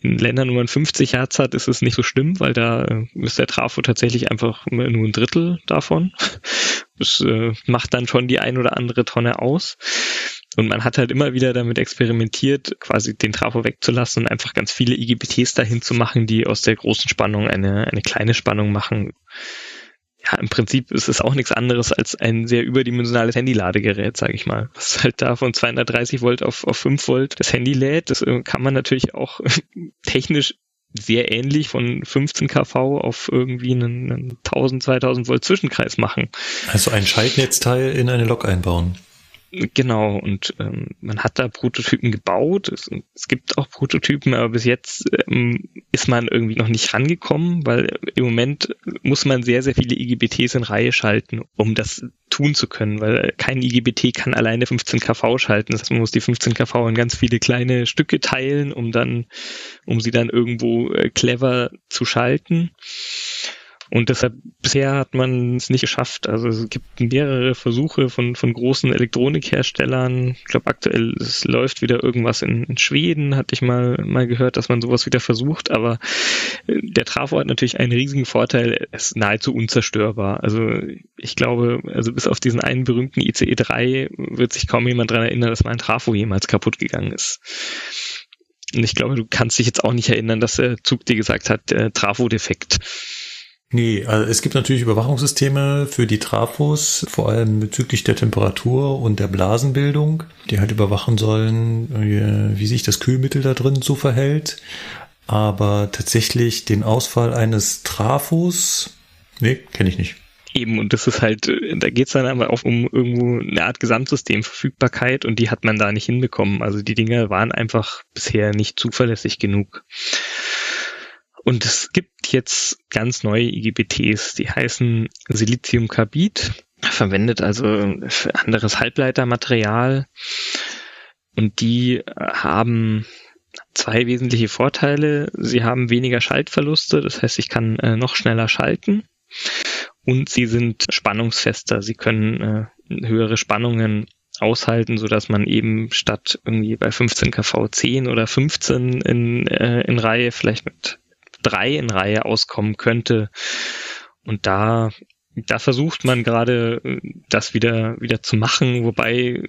in Ländern, wo man 50 Hertz hat, ist es nicht so schlimm, weil da äh, ist der Trafo tatsächlich einfach nur ein Drittel davon. Das äh, macht dann schon die ein oder andere Tonne aus. Und man hat halt immer wieder damit experimentiert, quasi den Trafo wegzulassen und einfach ganz viele IGBTs dahin zu machen, die aus der großen Spannung eine, eine kleine Spannung machen. Ja, im Prinzip ist es auch nichts anderes als ein sehr überdimensionales Handyladegerät, sage ich mal. Was halt da von 230 Volt auf, auf 5 Volt das Handy lädt. Das äh, kann man natürlich auch technisch sehr ähnlich von 15 kV auf irgendwie einen, einen 1000, 2000 Volt Zwischenkreis machen. Also ein Schaltnetzteil in eine Lok einbauen. Genau, und ähm, man hat da Prototypen gebaut. Es, es gibt auch Prototypen, aber bis jetzt ähm, ist man irgendwie noch nicht rangekommen, weil im Moment muss man sehr, sehr viele IGBTs in Reihe schalten, um das tun zu können, weil kein IGBT kann alleine 15 kV schalten. Das heißt, man muss die 15 kV in ganz viele kleine Stücke teilen, um dann, um sie dann irgendwo äh, clever zu schalten. Und deshalb bisher hat man es nicht geschafft. Also es gibt mehrere Versuche von, von großen Elektronikherstellern. Ich glaube aktuell es läuft wieder irgendwas in, in Schweden, hatte ich mal, mal gehört, dass man sowas wieder versucht. Aber äh, der Trafo hat natürlich einen riesigen Vorteil, er ist nahezu unzerstörbar. Also ich glaube, also bis auf diesen einen berühmten ICE 3 wird sich kaum jemand dran erinnern, dass mein Trafo jemals kaputt gegangen ist. Und ich glaube, du kannst dich jetzt auch nicht erinnern, dass der Zug dir gesagt hat, äh, Trafo-Defekt. Nee, also es gibt natürlich Überwachungssysteme für die Trafos, vor allem bezüglich der Temperatur und der Blasenbildung, die halt überwachen sollen, äh, wie sich das Kühlmittel da drin so verhält. Aber tatsächlich den Ausfall eines Trafos, nee, kenne ich nicht. Eben, und das ist halt, äh, da geht es dann aber auch um irgendwo eine Art Gesamtsystemverfügbarkeit und die hat man da nicht hinbekommen. Also die Dinge waren einfach bisher nicht zuverlässig genug. Und es gibt jetzt ganz neue IGBTs, die heißen Siliziumcarbid, verwendet also anderes Halbleitermaterial und die haben zwei wesentliche Vorteile. Sie haben weniger Schaltverluste, das heißt, ich kann äh, noch schneller schalten und sie sind spannungsfester. Sie können äh, höhere Spannungen aushalten, so dass man eben statt irgendwie bei 15 kV 10 oder 15 in, äh, in Reihe vielleicht mit drei in Reihe auskommen könnte. Und da, da versucht man gerade, äh, das wieder, wieder zu machen, wobei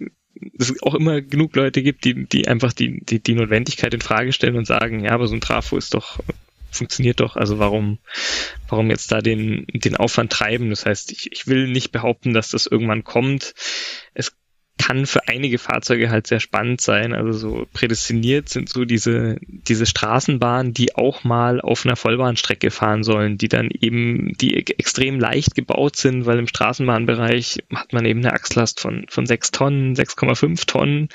es auch immer genug Leute gibt, die, die einfach die, die, die Notwendigkeit in Frage stellen und sagen, ja, aber so ein Trafo ist doch, funktioniert doch, also warum, warum jetzt da den, den Aufwand treiben? Das heißt, ich, ich will nicht behaupten, dass das irgendwann kommt. Es kann für einige Fahrzeuge halt sehr spannend sein. Also so prädestiniert sind so diese, diese Straßenbahnen, die auch mal auf einer Vollbahnstrecke fahren sollen, die dann eben, die extrem leicht gebaut sind, weil im Straßenbahnbereich hat man eben eine Achslast von, von 6 Tonnen, 6,5 Tonnen,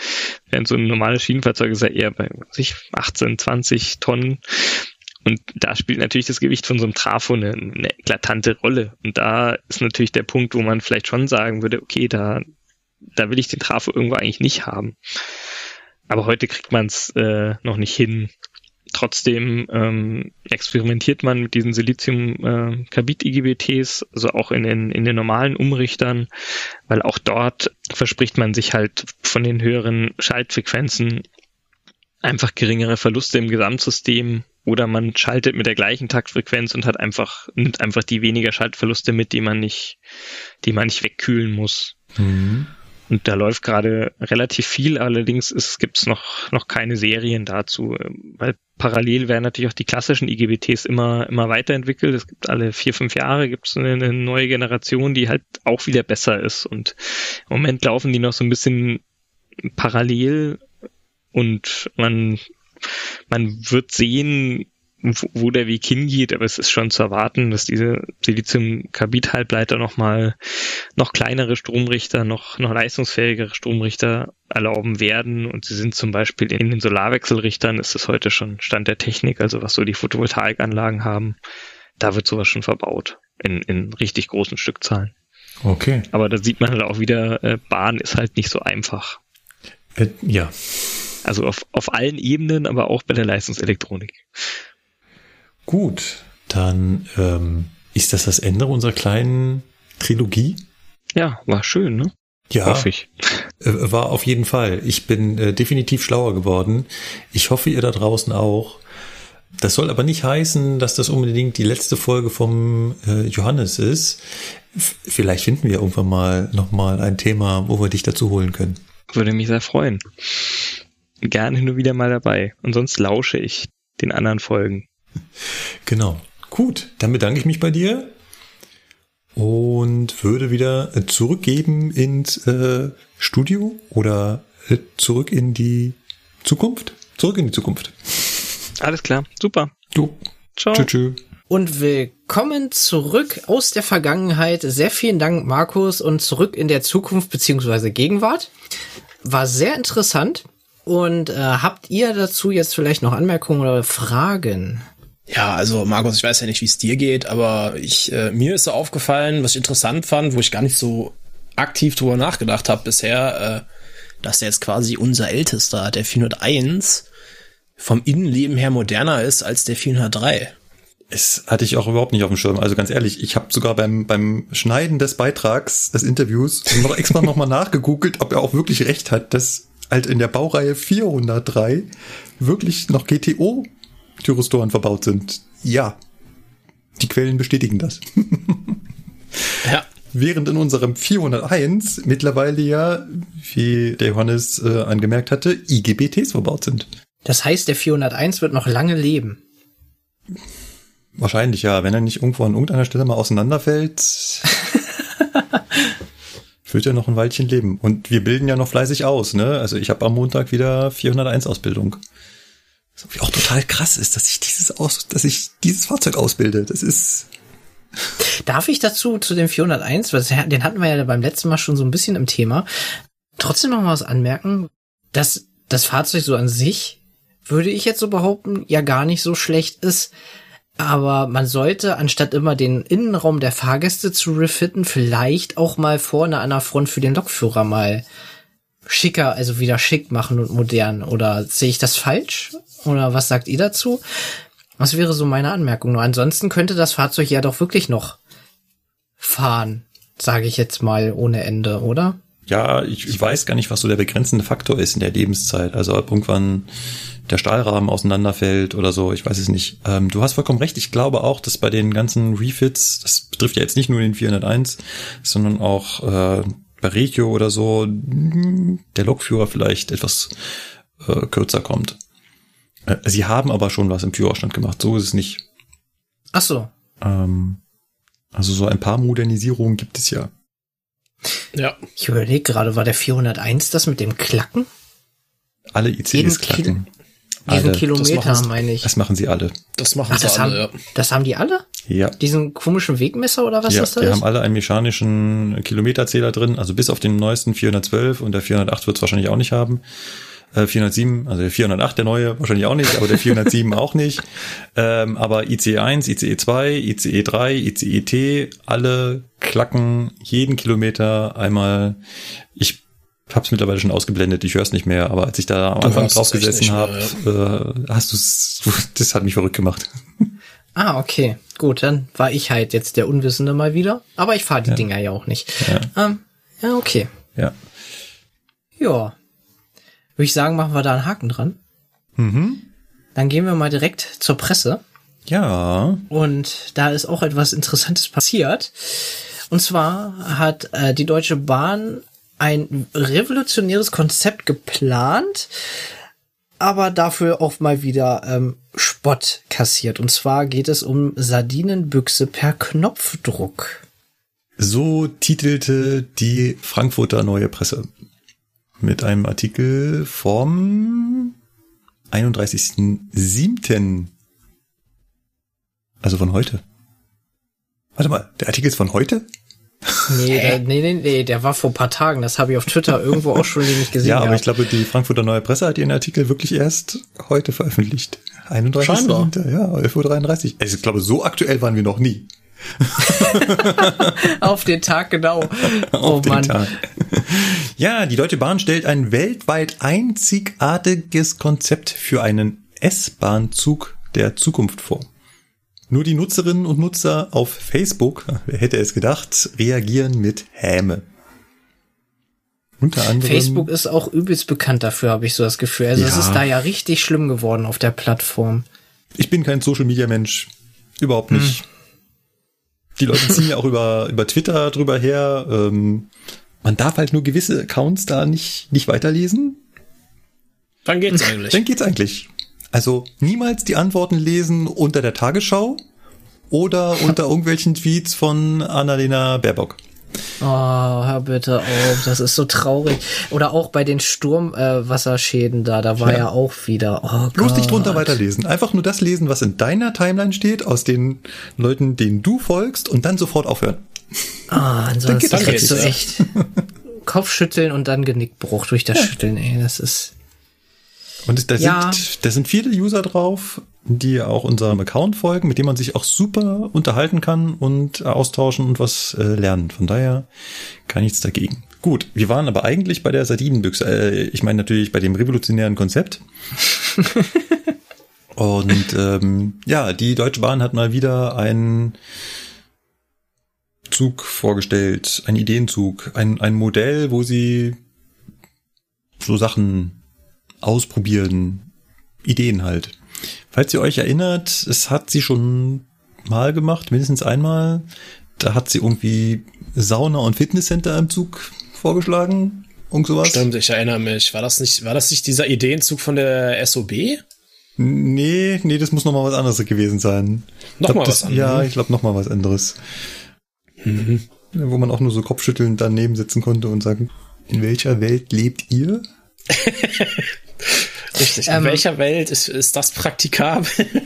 während so ein normales Schienenfahrzeug ist ja eher bei sich 18, 20 Tonnen. Und da spielt natürlich das Gewicht von so einem Trafo eine, eine eklatante Rolle. Und da ist natürlich der Punkt, wo man vielleicht schon sagen würde, okay, da, da will ich den Trafo irgendwo eigentlich nicht haben. Aber heute kriegt man es äh, noch nicht hin. Trotzdem ähm, experimentiert man mit diesen Silizium-Carbid-IGBTs, äh, also auch in den, in den normalen Umrichtern, weil auch dort verspricht man sich halt von den höheren Schaltfrequenzen einfach geringere Verluste im Gesamtsystem oder man schaltet mit der gleichen Taktfrequenz und hat einfach, nimmt einfach die weniger Schaltverluste mit, die man nicht, die man nicht wegkühlen muss. Mhm. Und da läuft gerade relativ viel, allerdings gibt es noch, noch keine Serien dazu, weil parallel werden natürlich auch die klassischen IGBTs immer, immer weiterentwickelt. Es gibt alle vier, fünf Jahre gibt es eine, eine neue Generation, die halt auch wieder besser ist. Und im Moment laufen die noch so ein bisschen parallel und man, man wird sehen, wo der Weg hingeht, aber es ist schon zu erwarten, dass diese Silizium-Carbid-Halbleiter nochmal noch kleinere Stromrichter, noch, noch leistungsfähigere Stromrichter erlauben werden. Und sie sind zum Beispiel in den Solarwechselrichtern, ist es heute schon Stand der Technik, also was so die Photovoltaikanlagen haben, da wird sowas schon verbaut. In, in richtig großen Stückzahlen. Okay. Aber da sieht man halt auch wieder, äh, Bahn ist halt nicht so einfach. Äh, ja. Also auf, auf allen Ebenen, aber auch bei der Leistungselektronik. Gut, dann ähm, ist das das Ende unserer kleinen Trilogie. Ja, war schön, ne? Ja, hoffe ich. Äh, war auf jeden Fall. Ich bin äh, definitiv schlauer geworden. Ich hoffe, ihr da draußen auch. Das soll aber nicht heißen, dass das unbedingt die letzte Folge vom äh, Johannes ist. F vielleicht finden wir irgendwann mal nochmal ein Thema, wo wir dich dazu holen können. Würde mich sehr freuen. Gerne nur wieder mal dabei. Und sonst lausche ich den anderen Folgen. Genau. Gut, dann bedanke ich mich bei dir und würde wieder zurückgeben ins äh, Studio oder äh, zurück in die Zukunft. Zurück in die Zukunft. Alles klar, super. Du. Ciao. Tschüss. Tschü. Und willkommen zurück aus der Vergangenheit. Sehr vielen Dank, Markus, und zurück in der Zukunft beziehungsweise Gegenwart. War sehr interessant. Und äh, habt ihr dazu jetzt vielleicht noch Anmerkungen oder Fragen? Ja, also Markus, ich weiß ja nicht, wie es dir geht, aber ich äh, mir ist so aufgefallen, was ich interessant fand, wo ich gar nicht so aktiv drüber nachgedacht habe bisher, äh, dass der jetzt quasi unser ältester, der 401, vom Innenleben her moderner ist als der 403. Es hatte ich auch überhaupt nicht auf dem Schirm. Also ganz ehrlich, ich habe sogar beim, beim Schneiden des Beitrags, des Interviews, noch extra nochmal nachgegoogelt, ob er auch wirklich recht hat, dass halt in der Baureihe 403 wirklich noch GTO Tyrostoren verbaut sind. Ja. Die Quellen bestätigen das. ja. Während in unserem 401 mittlerweile ja, wie der Johannes äh, angemerkt hatte, IGBTs verbaut sind. Das heißt, der 401 wird noch lange leben. Wahrscheinlich ja, wenn er nicht irgendwo an irgendeiner Stelle mal auseinanderfällt. wird er noch ein Weilchen leben. Und wir bilden ja noch fleißig aus, ne? Also ich habe am Montag wieder 401 Ausbildung. Was auch total krass ist, dass ich dieses aus, dass ich dieses Fahrzeug ausbilde. Das ist. Darf ich dazu zu dem 401, den hatten wir ja beim letzten Mal schon so ein bisschen im Thema, trotzdem noch mal was anmerken, dass das Fahrzeug so an sich, würde ich jetzt so behaupten, ja gar nicht so schlecht ist. Aber man sollte, anstatt immer den Innenraum der Fahrgäste zu refitten, vielleicht auch mal vorne an der Front für den Lokführer mal schicker, also wieder schick machen und modern. Oder sehe ich das falsch? Oder was sagt ihr dazu? Was wäre so meine Anmerkung? Nur ansonsten könnte das Fahrzeug ja doch wirklich noch fahren, sage ich jetzt mal ohne Ende, oder? Ja, ich, ich weiß gar nicht, was so der begrenzende Faktor ist in der Lebenszeit. Also ob irgendwann der Stahlrahmen auseinanderfällt oder so, ich weiß es nicht. Ähm, du hast vollkommen recht. Ich glaube auch, dass bei den ganzen Refits, das betrifft ja jetzt nicht nur den 401, sondern auch äh, bei Regio oder so, der Lokführer vielleicht etwas äh, kürzer kommt. Äh, sie haben aber schon was im Führerstand gemacht, so ist es nicht. Ach so. Ähm, also so ein paar Modernisierungen gibt es ja. Ja. Ich überlege gerade, war der 401 das mit dem Klacken? Alle Jeden ICs Kil- klacken. Diesen Alle. Kilometer, meine ich. Das machen sie alle. Das machen Ach, sie das, alle, haben, ja. das haben die alle? Ja. Diesen komischen Wegmesser oder was ja, das da die ist? haben alle einen mechanischen Kilometerzähler drin, also bis auf den neuesten 412 und der 408 wird es wahrscheinlich auch nicht haben. Äh, 407, also der 408, der neue, wahrscheinlich auch nicht, aber der 407 auch nicht. Ähm, aber ICE 1, ICE 2, ICE 3, ICE T, alle klacken jeden Kilometer einmal. Ich hab's mittlerweile schon ausgeblendet, ich höre es nicht mehr, aber als ich da am Du Anfang drauf gesessen habe, äh, hast du's, du, das hat mich verrückt gemacht. Ah, okay. Gut, dann war ich halt jetzt der Unwissende mal wieder. Aber ich fahre die Dinger ja auch nicht. Ja. Ähm, ja, okay. Ja. Ja. Würde ich sagen, machen wir da einen Haken dran. Mhm. Dann gehen wir mal direkt zur Presse. Ja. Und da ist auch etwas Interessantes passiert. Und zwar hat äh, die Deutsche Bahn ein revolutionäres Konzept geplant, aber dafür auch mal wieder ähm, Spott kassiert. Und zwar geht es um Sardinenbüchse per Knopfdruck. So titelte die Frankfurter Neue Presse mit einem Artikel vom 31.07. Also von heute. Warte mal, der Artikel ist von heute? Nee, der, nee, nee, nee, der war vor ein paar Tagen. Das habe ich auf Twitter irgendwo auch schon nämlich gesehen. Ja, aber gehabt. ich glaube, die Frankfurter Neue Presse hat ihren Artikel wirklich erst heute veröffentlicht. 31. Scheinbar. Ja, 11.33 Uhr. Also ich glaube, so aktuell waren wir noch nie. auf den Tag genau. oh auf den Mann. Tag. Ja, die Deutsche Bahn stellt ein weltweit einzigartiges Konzept für einen S-Bahn-Zug der Zukunft vor. Nur die Nutzerinnen und Nutzer auf Facebook, wer hätte es gedacht, reagieren mit Häme. Unter anderem. Facebook ist auch übelst bekannt dafür, habe ich so das Gefühl. Also es Ja. ist da ja richtig schlimm geworden auf der Plattform. Ich bin kein Social Media Mensch. Überhaupt nicht. Die Leute ziehen ja auch über, über Twitter drüber her. Ähm, man darf halt nur gewisse Accounts da nicht, nicht weiterlesen. Dann geht's eigentlich. Dann geht's eigentlich. Also niemals die Antworten lesen unter der Tagesschau oder unter irgendwelchen Tweets von Annalena Baerbock. Oh, hör bitte auf, das ist so traurig. Oder auch bei den Sturmwasserschäden äh, da, da war ja, Ja. auch wieder. Oh Bloß nicht drunter weiterlesen. Einfach nur das lesen, was in deiner Timeline steht, aus den Leuten, denen du folgst und dann sofort aufhören. Ah, ansonsten geht das kriegst du echt Kopfschütteln und dann Genickbruch durch das Schütteln, ey. Das ist. Und da Ja. sind, da sind viele User drauf, die auch unserem Account folgen, mit dem man sich auch super unterhalten kann und äh, austauschen und was äh, lernen. Von daher kann nichts dagegen. Gut, wir waren aber eigentlich bei der Sardinenbüchse. Äh, ich meine natürlich bei dem revolutionären Konzept. und ähm, ja, die Deutsche Bahn hat mal wieder einen Zug vorgestellt, einen Ideenzug, ein, ein Modell, wo sie so Sachen ausprobieren, Ideen halt. Falls ihr euch erinnert, es hat sie schon mal gemacht, mindestens einmal. Da hat sie irgendwie Sauna und Fitnesscenter im Zug vorgeschlagen. Irgend sowas. Stimmt, ich erinnere mich. War das nicht, war das nicht dieser Ideenzug von der SOB? Nee, nee, das muss noch mal was anderes gewesen sein. Ich Noch glaub, mal das, was anderes? Ja, ich glaube noch mal was anderes. Mhm. Wo man auch nur so kopfschüttelnd daneben sitzen konnte und sagen, in welcher Welt lebt ihr? Richtig. Ähm, In welcher Welt ist, ist das praktikabel?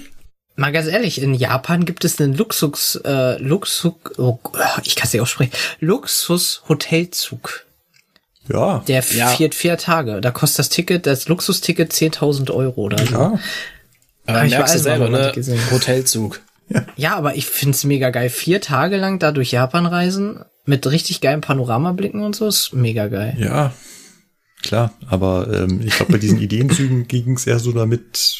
Mal ganz ehrlich, in Japan gibt es einen Luxus, äh, Luxus, oh, ich kann es nicht aussprechen, Luxus-Hotelzug. Ja, Der Ja. vier, vier Tage. Da kostet das Ticket, das Luxusticket 10.000 Euro oder so. ja. Aber ich merkst du weiß, selber, ne? Hotelzug. Ja, aber ich find's mega geil. Vier Tage lang da durch Japan reisen mit richtig geilen Panoramablicken und so ist mega geil. Ja, klar, aber ähm, ich glaube, bei diesen Ideenzügen ging es eher so damit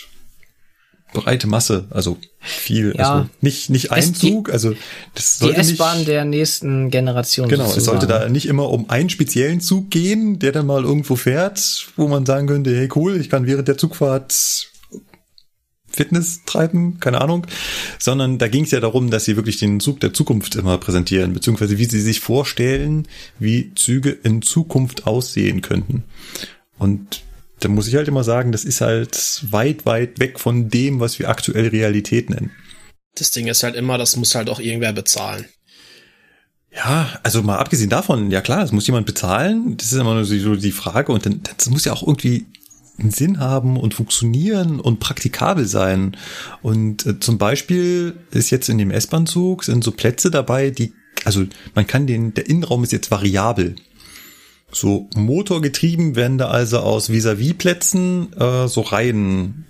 breite Masse, also viel, Ja. also nicht nicht ein die- Zug, also das Die sollte S-Bahn nicht, der nächsten Generation. genau, es sollte sozusagen. da nicht immer um einen speziellen Zug gehen, der dann mal irgendwo fährt, wo man sagen könnte, hey cool, ich kann während der Zugfahrt Fitness treiben, keine Ahnung, sondern da ging es ja darum, dass sie wirklich den Zug der Zukunft immer präsentieren, beziehungsweise wie sie sich vorstellen, wie Züge in Zukunft aussehen könnten. Und da muss ich halt immer sagen, das ist halt weit, weit weg von dem, was wir aktuell Realität nennen. Das Ding ist halt immer, das muss halt auch irgendwer bezahlen. Ja, also mal abgesehen davon, ja klar, das muss jemand bezahlen. Das ist immer nur so die Frage. Und dann, das muss ja auch irgendwie einen Sinn haben und funktionieren und praktikabel sein. Und äh, zum Beispiel ist jetzt in dem S-Bahn-Zug sind so Plätze dabei, die, also man kann den, der Innenraum ist jetzt variabel. So motorgetrieben werden da also aus Vis-à-vis-Plätzen äh, so Reihen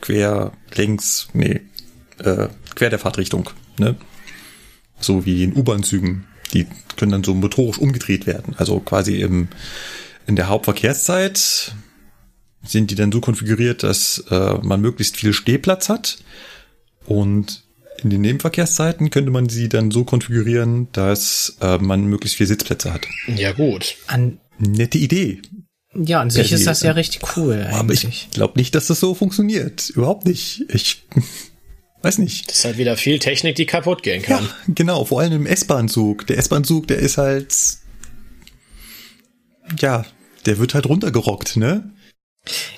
quer längs, nee, äh, quer der Fahrtrichtung, ne? So wie in U-Bahn-Zügen. Die können dann so motorisch umgedreht werden. Also quasi im, in der Hauptverkehrszeit sind die dann so konfiguriert, dass äh, man möglichst viel Stehplatz hat. Und in den Nebenverkehrszeiten könnte man sie dann so konfigurieren, dass äh, man möglichst viele Sitzplätze hat. Ja, gut. An, Nette Idee. ja, an sich Ja, ist das ja richtig cool Aber eigentlich. ich glaube nicht, dass das so funktioniert. Überhaupt nicht. Ich weiß nicht. Das ist halt wieder viel Technik, die kaputt gehen kann. Ja, genau, vor allem im S-Bahn-Zug. Der S-Bahn-Zug, der ist halt, ja, der wird halt runtergerockt, ne?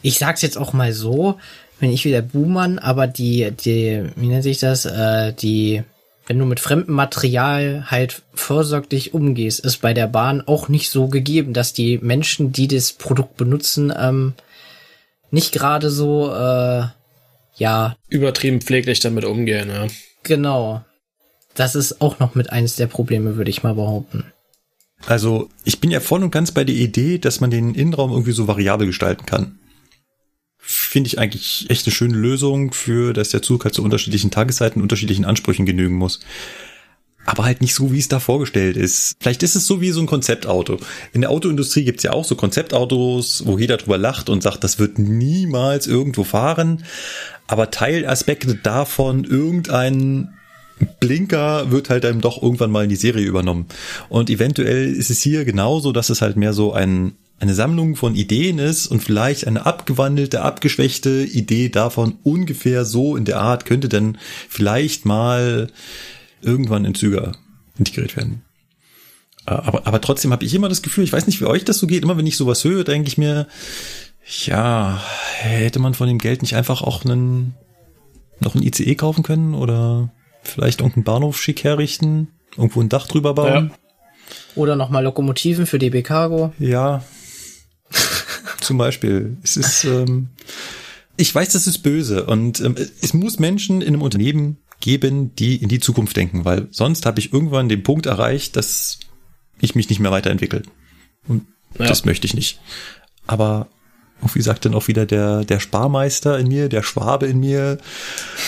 Ich sag's jetzt auch mal so, wenn ich wieder Buhmann, aber die, die, wie nennt sich das, äh, die, wenn du mit fremdem Material halt vorsorglich umgehst, ist bei der Bahn auch nicht so gegeben, dass die Menschen, die das Produkt benutzen, ähm, nicht gerade so, äh, ja, Übertrieben pfleglich damit umgehen, ja. genau. Das ist auch noch mit eines der Probleme, würde ich mal behaupten. Also, ich bin ja voll und ganz bei der Idee, dass man den Innenraum irgendwie so variabel gestalten kann. Finde ich eigentlich echt eine schöne Lösung für, dass der Zug halt zu unterschiedlichen Tageszeiten, unterschiedlichen Ansprüchen genügen muss. Aber halt nicht so, wie es da vorgestellt ist. Vielleicht ist es so wie so ein Konzeptauto. In der Autoindustrie gibt's ja auch so Konzeptautos, wo jeder drüber lacht und sagt, das wird niemals irgendwo fahren. Aber Teilaspekte davon, irgendein Blinker wird halt dann doch irgendwann mal in die Serie übernommen. Und eventuell ist es hier genauso, dass es halt mehr so ein, eine Sammlung von Ideen ist und vielleicht eine abgewandelte, abgeschwächte Idee davon ungefähr so in der Art könnte dann vielleicht mal irgendwann in Züger integriert werden. Äh, Aber, aber trotzdem habe ich immer das Gefühl, ich weiß nicht, wie euch das so geht, immer wenn ich sowas höre, denke ich mir, ja, hätte man von dem Geld nicht einfach auch einen, noch ein ICE kaufen können oder vielleicht irgendeinen Bahnhof schick herrichten, irgendwo ein Dach drüber bauen? Oder nochmal Lokomotiven für DB Cargo. Ja. Zum Beispiel. Es ist, ähm, ich weiß, das ist böse und ähm, es muss Menschen in einem Unternehmen geben, die in die Zukunft denken, weil sonst habe ich irgendwann den Punkt erreicht, dass ich mich nicht mehr weiterentwickle. Und Ja. das möchte ich nicht. Aber wie sagt dann auch wieder der, der Sparmeister in mir, der Schwabe in mir.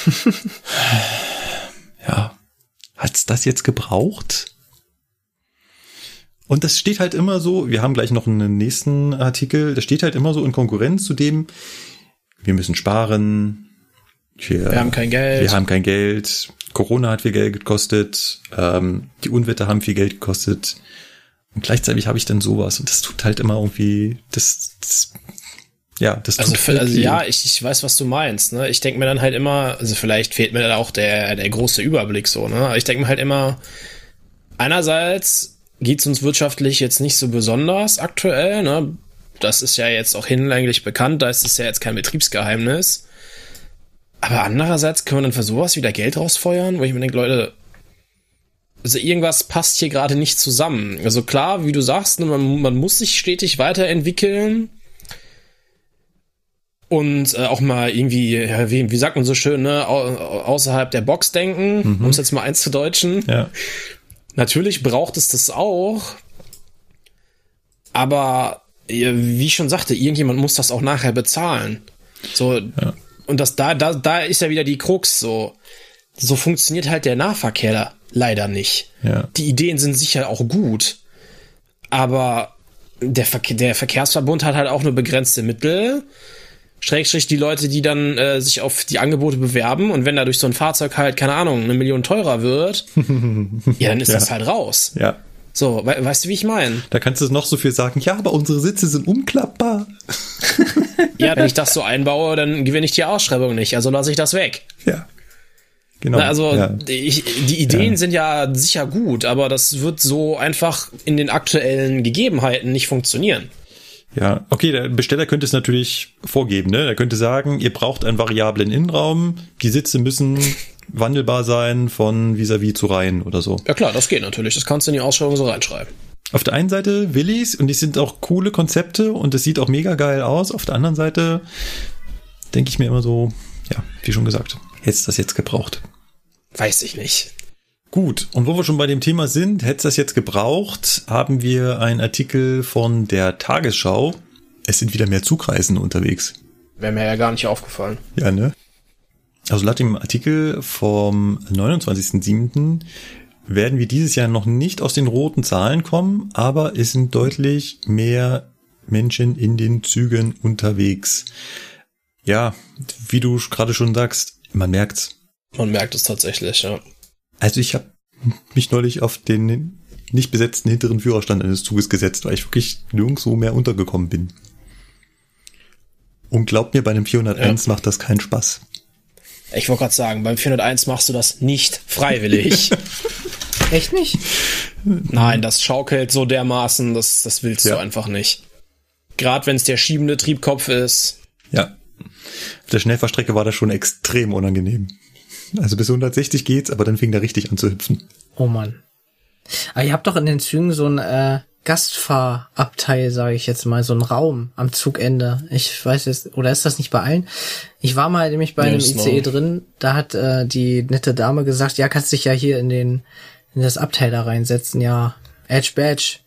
ja, hat's das jetzt gebraucht? Und das steht halt immer so, wir haben gleich noch einen nächsten Artikel, das steht halt immer so in Konkurrenz zu dem, wir müssen sparen, wir, Wir haben kein Geld. wir haben kein Geld, Corona hat viel Geld gekostet, ähm, die Unwetter haben viel Geld gekostet. Und gleichzeitig habe ich dann sowas und das tut halt immer irgendwie, das, das ja, das tut Also, halt also weh. ja, ich, ich weiß, was du meinst. Ne? Ich denke mir dann halt immer, also vielleicht fehlt mir dann auch der, der große Überblick so. Ne? Aber ich denke mir halt immer, einerseits geht's uns wirtschaftlich jetzt nicht so besonders aktuell. Ne? Das ist ja jetzt auch hinlänglich bekannt, da ist es ja jetzt kein Betriebsgeheimnis. Aber andererseits können wir dann für sowas wieder Geld rausfeuern, wo ich mir denke, Leute, also irgendwas passt hier gerade nicht zusammen. Also klar, wie du sagst, ne, man, man muss sich stetig weiterentwickeln und äh, auch mal irgendwie, ja, wie, wie sagt man so schön, ne, au außerhalb der Box denken, um es jetzt mal eins zu deutschen. ja. Natürlich braucht es das auch, aber ja, wie ich schon sagte, irgendjemand muss das auch nachher bezahlen. So und das da da da ist ja wieder die Krux so. So funktioniert halt der Nahverkehr da leider nicht. Ja. Die Ideen sind sicher auch gut, aber der, Verke der Verkehrsverbund hat halt auch nur begrenzte Mittel. Schrägstrich die Leute, die dann äh, sich auf die Angebote bewerben und wenn dadurch so ein Fahrzeug halt, keine Ahnung, eine Million teurer wird, ja, dann ist Ja. das halt raus. Ja. So, we weißt du, wie ich meine? Da kannst du noch so viel sagen, ja, aber unsere Sitze sind umklappbar. Ja, wenn ich das so einbaue, dann gewinne ich die Ausschreibung nicht, also lasse ich das weg. Ja. Genau. Na, also ja. ich, die Ideen Ja. sind ja sicher gut, aber das wird so einfach in den aktuellen Gegebenheiten nicht funktionieren. Ja, okay, der Besteller könnte es natürlich vorgeben, ne? Er könnte sagen, ihr braucht einen variablen Innenraum, die Sitze müssen wandelbar sein von vis-à-vis zu Reihen oder so. Ja klar, das geht natürlich. Das kannst du in die Ausschreibung so reinschreiben. Auf der einen Seite will ich's und die sind auch coole Konzepte und es sieht auch mega geil aus. Auf der anderen Seite denke ich mir immer so, ja, wie schon gesagt, hättest das jetzt gebraucht. Weiß ich nicht. Gut, und wo wir schon bei dem Thema sind, hättest das jetzt gebraucht, haben wir einen Artikel von der Tagesschau. Es sind wieder mehr Zugreisen unterwegs. Wäre mir ja gar nicht aufgefallen. Ja, ne? Also laut dem Artikel vom 29.07. werden wir dieses Jahr noch nicht aus den roten Zahlen kommen, aber es sind deutlich mehr Menschen in den Zügen unterwegs. Ja, wie du gerade schon sagst, man merkt's. Man merkt es tatsächlich, ja. Also ich habe mich neulich auf den nicht besetzten hinteren Führerstand eines Zuges gesetzt, weil ich wirklich nirgendwo mehr untergekommen bin. Und glaub mir, bei einem 401 ja. macht das keinen Spaß. Ich wollte gerade sagen, beim 401 machst du das nicht freiwillig. Echt nicht? Nein, das schaukelt so dermaßen, das, das willst ja. du einfach nicht. Gerade wenn es der schiebende Triebkopf ist. Ja. Auf der Schnellfahrstrecke war das schon extrem unangenehm. Also bis 160 geht's, aber dann fing der richtig an zu hüpfen. Oh Mann. Aber ihr habt doch in den Zügen so ein äh, Gastfahrabteil, sage ich jetzt mal, so ein Raum am Zugende. Ich weiß jetzt, oder ist das nicht bei allen? Ich war mal nämlich bei einem ICE no. drin, da hat äh, die nette Dame gesagt, ja, kannst dich ja hier in den in das Abteil da reinsetzen, ja. Edge Badge,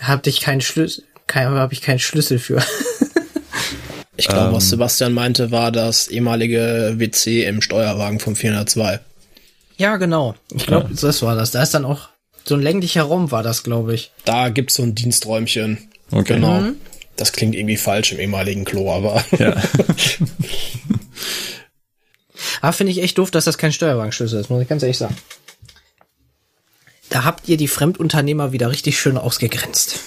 hab dich keinen Schlüssel, kein, hab ich keinen Schlüssel für. ich glaube, ähm, was Sebastian meinte, war das ehemalige WC im Steuerwagen vom 402. Ja, genau. Ich glaube, ja. das war das. Da ist dann auch so ein länglicher Raum war das, glaube ich. Da gibt's so ein Diensträumchen. Okay. Genau. Mhm. Das klingt irgendwie falsch im ehemaligen Klo, aber. Ja. ah, finde ich echt doof, dass das kein Steuerwagenschlüssel ist, muss ich ganz ehrlich sagen. Da habt ihr die Fremdunternehmer wieder richtig schön ausgegrenzt.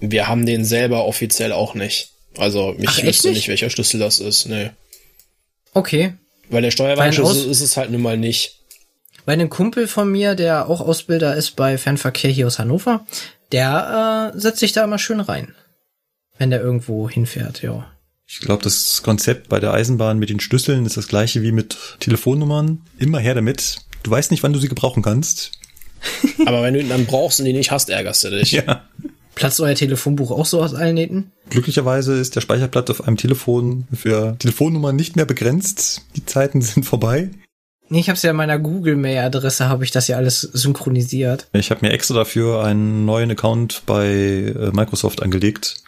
Wir haben den selber offiziell auch nicht. Also ich Ach, wüsste nicht? nicht, welcher Schlüssel das ist. Nee. Okay. Weil der Steuerwagenschlüssel ist es halt nun mal nicht. Bei einem Kumpel von mir, der auch Ausbilder ist bei Fernverkehr hier aus Hannover, der äh, setzt sich da immer schön rein, wenn der irgendwo hinfährt, ja. Ich glaube, das Konzept bei der Eisenbahn mit den Schlüsseln ist das gleiche wie mit Telefonnummern. Immer her damit. Du weißt nicht, wann du sie gebrauchen kannst. Aber wenn du ihn dann brauchst und die nicht hast, ärgerst du dich. Ja. Platzt euer Telefonbuch auch so aus allen Nähten? Glücklicherweise ist der Speicherplatz auf einem Telefon für Telefonnummern nicht mehr begrenzt. Die Zeiten sind vorbei. Nee, ich habe ja in meiner Google-Mail-Adresse, habe ich das ja alles synchronisiert. Ich habe mir extra dafür einen neuen Account bei äh, Microsoft angelegt.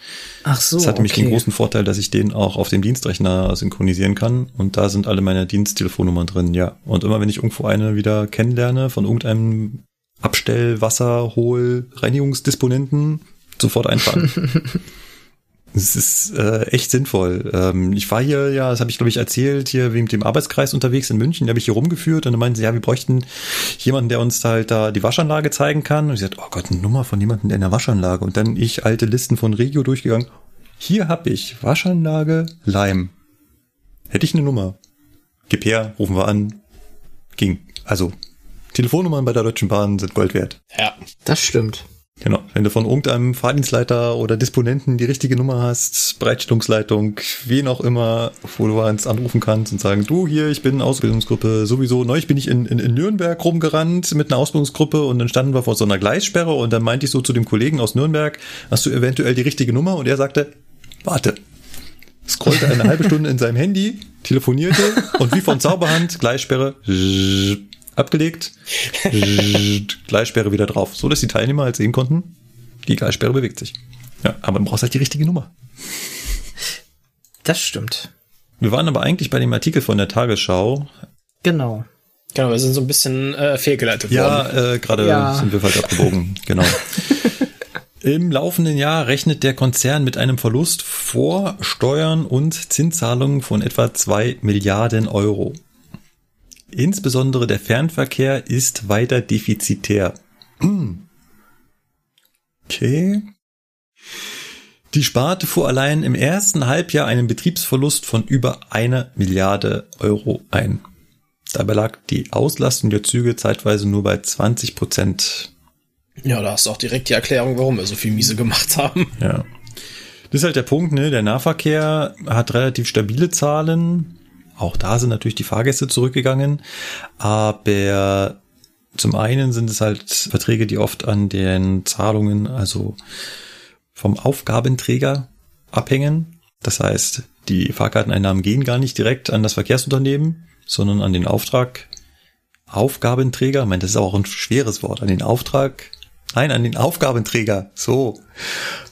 Ach so. Das hat nämlich den großen Vorteil, dass ich den auch auf dem Dienstrechner synchronisieren kann. Und da sind alle meine Diensttelefonnummern drin, ja. Und immer wenn ich irgendwo eine wieder kennenlerne von irgendeinem Abstell, Wasser, Hohl, Reinigungsdisponenten, sofort einfahren. Es ist äh, echt sinnvoll. Ähm, ich war hier, ja, das habe ich glaube ich erzählt, hier wegen dem Arbeitskreis unterwegs in München, da habe ich hier rumgeführt und dann meinten sie, ja, wir bräuchten jemanden, der uns halt da die Waschanlage zeigen kann. Und ich sagte, oh Gott, eine Nummer von jemandem in der Waschanlage. Und dann ich alte Listen von Regio durchgegangen. Hier habe ich Waschanlage Leim. Hätte ich eine Nummer. Gib her, rufen wir an. Ging. Also, Telefonnummern bei der Deutschen Bahn sind Gold wert. Ja, das stimmt. Genau, wenn du von irgendeinem Fahrdienstleiter oder Disponenten die richtige Nummer hast, Bereitstellungsleitung, wen auch immer, wo du eins anrufen kannst und sagen, du hier, ich bin Ausbildungsgruppe sowieso, neulich bin ich in, in, in Nürnberg rumgerannt mit einer Ausbildungsgruppe und dann standen wir vor so einer Gleissperre und dann meinte ich so zu dem Kollegen aus Nürnberg, hast du eventuell die richtige Nummer? Und er sagte, warte. Scrollte eine halbe Stunde in seinem Handy, telefonierte und wie von Zauberhand, Gleissperre, abgelegt, Gleissperre wieder drauf, so dass die Teilnehmer halt sehen konnten, die Gleissperre bewegt sich. Ja, aber man braucht halt die richtige Nummer. Das stimmt. Wir waren aber eigentlich bei dem Artikel von der Tagesschau. Genau. Genau, wir sind so ein bisschen äh, fehlgeleitet worden. Ja, äh, gerade ja. sind wir falsch abgebogen. genau. Im laufenden Jahr rechnet der Konzern mit einem Verlust vor Steuern und Zinszahlungen von etwa zwei Milliarden Euro. Insbesondere der Fernverkehr ist weiter defizitär. Okay. Die Sparte fuhr allein im ersten Halbjahr einen Betriebsverlust von über einer Milliarde Euro ein. Dabei lag die Auslastung der Züge zeitweise nur bei 20 Prozent. Ja, da hast du auch direkt die Erklärung, warum wir so viel Miese gemacht haben. Ja. Das ist halt der Punkt, ne? Der Nahverkehr hat relativ stabile Zahlen, Auch da sind natürlich die Fahrgäste zurückgegangen, aber zum einen sind es halt Verträge, die oft an den Zahlungen, also vom Aufgabenträger abhängen. Das heißt, die Fahrkarteneinnahmen gehen gar nicht direkt an das Verkehrsunternehmen, sondern an den Auftrag. Aufgabenträger, ich meine, das ist auch ein schweres Wort, an den Auftrag, nein, an den Aufgabenträger, so.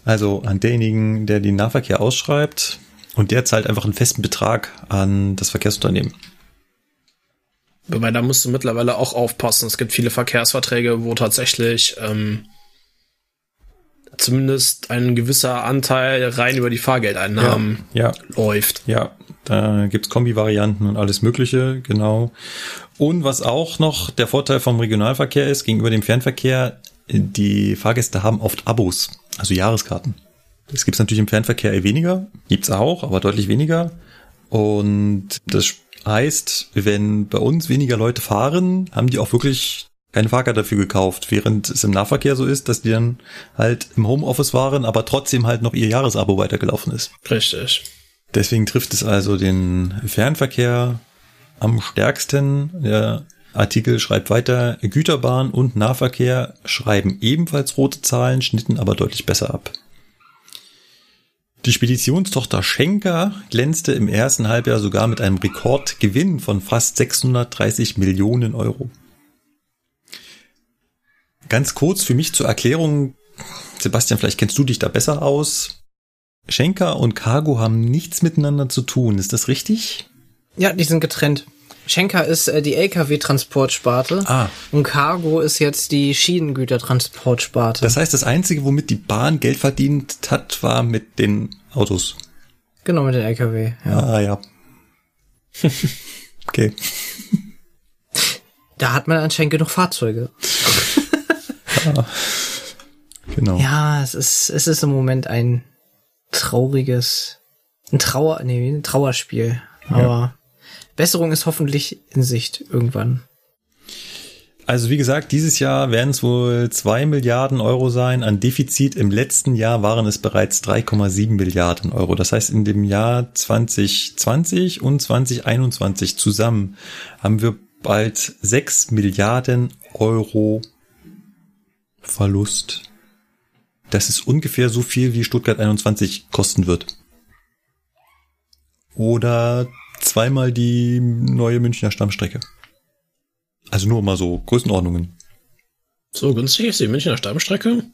Also an denjenigen, der den Nahverkehr ausschreibt und der zahlt einfach einen festen Betrag an das Verkehrsunternehmen. Wobei, da musst du mittlerweile auch aufpassen. Es gibt viele Verkehrsverträge, wo tatsächlich ähm, zumindest ein gewisser Anteil rein über die Fahrgeldeinnahmen ja, ja. läuft. Ja, da gibt's Kombi-Varianten und alles Mögliche, genau. Und was auch noch der Vorteil vom Regionalverkehr ist gegenüber dem Fernverkehr, die Fahrgäste haben oft Abos, also Jahreskarten. Das gibt's natürlich im Fernverkehr eher weniger, gibt's auch, aber deutlich weniger. Und das heißt, wenn bei uns weniger Leute fahren, haben die auch wirklich keine Fahrkarte dafür gekauft, während es im Nahverkehr so ist, dass die dann halt im Homeoffice waren, aber trotzdem halt noch ihr Jahresabo weitergelaufen ist. Richtig. Deswegen trifft es also den Fernverkehr am stärksten. Der Artikel schreibt weiter, Güterbahn und Nahverkehr schreiben ebenfalls rote Zahlen, schnitten aber deutlich besser ab. Die Speditionstochter Schenker glänzte im ersten Halbjahr sogar mit einem Rekordgewinn von fast 630 Millionen Euro. Ganz kurz für mich zur Erklärung, Sebastian, vielleicht kennst du dich da besser aus. Schenker und Cargo haben nichts miteinander zu tun, ist das richtig? Ja, die sind getrennt. Schenker ist äh, die Lkw-Transportsparte Ah. und Cargo ist jetzt die Schienengütertransportsparte. Das heißt, das Einzige, womit die Bahn Geld verdient hat, war mit den Autos. genau mit den Lkw. Ja. Ah ja. okay. Da hat man anscheinend genug Fahrzeuge. Genau. Ja, es ist es ist im Moment ein trauriges, ein Trauer, nee, ein Trauerspiel. Aber Besserung ist hoffentlich in Sicht irgendwann. Also wie gesagt, dieses Jahr werden es wohl zwei Milliarden Euro sein. An Defizit im letzten Jahr waren es bereits 3,7 Milliarden Euro. Das heißt, in dem Jahr 2020 und 2021 zusammen haben wir bald 6 Milliarden Euro Verlust. Das ist ungefähr so viel, wie Stuttgart 21 kosten wird. Oder zweimal die neue Münchner Stammstrecke. Also nur mal so Größenordnungen. So günstig ist die Münchner Stammstrecke?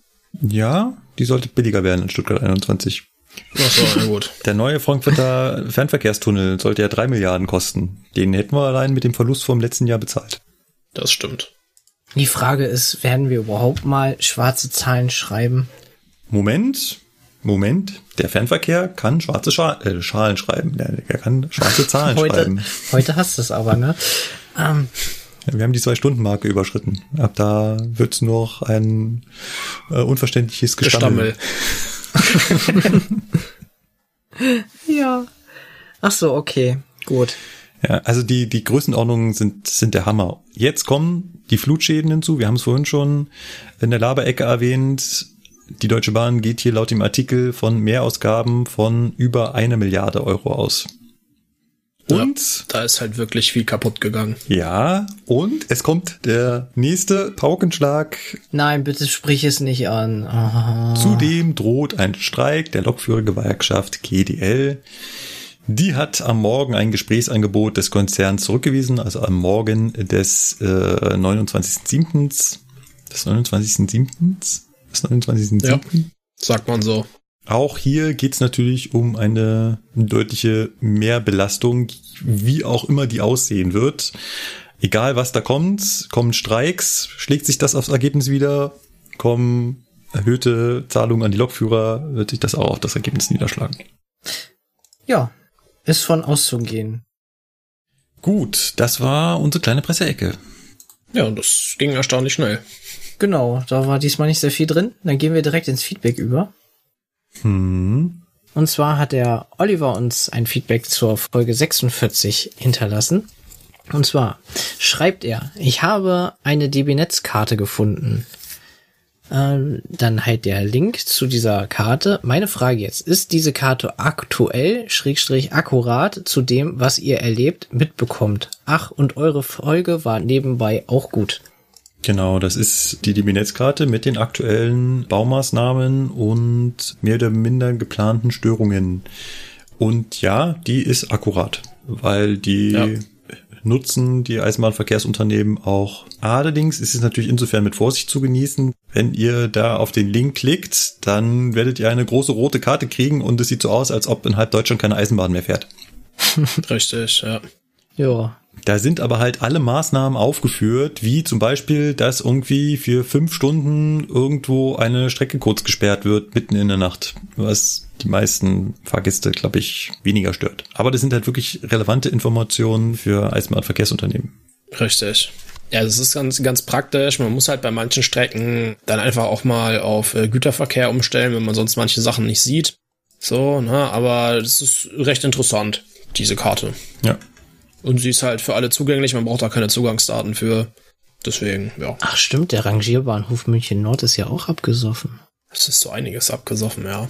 Ja, die sollte billiger werden in Stuttgart 21. Achso, na gut. Der neue Frankfurter Fernverkehrstunnel sollte ja drei Milliarden kosten. Den hätten wir allein mit dem Verlust vom letzten Jahr bezahlt. Das stimmt. Die Frage ist, werden wir überhaupt mal schwarze Zahlen schreiben? Moment, Moment. Der Fernverkehr kann schwarze Scha äh, Schalen schreiben. Der, der kann schwarze Zahlen Heute, schreiben. heute hast du es aber, ne? Ähm, Ja, wir haben die zwei-Stunden-Marke überschritten. Ab da wird's noch ein äh, unverständliches Gestammel. Gestammel. ja. Ach so, okay, gut. Ja, also die, die Größenordnungen sind, sind der Hammer. Jetzt kommen die Flutschäden hinzu. Wir haben es vorhin schon in der Laberecke erwähnt. Die Deutsche Bahn geht hier laut dem Artikel von Mehrausgaben von über eine Milliarde Euro aus. Und Da ist halt wirklich viel kaputt gegangen. ja, und es kommt der nächste Paukenschlag. Nein, bitte sprich es nicht an. Ah. Zudem droht ein Streik der Lokführergewerkschaft GDL. Die hat am Morgen ein Gesprächsangebot des Konzerns zurückgewiesen, also am Morgen des äh, 29.07. Des 29.07. Des 29.07. Ja. Sagt man so. Auch hier geht's natürlich um eine deutliche Mehrbelastung, wie auch immer die aussehen wird. Egal was da kommt, kommen Streiks, schlägt sich das aufs Ergebnis wieder, kommen erhöhte Zahlungen an die Lokführer, wird sich das auch auf das Ergebnis niederschlagen. Ja, ist von auszugehen. Gut, das war unsere kleine Presseecke. Ja, und das ging erstaunlich schnell. Genau, da war diesmal nicht sehr viel drin. Dann gehen wir direkt ins Feedback über. Hm. Und zwar hat der Oliver uns ein Feedback zur Folge 46 hinterlassen. Und zwar schreibt er, ich habe eine DB-Netz-Karte gefunden. Ähm, dann halt der Link zu dieser Karte. Meine Frage jetzt, ist diese Karte aktuell, schrägstrich akkurat zu dem, was ihr erlebt, mitbekommt? Ach, und eure Folge war nebenbei auch gut. Genau, das ist die DB-Netzkarte mit den aktuellen Baumaßnahmen und mehr oder minder geplanten Störungen. Und ja, die ist akkurat, weil die Ja. nutzen die Eisenbahnverkehrsunternehmen auch. Allerdings ist es natürlich insofern mit Vorsicht zu genießen. Wenn ihr da auf den Link klickt, dann werdet ihr eine große rote Karte kriegen und es sieht so aus, als ob in halb Deutschland keine Eisenbahn mehr fährt. Richtig, ja. Ja. Da sind aber halt alle Maßnahmen aufgeführt, wie zum Beispiel, dass irgendwie für fünf Stunden irgendwo eine Strecke kurz gesperrt wird, mitten in der Nacht, was die meisten Fahrgäste, glaube ich, weniger stört. Aber das sind halt wirklich relevante Informationen für Eisenbahnverkehrsunternehmen. Richtig. Ja, das ist ganz, ganz praktisch. Man muss halt bei manchen Strecken dann einfach auch mal auf äh, Güterverkehr umstellen, wenn man sonst manche Sachen nicht sieht. So, ne, aber das ist recht interessant, diese Karte. Ja. Und sie ist halt für alle zugänglich, man braucht da keine Zugangsdaten für. Deswegen, ja, Ach stimmt, der Rangierbahnhof München Nord ist ja auch abgesoffen. es ist so einiges abgesoffen, ja.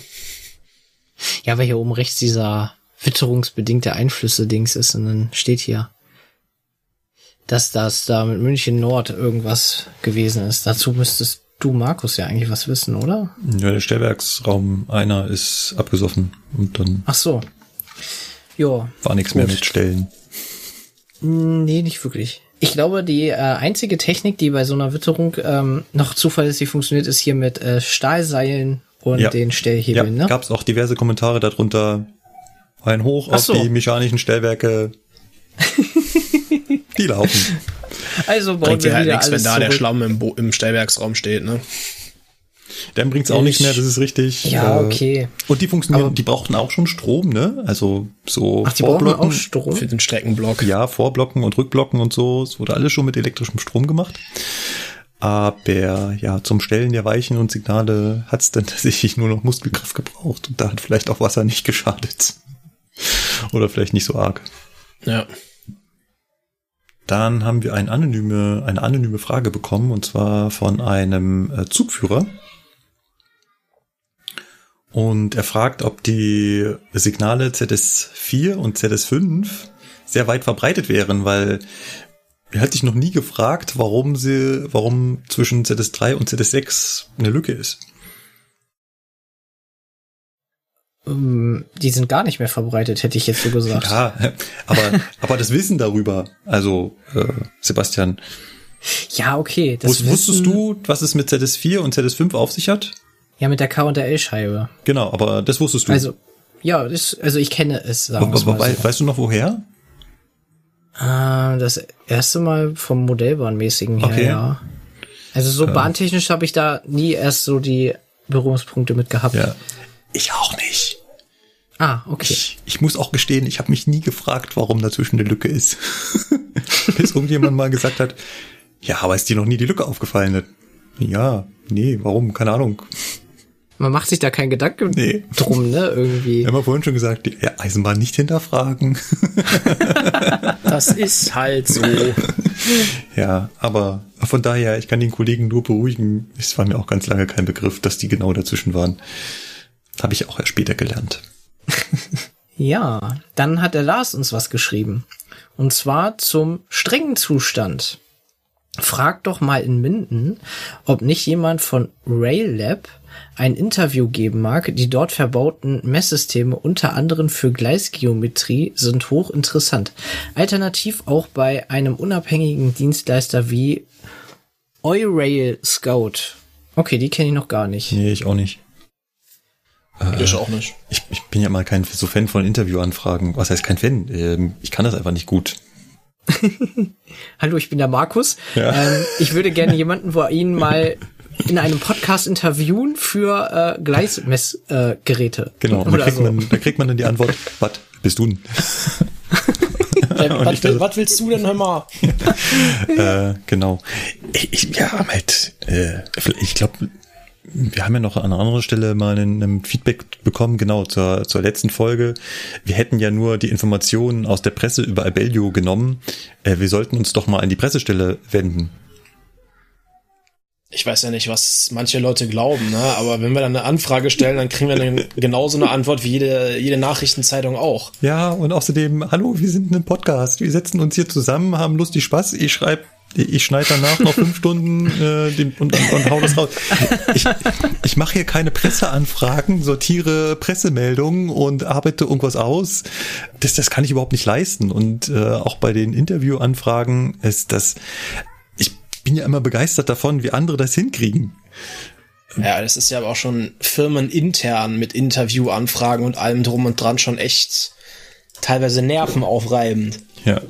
Ja, weil hier oben rechts dieser witterungsbedingte Einflüsse-Dings ist und dann steht hier, dass das da mit München Nord irgendwas gewesen ist. Dazu müsstest du, Markus, ja eigentlich was wissen, oder? Ja, der Stellwerksraum einer ist abgesoffen und dann Ach so. Ja. war nichts mehr mit Stellen. Nee, nicht wirklich. Ich glaube, die äh, einzige Technik, die bei so einer Witterung ähm, noch zuverlässig funktioniert, ist hier mit äh, Stahlseilen und Ja. den Ja, Stellhebeln, ne? gab es auch diverse Kommentare darunter. Ein Hoch Ach auf so. die mechanischen Stellwerke. die laufen. Also bauen Bringt wir halt wieder nichts, wenn da der zurück. Schlamm im, Bo im Stellwerksraum steht, ne? Dann bringt's auch nicht mehr, das ist richtig. Ja, Äh, okay. Und die funktionieren, Aber- die brauchten auch schon Strom, ne? Also so Ach, die Vorblocken. auch Strom? Für den Streckenblock. Ja, Vorblocken und Rückblocken und so. Es wurde alles schon mit elektrischem Strom gemacht. Aber ja, zum Stellen der Weichen und Signale hat's dann tatsächlich nur noch Muskelkraft gebraucht. Und da hat vielleicht auch Wasser nicht geschadet. Oder vielleicht nicht so arg. Ja. Dann haben wir eine anonyme, eine anonyme Frage bekommen, und zwar von einem äh, Zugführer. Und er fragt, ob die Signale ZS4 und ZS5 sehr weit verbreitet wären, weil er hat sich noch nie gefragt, warum sie, warum zwischen ZS3 und ZS6 eine Lücke ist. Ähm, die sind gar nicht mehr verbreitet, hätte ich jetzt so gesagt. Ja, aber, aber das Wissen darüber, also äh, Sebastian, Ja, okay. Das wus- wusstest Wissen- du, was es mit ZS4 und ZS5 auf sich hat? Ja, mit der K und der L-Scheibe. Genau, aber das wusstest du. Also, ja, das, also ich kenne es, sagen mal wei- so. Weißt du noch woher? Äh, das erste Mal vom Modellbahnmäßigen her, Okay. ja. Also so bahntechnisch habe ich da nie erst so die Berührungspunkte mit gehabt. Ja. Ich auch nicht. Ah, okay. Ich, ich muss auch gestehen, ich habe mich nie gefragt, warum dazwischen eine Lücke ist. Bis irgendjemand mal gesagt hat, ja, aber ist dir noch nie die Lücke aufgefallen? Ja, nee, warum? Keine Ahnung. Man macht sich da keinen Gedanken Nee. drum, ne, irgendwie. Wir haben ja vorhin schon gesagt, ja, Eisenbahn nicht hinterfragen. Das ist halt so. ja, aber von daher, ich kann den Kollegen nur beruhigen. Es war mir auch ganz lange kein Begriff, dass die genau dazwischen waren. Habe ich auch erst später gelernt. Ja, dann hat der Lars uns was geschrieben. Und zwar zum strengen Zustand. Frag doch mal in Minden, ob nicht jemand von Rail Lab ein Interview geben mag. Die dort verbauten Messsysteme unter anderem für Gleisgeometrie sind hochinteressant. Alternativ auch bei einem unabhängigen Dienstleister wie Eurail Scout. Okay, die kenne ich noch gar nicht. Nee, ich auch nicht. Ich auch nicht. Ich, ich bin ja mal kein so Fan von Interviewanfragen. Was heißt kein Fan? Ähm, ich kann das einfach nicht gut. Hallo, ich bin der Markus. Ja. Ähm, ich würde gerne jemanden vor Ihnen mal in einem Podcast interviewen für äh, Gleismessgeräte. Äh. Genau. Und da kriegt, so. man, da kriegt man dann die Antwort, was bist du denn? Was, will, was willst du denn, hör mal? äh, genau. Ich, ich, ja, halt, äh, ich glaube, wir haben ja noch an anderer Stelle mal einen Feedback bekommen, genau, zur, zur letzten Folge. Wir hätten ja nur die Informationen aus der Presse über Abellio genommen. Äh, wir sollten uns doch mal an die Pressestelle wenden. Ich ich weiß ja nicht, was manche Leute glauben, ne? aber wenn wir dann eine Anfrage stellen, dann kriegen wir dann genauso eine Antwort wie jede, jede Nachrichtenzeitung auch. Ja, und außerdem, hallo, wir sind ein Podcast. Wir setzen uns hier zusammen, haben lustig Spaß. Ich schreibe ich schneide danach noch fünf Stunden äh, den, und, und, und hau das raus. Ich, ich mache hier keine Presseanfragen, sortiere Pressemeldungen und arbeite irgendwas aus. Das, das kann ich überhaupt nicht leisten. Und äh, auch bei den Interviewanfragen ist das. Ich bin ja immer begeistert davon, wie andere das hinkriegen. Ja, das ist ja aber auch schon firmenintern mit Interviewanfragen und allem drum und dran schon echt teilweise nervenaufreibend. Ja,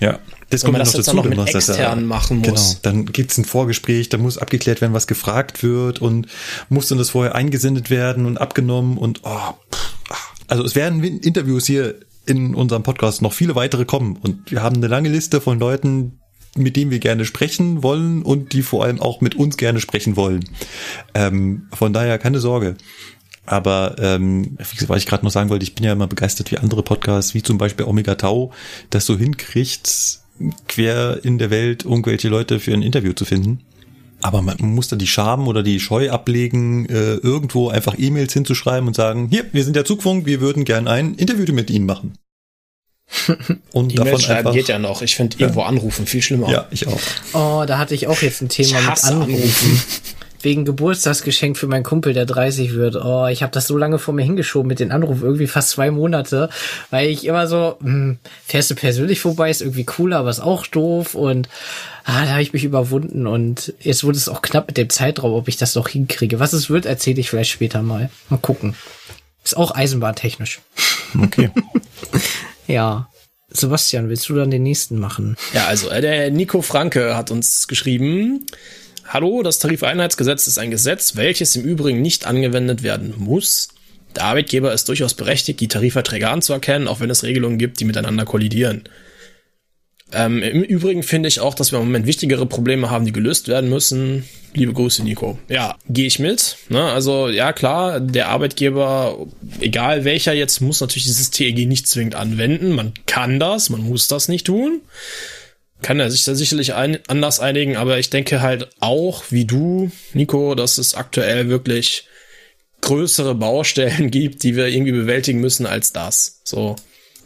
ja. Das kommt man das jetzt dazu, noch mit extern machen muss. Genau, dann gibt's ein Vorgespräch, da muss abgeklärt werden, was gefragt wird und muss dann das vorher eingesendet werden und abgenommen und oh, also es werden Interviews hier in unserem Podcast noch viele weitere kommen und wir haben eine lange Liste von Leuten, mit denen wir gerne sprechen wollen und die vor allem auch mit uns gerne sprechen wollen. Ähm, von daher keine Sorge. Aber ähm, was ich gerade noch sagen wollte, ich bin ja immer begeistert, wie andere Podcasts, wie zum Beispiel Omega Tau, das so hinkriegt, quer in der Welt irgendwelche Leute für ein Interview zu finden. Aber man muss da die Scham oder die Scheu ablegen, äh, irgendwo einfach E-Mails hinzuschreiben und sagen, hier, wir sind der Zugfunk, wir würden gern ein Interview mit Ihnen machen. Und die davon schreiben geht ja noch. Ich finde irgendwo anrufen viel schlimmer. Ja, ich auch. Oh, da hatte ich auch jetzt ein Thema mit anrufen. wegen Geburtstagsgeschenk für meinen Kumpel, der 30 wird. Oh, ich habe das so lange vor mir hingeschoben mit den Anrufen, irgendwie fast zwei Monate, weil ich immer so, hm, fährst du persönlich vorbei, ist irgendwie cooler, aber ist auch doof und ah, da habe ich mich überwunden und jetzt wurde es auch knapp mit dem Zeitraum, ob ich das noch hinkriege. Was es wird, erzähle ich vielleicht später mal. Mal gucken. Ist auch eisenbahntechnisch. Okay. ja. Sebastian, willst du dann den nächsten machen? Ja, also äh, der Nico Franke hat uns geschrieben, Hallo, das Tarifeinheitsgesetz ist ein Gesetz, welches im Übrigen nicht angewendet werden muss. Der Arbeitgeber ist durchaus berechtigt, die Tarifverträge anzuerkennen, auch wenn es Regelungen gibt, die miteinander kollidieren. Ähm, Im Übrigen finde ich auch, dass wir im Moment wichtigere Probleme haben, die gelöst werden müssen. Liebe Grüße, Nico. Ja, gehe ich mit. Ne? Also ja, klar, der Arbeitgeber, egal welcher jetzt, muss natürlich dieses TEG nicht zwingend anwenden. Man kann das, man muss das nicht tun kann er sich da sicherlich ein, anders einigen, aber ich denke halt auch, wie du, Nico, dass es aktuell wirklich größere Baustellen gibt, die wir irgendwie bewältigen müssen als das. So.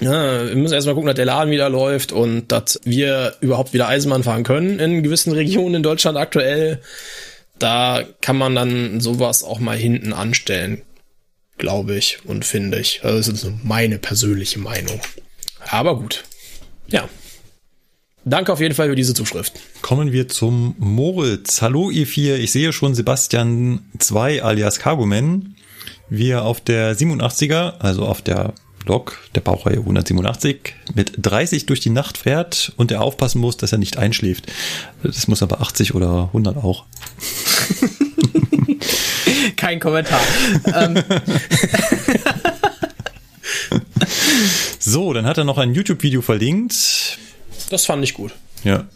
Ja, wir müssen erstmal gucken, dass der Laden wieder läuft und dass wir überhaupt wieder Eisenbahn fahren können in gewissen Regionen in Deutschland aktuell. Da kann man dann sowas auch mal hinten anstellen, glaube ich und finde ich. Also das ist meine persönliche Meinung. Aber gut. Ja, Danke auf jeden Fall für diese Zuschrift. Kommen wir zum Moritz. Hallo ihr vier, ich sehe schon Sebastian 2 alias Cargoman, wie er auf der 87er, also auf der Lok der Baureihe 187 mit 30 durch die Nacht fährt und er aufpassen muss, dass er nicht einschläft. Das muss aber 80 oder 100 auch. Kein Kommentar. Ähm. so, dann hat er noch ein YouTube-Video verlinkt das fand ich gut. Ja.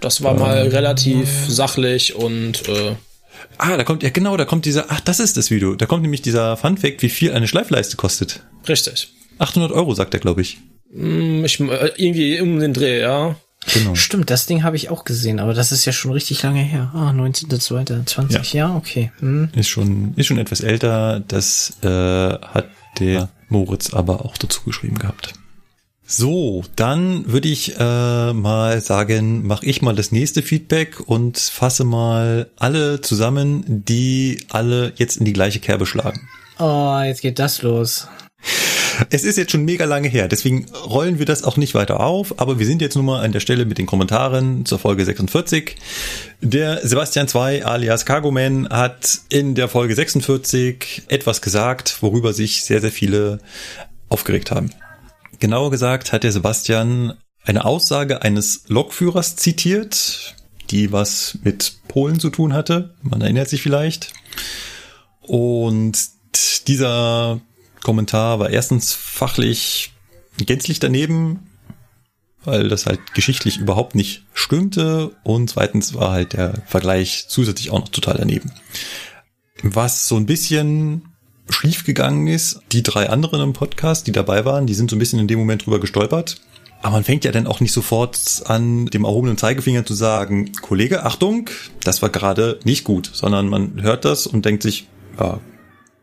Das war mal relativ sachlich und äh, Ah, da kommt, ja genau, da kommt dieser, ach, das ist das Video. Da kommt nämlich dieser Funfact, wie viel eine Schleifleiste kostet. Richtig. 800 Euro, sagt er, glaube ich. Mm, ich. Äh, irgendwie um den Dreh, ja. Genau. Stimmt, das Ding habe ich auch gesehen, aber das ist ja schon richtig lange her. Ah, 19.02.20, ja. ja, okay. Hm. Ist schon, ist schon etwas älter. Das äh, hat der Moritz aber auch dazu geschrieben gehabt. So, dann würde ich äh, mal sagen, mache ich mal das nächste Feedback und fasse mal alle zusammen, die alle jetzt in die gleiche Kerbe schlagen. Oh, jetzt geht das los. Es ist jetzt schon mega lange her, deswegen rollen wir das auch nicht weiter auf, aber wir sind jetzt nun mal an der Stelle mit den Kommentaren zur Folge 46. Der Sebastian 2 alias Cargoman hat in der Folge 46 etwas gesagt, worüber sich sehr, sehr viele aufgeregt haben. Genauer gesagt hat der Sebastian eine Aussage eines Lokführers zitiert, die was mit Polen zu tun hatte. Man erinnert sich vielleicht. Und dieser Kommentar war erstens fachlich gänzlich daneben, weil das halt geschichtlich überhaupt nicht stimmte. Und zweitens war halt der Vergleich zusätzlich auch noch total daneben. Was so ein bisschen schief gegangen ist. Die drei anderen im Podcast, die dabei waren, die sind so ein bisschen in dem Moment drüber gestolpert. Aber man fängt ja dann auch nicht sofort an, dem erhobenen Zeigefinger zu sagen, Kollege, Achtung, das war gerade nicht gut, sondern man hört das und denkt sich, ja,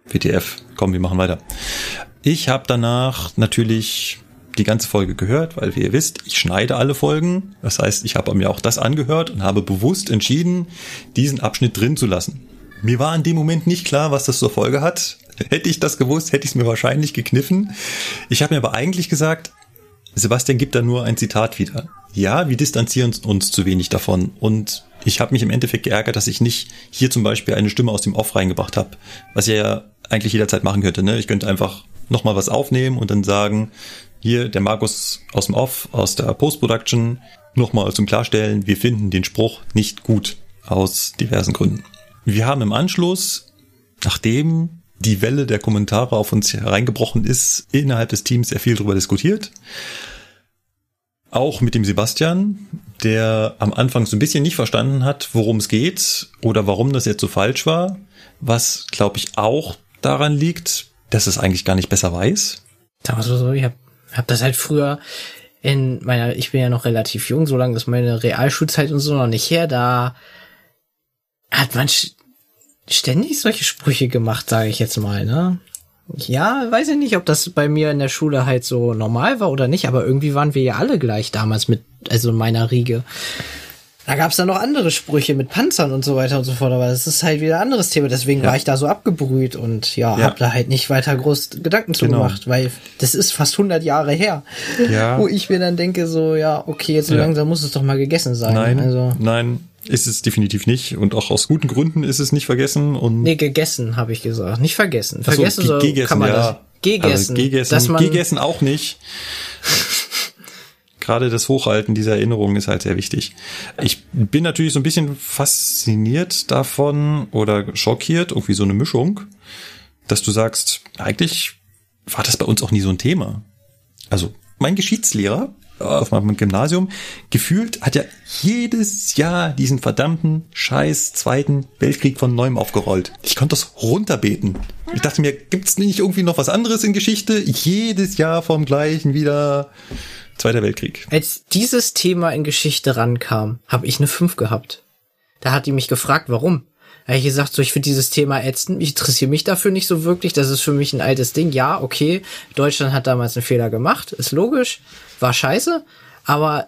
WTF, komm, wir machen weiter. Ich habe danach natürlich die ganze Folge gehört, weil wie ihr wisst, ich schneide alle Folgen. Das heißt, ich habe mir auch das angehört und habe bewusst entschieden, diesen Abschnitt drin zu lassen. Mir war in dem Moment nicht klar, was das zur Folge hat. Hätte ich das gewusst, hätte ich es mir wahrscheinlich gekniffen. Ich habe mir aber eigentlich gesagt, Sebastian gibt da nur ein Zitat wieder. Ja, wir distanzieren uns zu wenig davon. Und ich habe mich im Endeffekt geärgert, dass ich nicht hier zum Beispiel eine Stimme aus dem Off reingebracht habe, was ich ja eigentlich jederzeit machen könnte. Ne? Ich könnte einfach nochmal was aufnehmen und dann sagen, hier der Markus aus dem Off, aus der Post-Production, nochmal zum Klarstellen, wir finden den Spruch nicht gut aus diversen Gründen. Wir haben im Anschluss, nachdem die Welle der Kommentare auf uns hereingebrochen ist, innerhalb des Teams sehr viel darüber diskutiert. Auch mit dem Sebastian, der am Anfang so ein bisschen nicht verstanden hat, worum es geht oder warum das jetzt so falsch war, was glaube ich auch daran liegt, dass es eigentlich gar nicht besser weiß. Sag so, ich habe hab das halt früher in meiner, ich bin ja noch relativ jung, so lange ist meine Realschulzeit und so noch nicht her, da hat man ständig solche Sprüche gemacht, sage ich jetzt mal, ne? Ja, weiß ich nicht, ob das bei mir in der Schule halt so normal war oder nicht, aber irgendwie waren wir ja alle gleich damals mit, also in meiner Riege. Da gab's dann noch andere Sprüche mit Panzern und so weiter und so fort, aber das ist halt wieder ein anderes Thema. Deswegen ja. war ich da so abgebrüht und ja, ja. hab da halt nicht weiter groß Gedanken zu genau. gemacht, weil das ist fast 100 Jahre her, ja. wo ich mir dann denke so, ja, okay, jetzt so ja. langsam muss es doch mal gegessen sein. Nein, also. nein, ist es definitiv nicht und auch aus guten Gründen ist es nicht vergessen und nee gegessen habe ich gesagt nicht vergessen vergessen so, so gegessen, kann man ja. das gegessen also gegessen, dass man gegessen auch nicht gerade das Hochhalten dieser Erinnerungen ist halt sehr wichtig. Ich bin natürlich so ein bisschen fasziniert davon oder schockiert, irgendwie so eine Mischung, dass du sagst, eigentlich war das bei uns auch nie so ein Thema. Also mein Geschichtslehrer auf meinem Gymnasium, gefühlt hat er jedes Jahr diesen verdammten scheiß Zweiten Weltkrieg von neuem aufgerollt. Ich konnte das runterbeten. Ich dachte mir, gibt's nicht irgendwie noch was anderes in Geschichte? Jedes Jahr vom gleichen wieder Zweiter Weltkrieg. Als dieses Thema in Geschichte rankam, habe ich eine 5 gehabt. Da hat die mich gefragt, warum. Da habe ich gesagt, so ich finde dieses Thema ätzend, ich interessiere mich dafür nicht so wirklich, das ist für mich ein altes Ding. Ja, okay, Deutschland hat damals einen Fehler gemacht, ist logisch, war scheiße, aber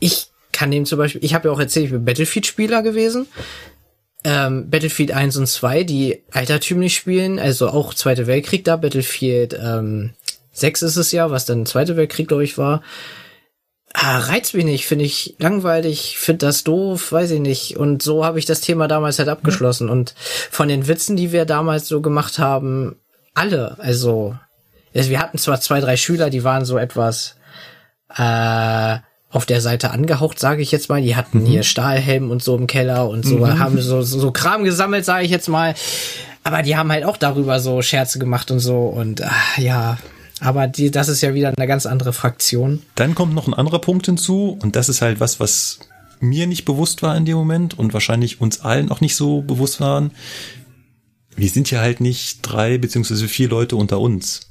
ich kann dem zum Beispiel, ich habe ja auch erzählt, ich bin Battlefield-Spieler gewesen. Ähm, Battlefield 1 und 2, die altertümlich spielen, also auch Zweite Weltkrieg da, Battlefield ähm, 6 ist es ja, was dann Zweite Weltkrieg, glaube ich, war. Ah, reizt mich nicht, finde ich langweilig, finde das doof, weiß ich nicht. Und so habe ich das Thema damals halt abgeschlossen. Und von den Witzen, die wir damals so gemacht haben, alle, also, also wir hatten zwar zwei, drei Schüler, die waren so etwas äh, auf der Seite angehaucht, sage ich jetzt mal. Die hatten mhm. hier Stahlhelm und so im Keller und so, mhm. haben so, so Kram gesammelt, sage ich jetzt mal. Aber die haben halt auch darüber so Scherze gemacht und so und ach, ja, aber die, das ist ja wieder eine ganz andere Fraktion. Dann kommt noch ein anderer Punkt hinzu und das ist halt was, was mir nicht bewusst war in dem Moment und wahrscheinlich uns allen auch nicht so bewusst waren. Wir sind ja halt nicht drei beziehungsweise vier Leute unter uns.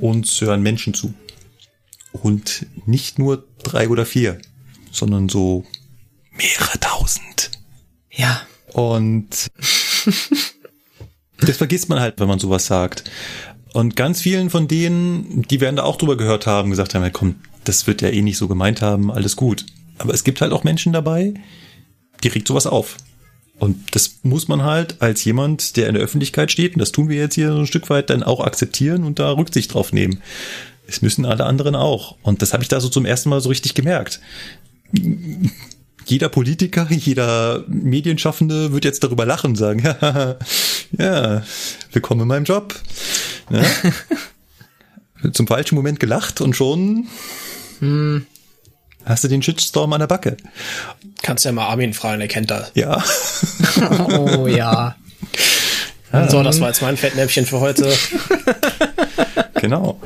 Uns hören Menschen zu. Und nicht nur drei oder vier, sondern so mehrere tausend. Ja. Und das vergisst man halt, wenn man sowas sagt. Und ganz vielen von denen, die werden da auch drüber gehört haben, gesagt haben, ja, komm, das wird ja eh nicht so gemeint haben, alles gut. Aber es gibt halt auch Menschen dabei, die regt sowas auf. Und das muss man halt als jemand, der in der Öffentlichkeit steht, und das tun wir jetzt hier so ein Stück weit, dann auch akzeptieren und da Rücksicht drauf nehmen. Es müssen alle anderen auch. Und das habe ich da so zum ersten Mal so richtig gemerkt jeder Politiker, jeder Medienschaffende wird jetzt darüber lachen und sagen, ja, ja, willkommen in meinem Job. Ja. Zum falschen Moment gelacht und schon hm. hast du den Shitstorm an der Backe. Kannst ja mal Armin fragen, er kennt das. Ja. oh ja. So, das war jetzt mein Fettnäpfchen für heute. Genau.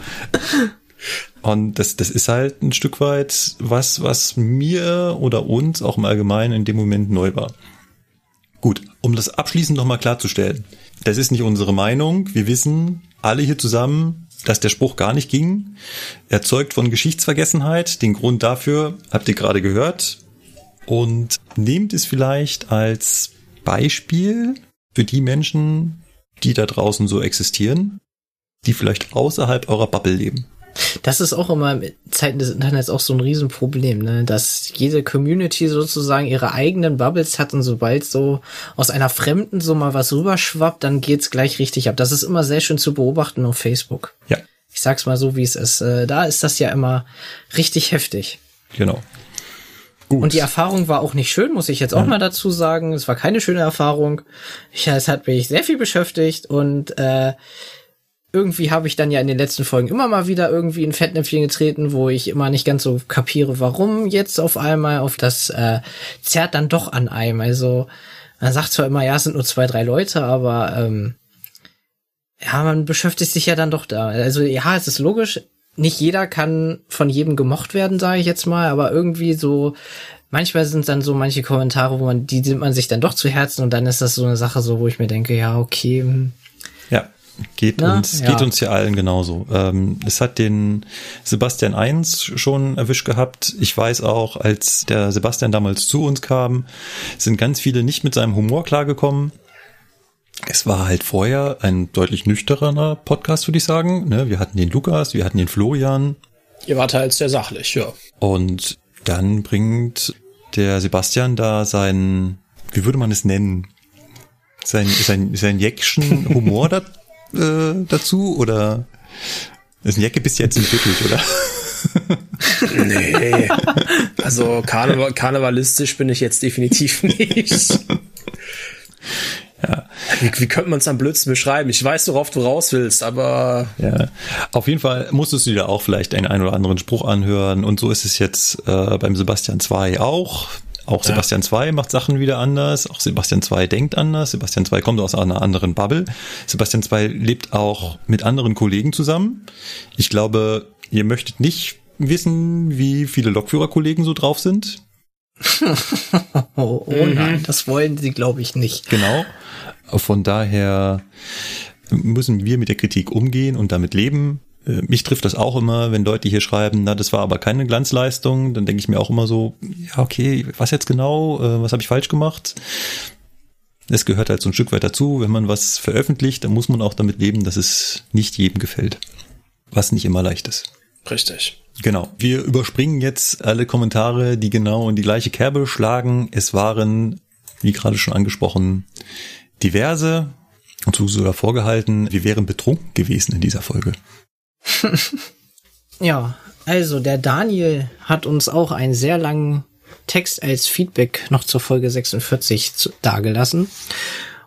Und das, das ist halt ein Stück weit was, was mir oder uns auch im Allgemeinen in dem Moment neu war. Gut, um das abschließend nochmal klarzustellen. Das ist nicht unsere Meinung. Wir wissen alle hier zusammen, dass der Spruch gar nicht ging. Erzeugt von Geschichtsvergessenheit. Den Grund dafür habt ihr gerade gehört. Und nehmt es vielleicht als Beispiel für die Menschen, die da draußen so existieren, die vielleicht außerhalb eurer Bubble leben. Das ist auch immer in Zeiten des Internets auch so ein Riesenproblem, ne? dass jede Community sozusagen ihre eigenen Bubbles hat und sobald so aus einer Fremden so mal was rüberschwappt, dann geht's gleich richtig ab. Das ist immer sehr schön zu beobachten auf Facebook. Ja. Ich sag's mal so, wie es ist. Äh, da ist das ja immer richtig heftig. Genau. Gut. Und die Erfahrung war auch nicht schön, muss ich jetzt auch ja. mal dazu sagen. Es war keine schöne Erfahrung. Ja, es hat mich sehr viel beschäftigt und äh, irgendwie habe ich dann ja in den letzten Folgen immer mal wieder irgendwie in Fettnäpfchen getreten, wo ich immer nicht ganz so kapiere, warum jetzt auf einmal auf das äh, zerrt dann doch an einem. Also man sagt zwar immer, ja, es sind nur zwei, drei Leute, aber ähm, ja, man beschäftigt sich ja dann doch da. Also ja, es ist logisch, nicht jeder kann von jedem gemocht werden, sage ich jetzt mal, aber irgendwie so manchmal sind dann so manche Kommentare, wo man die nimmt man sich dann doch zu Herzen und dann ist das so eine Sache so, wo ich mir denke, ja, okay, hm, Geht Na, uns, ja. geht uns ja allen genauso. Ähm, es hat den Sebastian 1 schon erwischt gehabt. Ich weiß auch, als der Sebastian damals zu uns kam, sind ganz viele nicht mit seinem Humor klargekommen. Es war halt vorher ein deutlich nüchterner Podcast, würde ich sagen. Ne? Wir hatten den Lukas, wir hatten den Florian. Ihr wart halt sehr sachlich, ja. Und dann bringt der Sebastian da seinen, wie würde man es nennen? Sein, sein, sein Jäckschen Humor da, äh, dazu oder ist ein Jacke bis jetzt entwickelt, oder? nee. Also Karneval karnevalistisch bin ich jetzt definitiv nicht. Ja. Wie, wie könnte man es am blödsten beschreiben? Ich weiß, worauf du raus willst, aber. Ja. Auf jeden Fall musstest du dir auch vielleicht einen, einen oder anderen Spruch anhören. Und so ist es jetzt äh, beim Sebastian 2 auch. Auch Sebastian 2 macht Sachen wieder anders. Auch Sebastian 2 denkt anders. Sebastian 2 kommt aus einer anderen Bubble. Sebastian 2 lebt auch mit anderen Kollegen zusammen. Ich glaube, ihr möchtet nicht wissen, wie viele Lokführerkollegen so drauf sind. oh, oh nein, mhm. das wollen sie, glaube ich, nicht. Genau. Von daher müssen wir mit der Kritik umgehen und damit leben. Äh, mich trifft das auch immer, wenn Leute hier schreiben, na, das war aber keine Glanzleistung, dann denke ich mir auch immer so, ja, okay, was jetzt genau, äh, was habe ich falsch gemacht? Es gehört halt so ein Stück weit dazu, wenn man was veröffentlicht, dann muss man auch damit leben, dass es nicht jedem gefällt. Was nicht immer leicht ist. Richtig. Genau. Wir überspringen jetzt alle Kommentare, die genau in die gleiche Kerbe schlagen. Es waren, wie gerade schon angesprochen, diverse und so sogar vorgehalten, wir wären betrunken gewesen in dieser Folge. ja, also der Daniel hat uns auch einen sehr langen Text als Feedback noch zur Folge 46 zu, dargelassen.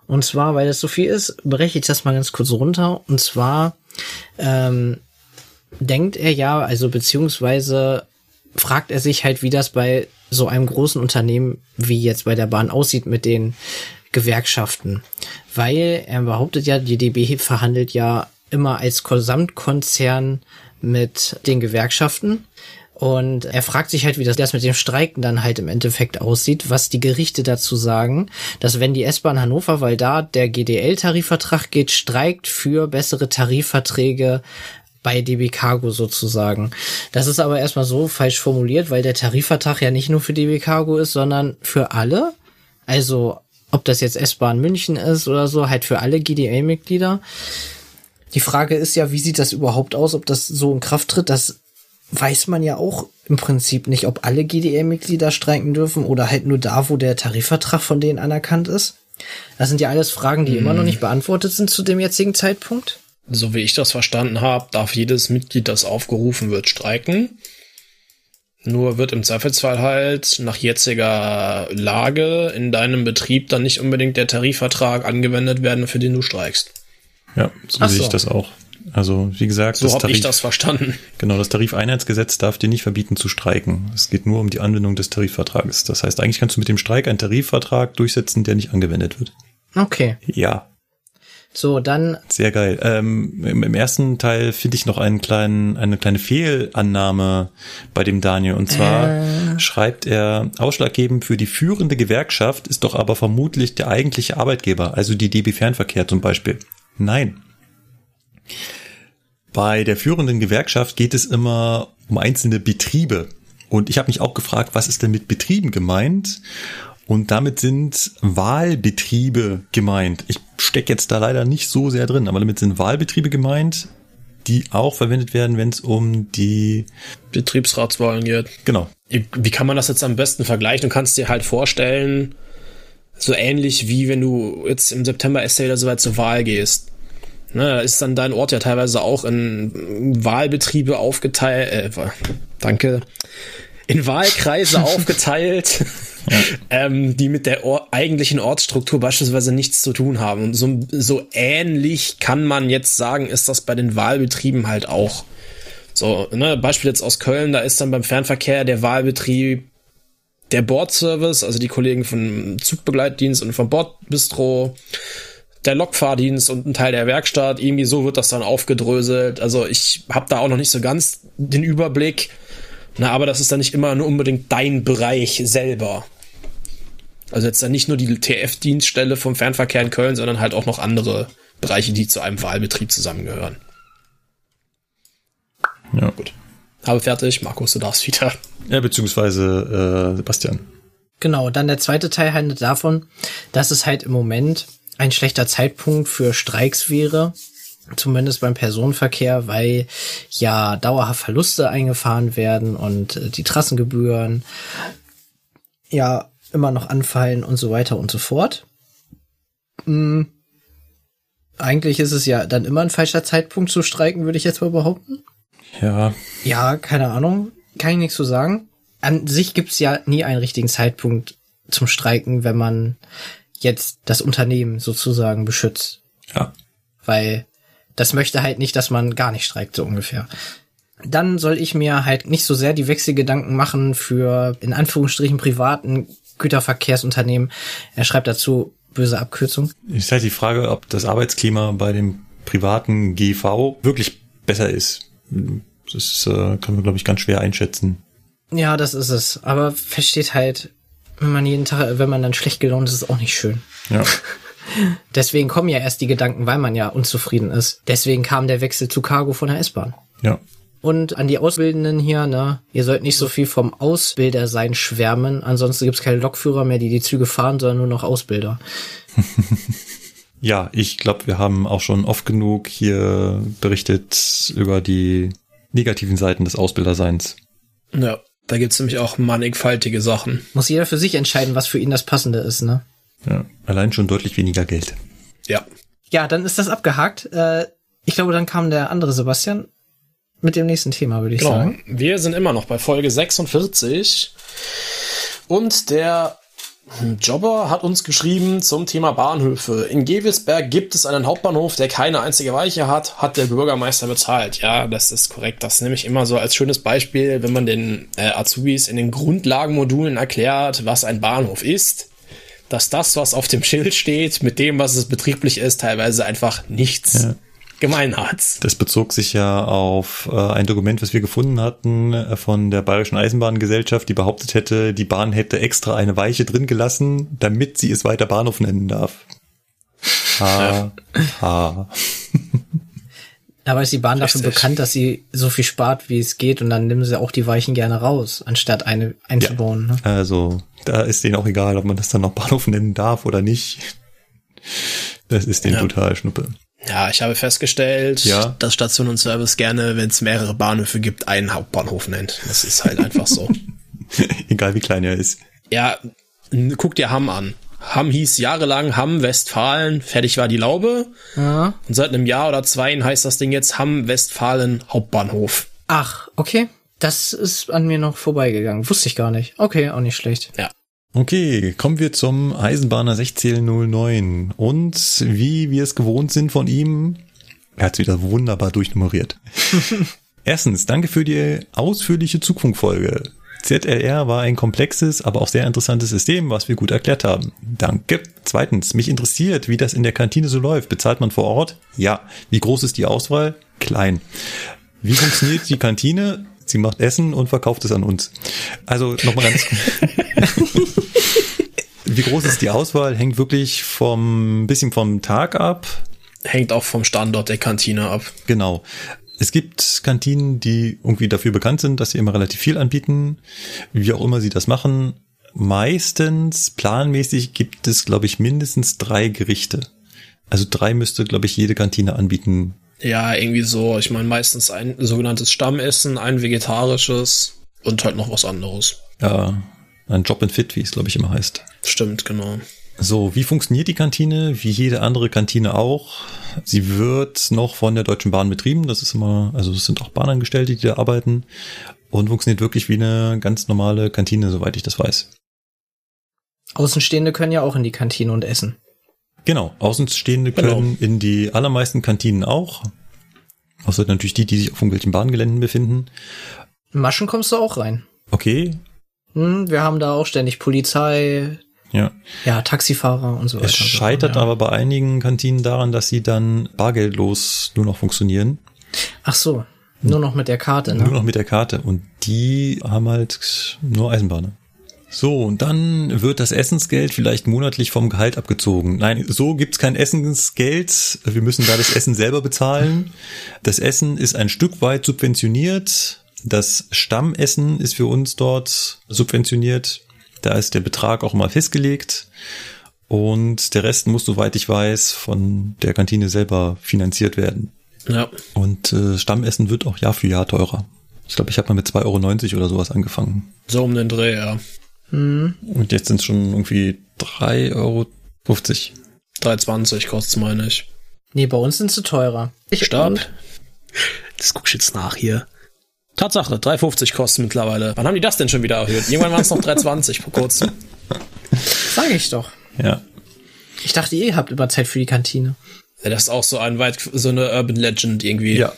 Und zwar, weil das so viel ist, breche ich das mal ganz kurz runter. Und zwar ähm, denkt er ja, also beziehungsweise fragt er sich halt, wie das bei so einem großen Unternehmen wie jetzt bei der Bahn aussieht mit den Gewerkschaften. Weil er behauptet ja, die DB verhandelt ja immer als Gesamtkonzern mit den Gewerkschaften. Und er fragt sich halt, wie das, das mit dem Streiken dann halt im Endeffekt aussieht, was die Gerichte dazu sagen, dass wenn die S-Bahn Hannover, weil da der GDL-Tarifvertrag geht, streikt für bessere Tarifverträge bei DB Cargo sozusagen. Das ist aber erstmal so falsch formuliert, weil der Tarifvertrag ja nicht nur für DB Cargo ist, sondern für alle. Also ob das jetzt S-Bahn München ist oder so, halt für alle GDL-Mitglieder. Die Frage ist ja, wie sieht das überhaupt aus, ob das so in Kraft tritt? Das weiß man ja auch im Prinzip nicht, ob alle GDL-Mitglieder streiken dürfen oder halt nur da, wo der Tarifvertrag von denen anerkannt ist. Das sind ja alles Fragen, die hm. immer noch nicht beantwortet sind zu dem jetzigen Zeitpunkt. So wie ich das verstanden habe, darf jedes Mitglied, das aufgerufen wird, streiken. Nur wird im Zweifelsfall halt nach jetziger Lage in deinem Betrieb dann nicht unbedingt der Tarifvertrag angewendet werden, für den du streikst. Ja, so Ach sehe so. ich das auch. Also wie gesagt, so habe ich das verstanden. Genau, das Tarifeinheitsgesetz darf dir nicht verbieten zu streiken. Es geht nur um die Anwendung des Tarifvertrages. Das heißt, eigentlich kannst du mit dem Streik einen Tarifvertrag durchsetzen, der nicht angewendet wird. Okay. Ja. So, dann. Sehr geil. Ähm, im, im, ersten Teil finde ich noch einen kleinen, eine kleine Fehlannahme bei dem Daniel. Und zwar äh. schreibt er, ausschlaggebend für die führende Gewerkschaft ist doch aber vermutlich der eigentliche Arbeitgeber, also die DB Fernverkehr zum Beispiel. Nein. Bei der führenden Gewerkschaft geht es immer um einzelne Betriebe. Und ich habe mich auch gefragt, was ist denn mit Betrieben gemeint? Und damit sind Wahlbetriebe gemeint. Ich stecke jetzt da leider nicht so sehr drin, aber damit sind Wahlbetriebe gemeint, die auch verwendet werden, wenn es um die Betriebsratswahlen geht. Genau. Wie kann man das jetzt am besten vergleichen? Du kannst dir halt vorstellen, so ähnlich wie wenn du jetzt im September Essay oder so weit zur Wahl gehst. Ne, da ist dann dein Ort ja teilweise auch in Wahlbetriebe aufgeteilt, äh, danke, in Wahlkreise aufgeteilt, ähm, die mit der Or eigentlichen Ortsstruktur beispielsweise nichts zu tun haben. Und so, so ähnlich kann man jetzt sagen, ist das bei den Wahlbetrieben halt auch. So, ne, Beispiel jetzt aus Köln, da ist dann beim Fernverkehr der Wahlbetrieb der Bordservice, also die Kollegen vom Zugbegleitdienst und vom Bordbistro, der Lokfahrdienst und ein Teil der Werkstatt. Irgendwie so wird das dann aufgedröselt. Also ich habe da auch noch nicht so ganz den Überblick. Na, aber das ist dann nicht immer nur unbedingt dein Bereich selber. Also jetzt dann nicht nur die TF-Dienststelle vom Fernverkehr in Köln, sondern halt auch noch andere Bereiche, die zu einem Wahlbetrieb zusammengehören. Ja. Gut. Habe fertig. Markus, du darfst wieder. Ja, beziehungsweise äh, Sebastian. Genau, dann der zweite Teil handelt davon, dass es halt im Moment ein schlechter Zeitpunkt für Streiks wäre, zumindest beim Personenverkehr, weil ja dauerhaft Verluste eingefahren werden und äh, die Trassengebühren ja immer noch anfallen und so weiter und so fort. Hm. Eigentlich ist es ja dann immer ein falscher Zeitpunkt zu streiken, würde ich jetzt mal behaupten. Ja. Ja, keine Ahnung. Kann ich nichts zu sagen. An sich gibt's ja nie einen richtigen Zeitpunkt zum Streiken, wenn man jetzt das Unternehmen sozusagen beschützt. Ja. Weil das möchte halt nicht, dass man gar nicht streikt, so ungefähr. Dann soll ich mir halt nicht so sehr die Wechselgedanken machen für in Anführungsstrichen privaten Güterverkehrsunternehmen. Er schreibt dazu böse Abkürzung. Ist halt die Frage, ob das Arbeitsklima bei dem privaten GV wirklich besser ist. Das äh, kann man, glaube ich, ganz schwer einschätzen. Ja, das ist es. Aber versteht halt, wenn man jeden Tag, wenn man dann schlecht gelaunt ist, ist es auch nicht schön. Ja. Deswegen kommen ja erst die Gedanken, weil man ja unzufrieden ist. Deswegen kam der Wechsel zu Cargo von der S-Bahn. Ja. Und an die Auszubildenden hier, ne, ihr sollt nicht so viel vom Ausbilder sein schwärmen, ansonsten gibt's keine Lokführer mehr, die die Züge fahren, sondern nur noch Ausbilder. ja, ich glaube, wir haben auch schon oft genug hier berichtet über die negativen Seiten des Ausbilderseins. Ja, da gibt's nämlich auch mannigfaltige Sachen. Muss jeder für sich entscheiden, was für ihn das Passende ist, ne? Ja, allein schon deutlich weniger Geld. Ja. Ja, dann ist das abgehakt. Äh, ich glaube, dann kam der andere Sebastian mit dem nächsten Thema, würde ich genau. sagen. Wir sind immer noch bei Folge 46 und der Jobber hat uns geschrieben zum Thema Bahnhöfe. In Gewelsberg gibt es einen Hauptbahnhof, der keine einzige Weiche hat, hat der Bürgermeister bezahlt. Ja, das ist korrekt. Das nehme ich immer so als schönes Beispiel, wenn man den äh, Azubis in den Grundlagenmodulen erklärt, was ein Bahnhof ist, dass das, was auf dem Schild steht, mit dem, was es betrieblich ist, teilweise einfach nichts ja gemein hat. Das bezog sich ja auf äh, ein Dokument, was wir gefunden hatten äh, von der Bayerischen Eisenbahngesellschaft, die behauptet hätte, die Bahn hätte extra eine Weiche drin gelassen, damit sie es weiter Bahnhof nennen darf. Ha, ha. Aber ist die Bahn dafür bekannt, dass sie so viel spart, wie es geht, und dann nehmen sie auch die Weichen gerne raus, anstatt eine einzubauen. Ja, ne? Also, da ist denen auch egal, ob man das dann noch Bahnhof nennen darf oder nicht. Das ist denen ja. total Schnuppe. Ja, ich habe festgestellt, ja. dass Station und Service gerne, wenn es mehrere Bahnhöfe gibt, einen Hauptbahnhof nennt. Das ist halt einfach so. Egal wie klein er ist. Ja, guck dir Hamm an. Hamm hieß jahrelang Hamm Westfalen, fertig war die Laube. Ja. Und seit einem Jahr oder zwei heißt das Ding jetzt Hamm Westfalen Hauptbahnhof. Ach, okay. Das ist an mir noch vorbeigegangen. Wusste ich gar nicht. Okay, auch nicht schlecht. Ja. Okay, kommen wir zum Eisenbahner 1609. Und wie wir es gewohnt sind von ihm, er hat es wieder wunderbar durchnummeriert. Erstens, danke für die ausführliche Zugfunkfolge. ZLR war ein komplexes, aber auch sehr interessantes System, was wir gut erklärt haben. Danke. Zweitens, mich interessiert, wie das in der Kantine so läuft. Bezahlt man vor Ort? Ja. Wie groß ist die Auswahl? Klein. Wie funktioniert die Kantine? Sie macht Essen und verkauft es an uns. Also nochmal ganz. Wie groß ist die Auswahl? Hängt wirklich vom bisschen vom Tag ab. Hängt auch vom Standort der Kantine ab. Genau. Es gibt Kantinen, die irgendwie dafür bekannt sind, dass sie immer relativ viel anbieten. Wie auch immer sie das machen. Meistens, planmäßig gibt es, glaube ich, mindestens drei Gerichte. Also drei müsste, glaube ich, jede Kantine anbieten. Ja, irgendwie so. Ich meine, meistens ein sogenanntes Stammessen, ein vegetarisches und halt noch was anderes. Ja, ein Job and Fit, wie es, glaube ich, immer heißt. Stimmt, genau. So, wie funktioniert die Kantine? Wie jede andere Kantine auch. Sie wird noch von der Deutschen Bahn betrieben. Das ist immer, also es sind auch Bahnangestellte, die da arbeiten. Und funktioniert wirklich wie eine ganz normale Kantine, soweit ich das weiß. Außenstehende können ja auch in die Kantine und essen. Genau, Außenstehende Genau. können in die allermeisten Kantinen auch. Außer natürlich die, die sich auf irgendwelchen Bahngeländen befinden. In Maschen kommst du auch rein. Okay, Hm, wir haben da auch ständig Polizei, ja. ja, Taxifahrer und so weiter. Es scheitert ja. aber bei einigen Kantinen daran, dass sie dann bargeldlos nur noch funktionieren. Ach so, nur noch mit der Karte, ne? Nur noch mit der Karte. Und die haben halt nur Eisenbahner. So, und dann wird das Essensgeld vielleicht monatlich vom Gehalt abgezogen. Nein, so gibt's kein Essensgeld. Wir müssen da das Essen selber bezahlen. Das Essen ist ein Stück weit subventioniert. Das Stammessen ist für uns dort subventioniert. Da ist der Betrag auch mal festgelegt. Und der Rest muss, soweit ich weiß, von der Kantine selber finanziert werden. Ja. Und äh, Stammessen wird auch Jahr für Jahr teurer. Ich glaube, ich habe mal mit 2,90 Euro oder sowas angefangen. So um den Dreh, ja. Hm, Und jetzt sind es schon irgendwie 3,50 Euro. 3,20 kostet's, meine ich. nee, bei uns sind sie teurer. Ich, Stopp. Das guck ich jetzt nach hier. Tatsache, 3,50 kostet mittlerweile. Wann haben die das denn schon wieder erhöht? Irgendwann waren es noch 3,20 vor kurzem. Sag ich doch. Ja. Ich dachte, ihr habt immer Zeit für die Kantine. Ja, das ist auch so ein weit, so eine Urban Legend irgendwie. Ja,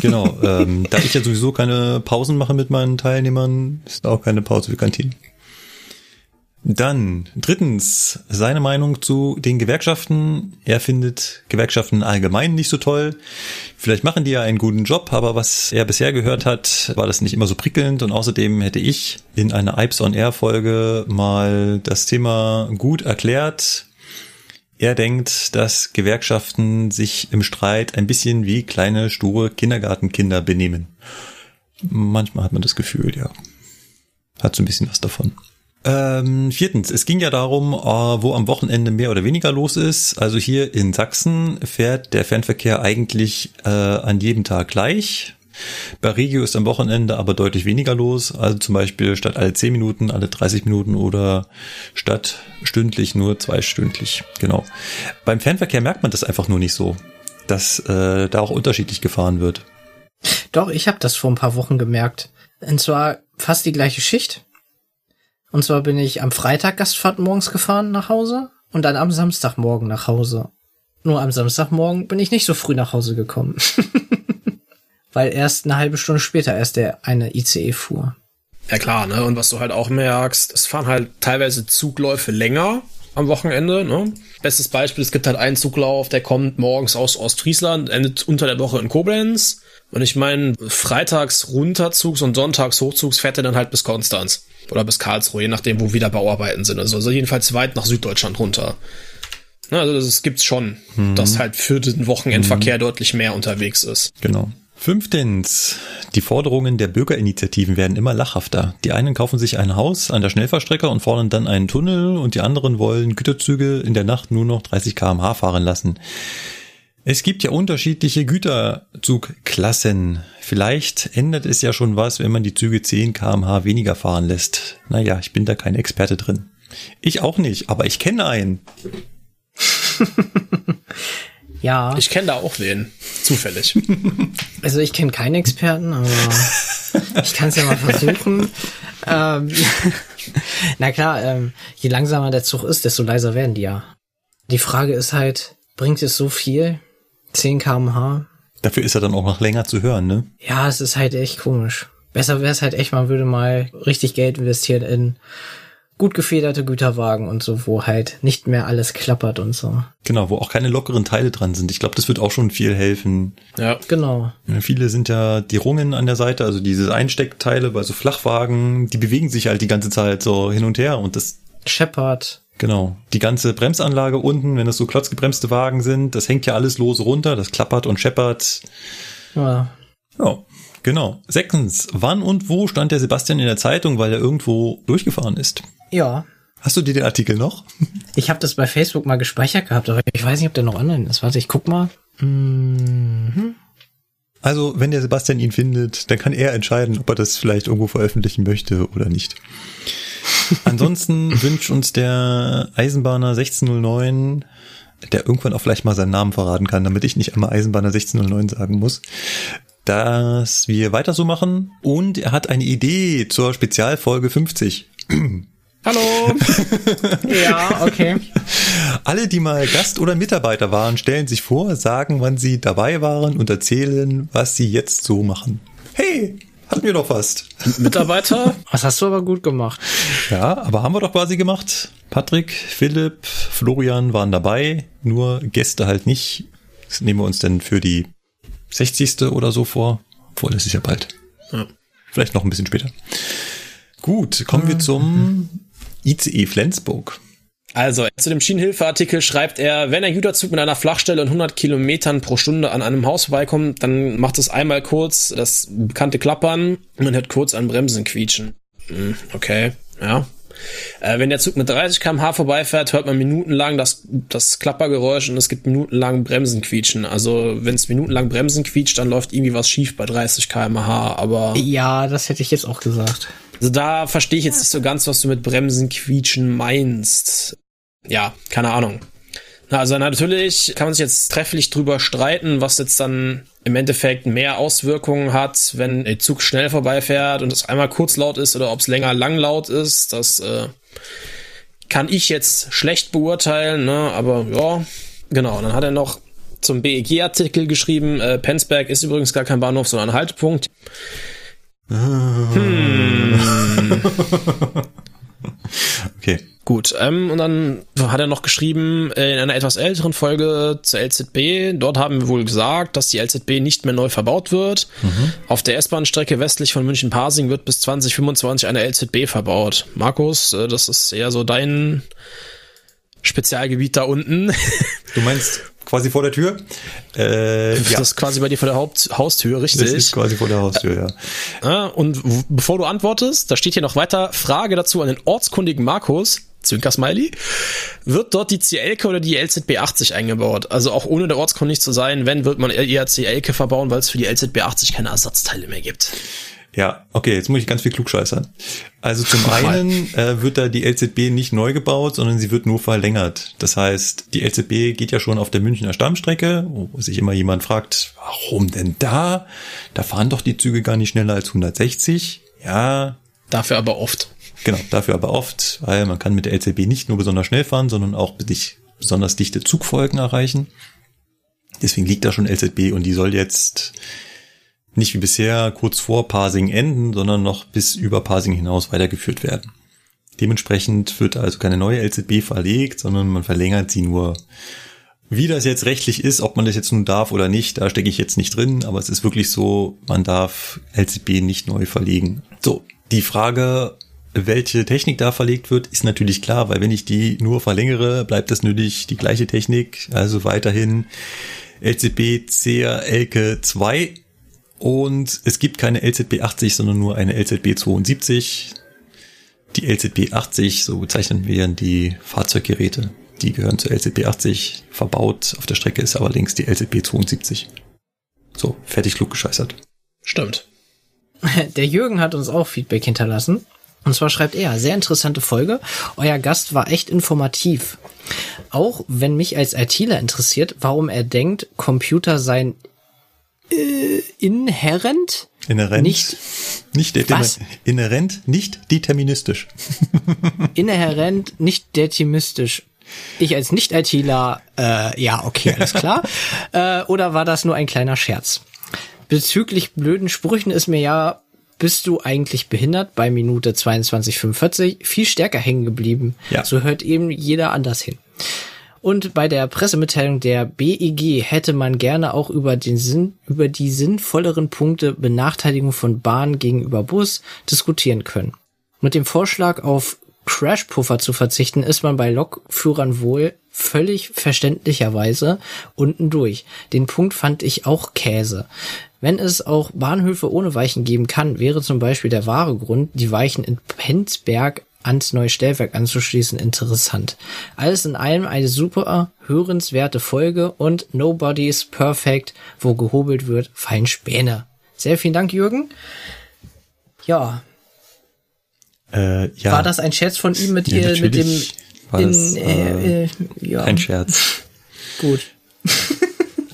genau. ähm, da ich ja sowieso keine Pausen mache mit meinen Teilnehmern, ist auch keine Pause für Kantinen. Dann drittens seine Meinung zu den Gewerkschaften. Er findet Gewerkschaften allgemein nicht so toll. Vielleicht machen die ja einen guten Job, aber was er bisher gehört hat, war das nicht immer so prickelnd. Und außerdem hätte ich in einer Ipes on Air Folge mal das Thema gut erklärt. Er denkt, dass Gewerkschaften sich im Streit ein bisschen wie kleine, sture Kindergartenkinder benehmen. Manchmal hat man das Gefühl, ja. Hat so ein bisschen was davon. Ähm, viertens, es ging ja darum, äh, wo am Wochenende mehr oder weniger los ist. Also hier in Sachsen fährt der Fernverkehr eigentlich äh, an jedem Tag gleich. Bei Regio ist am Wochenende aber deutlich weniger los. Also zum Beispiel statt alle 10 Minuten, alle 30 Minuten oder statt stündlich nur zweistündlich. Genau. Beim Fernverkehr merkt man das einfach nur nicht so, dass äh, da auch unterschiedlich gefahren wird. Doch, ich habe das vor ein paar Wochen gemerkt. Und zwar fast die gleiche Schicht. Und zwar bin ich am Freitag Gastfahrt morgens gefahren nach Hause und dann am Samstagmorgen nach Hause. Nur am Samstagmorgen bin ich nicht so früh nach Hause gekommen. Weil erst eine halbe Stunde später erst der eine ICE fuhr. Ja klar, ne? Und was du halt auch merkst, es fahren halt teilweise Zugläufe länger am Wochenende, ne? Bestes Beispiel, es gibt halt einen Zuglauf, der kommt morgens aus Ostfriesland, endet unter der Woche in Koblenz. Und ich meine, freitags Runterzugs und sonntags Hochzugs fährt er dann halt bis Konstanz. Oder bis Karlsruhe, je nachdem, wo wieder Bauarbeiten sind. Also, also jedenfalls weit nach Süddeutschland runter. Also das gibt's schon, dass halt für den Wochenendverkehr deutlich mehr unterwegs ist. Genau. Fünftens, die Forderungen der Bürgerinitiativen werden immer lachhafter. Die einen kaufen sich ein Haus an der Schnellfahrstrecke und fordern dann einen Tunnel und die anderen wollen Güterzüge in der Nacht nur noch 30 kmh fahren lassen. Es gibt ja unterschiedliche Güterzugklassen. Vielleicht ändert es ja schon was, wenn man die Züge 10 kmh weniger fahren lässt. Naja, ich bin da kein Experte drin. Ich auch nicht, aber ich kenne einen. Ja, Ich kenne da auch wen. Zufällig. also ich kenne keinen Experten, aber ich kann es ja mal versuchen. ähm, na klar, ähm, je langsamer der Zug ist, desto leiser werden die ja. Die Frage ist halt, bringt es so viel? 10 kmh? Dafür ist er dann auch noch länger zu hören, ne? Ja, es ist halt echt komisch. Besser wäre es halt echt, man würde mal richtig Geld investieren in gut gefederte Güterwagen und so, wo halt nicht mehr alles klappert und so. Genau, wo auch keine lockeren Teile dran sind. Ich glaube, das wird auch schon viel helfen. Ja. Genau. Viele sind ja die Rungen an der Seite, also diese Einsteckteile bei so Flachwagen, die bewegen sich halt die ganze Zeit so hin und her und das, Shepard. Genau, die ganze Bremsanlage unten, wenn das so klotzgebremste Wagen sind, das hängt ja alles lose runter, das klappert und scheppert. Ja, Ja, genau. Sechstens, wann und wo stand der Sebastian in der Zeitung, weil er irgendwo durchgefahren ist? Ja. Hast du dir den Artikel noch? Ich habe das bei Facebook mal gespeichert gehabt, aber ich weiß nicht, ob der noch online ist. Warte, ich guck mal. Mhm. Also, wenn der Sebastian ihn findet, dann kann er entscheiden, ob er das vielleicht irgendwo veröffentlichen möchte oder nicht. Ansonsten wünscht uns der Eisenbahner 1609, der irgendwann auch vielleicht mal seinen Namen verraten kann, damit ich nicht einmal Eisenbahner 1609 sagen muss, dass wir weiter so machen. Und er hat eine Idee zur Spezialfolge 50. Hallo! Ja, okay. Alle, die mal Gast oder Mitarbeiter waren, stellen sich vor, sagen, wann sie dabei waren und erzählen, was sie jetzt so machen. Hey, hatten wir doch fast. Mitarbeiter? Das hast du aber gut gemacht. Ja, aber haben wir doch quasi gemacht. Patrick, Philipp, Florian waren dabei, nur Gäste halt nicht. Das nehmen wir uns denn für die 60. oder so vor. Obwohl, das ist ja bald. Ja. Vielleicht noch ein bisschen später. Gut, kommen wir zum ICE Flensburg. Also, zu dem Schienenhilfeartikel schreibt er, wenn ein Güterzug mit einer Flachstelle und 100 Kilometern pro Stunde an einem Haus vorbeikommt, dann macht es einmal kurz das bekannte Klappern und man hört kurz an Bremsen quietschen. Hm, okay, ja. Äh, wenn der Zug mit 30 km/h vorbeifährt, hört man minutenlang das, das Klappergeräusch und es gibt minutenlang Bremsen quietschen. Also, wenn es minutenlang Bremsen quietscht, dann läuft irgendwie was schief bei 30 km/h, aber... Ja, das hätte ich jetzt auch gesagt. Also da verstehe ich jetzt nicht so ganz, was du mit Bremsen quietschen meinst. Ja, keine Ahnung. Na, also natürlich kann man sich jetzt trefflich drüber streiten, was jetzt dann im Endeffekt mehr Auswirkungen hat, wenn der Zug schnell vorbeifährt und es einmal kurz laut ist oder ob es länger lang laut ist. Das äh, kann ich jetzt schlecht beurteilen, ne? aber ja, genau. Dann hat er noch zum BEG-Artikel geschrieben, äh, Penzberg ist übrigens gar kein Bahnhof, sondern ein Haltepunkt. Okay. Gut, ähm, und dann hat er noch geschrieben, äh, in einer etwas älteren Folge zur LZB, dort haben wir wohl gesagt, dass die LZB nicht mehr neu verbaut wird. Auf der S-Bahn-Strecke westlich von München-Pasing wird bis 2025 eine LZB verbaut. Markus, äh, das ist eher so dein Spezialgebiet da unten. Du meinst quasi vor der Tür? Äh, Das ja, ist quasi bei dir vor der Haupt Haustür, das richtig? ist quasi vor der Haustür, ja. Ja, und w- bevor du antwortest, da steht hier noch weiter Frage dazu an den ortskundigen Markus. Zwinker Smiley. Wird dort die CLK oder die LZB 80 eingebaut? Also auch ohne der ortskundig zu sein, wenn, wird man eher CLK verbauen, weil es für die LZB 80 keine Ersatzteile mehr gibt. Ja, okay, jetzt muss ich ganz viel klugscheißern. Also zum einen äh, wird da die LZB nicht neu gebaut, sondern sie wird nur verlängert. Das heißt, die LZB geht ja schon auf der Münchner Stammstrecke, wo sich immer jemand fragt, warum denn da? Da fahren doch die Züge gar nicht schneller als 160. Ja, Dafür aber oft. Genau, dafür aber oft, weil man kann mit der LZB nicht nur besonders schnell fahren, sondern auch besonders dichte Zugfolgen erreichen. Deswegen liegt da schon LZB und die soll jetzt nicht wie bisher kurz vor Parsing enden, sondern noch bis über Parsing hinaus weitergeführt werden. Dementsprechend wird also keine neue LZB verlegt, sondern man verlängert sie nur. Wie das jetzt rechtlich ist, ob man das jetzt nun darf oder nicht, da stecke ich jetzt nicht drin, aber es ist wirklich so, man darf LZB nicht neu verlegen. So, die Frage, welche Technik da verlegt wird, ist natürlich klar, weil wenn ich die nur verlängere, bleibt das nötig die gleiche Technik, also weiterhin LZB CR Elke 2 und es gibt keine LZB 80, sondern nur eine LZB 72. Die LZB 80, so bezeichnen wir die Fahrzeuggeräte, die gehören zur LZB 80. Verbaut auf der Strecke ist aber links die LZB 72. So, fertig klug gescheißert. Stimmt. Der Jürgen hat uns auch Feedback hinterlassen. Und zwar schreibt er, sehr interessante Folge. Euer Gast war echt informativ. Auch wenn mich als ITler interessiert, warum er denkt, Computer seien äh, inhärent Inhärent. Nicht- Nicht Was? inhärent, nicht deterministisch. inhärent nicht deterministisch. Ich als Nicht-ITler, äh, ja, okay, alles klar. äh, oder war das nur ein kleiner Scherz? Bezüglich blöden Sprüchen ist mir ja, bist du eigentlich behindert bei Minute 22,45 viel stärker hängen geblieben. Ja. So hört eben jeder anders hin. Und bei der Pressemitteilung der BEG hätte man gerne auch über den Sinn, über die sinnvolleren Punkte Benachteiligung von Bahn gegenüber Bus diskutieren können. Mit dem Vorschlag auf Crashpuffer zu verzichten, ist man bei Lokführern wohl völlig verständlicherweise unten durch. Den Punkt fand ich auch Käse. Wenn es auch Bahnhöfe ohne Weichen geben kann, wäre zum Beispiel der wahre Grund, die Weichen in Penzberg ans neue Stellwerk anzuschließen, interessant. Alles in allem eine super hörenswerte Folge und Nobody's Perfect, wo gehobelt wird, fein Späne. Sehr vielen Dank, Jürgen. Ja. Äh, ja. War das ein Scherz von ihm mit, Ja, ihr, mit dem war in, das, äh, äh, ja, Ein Scherz. gut.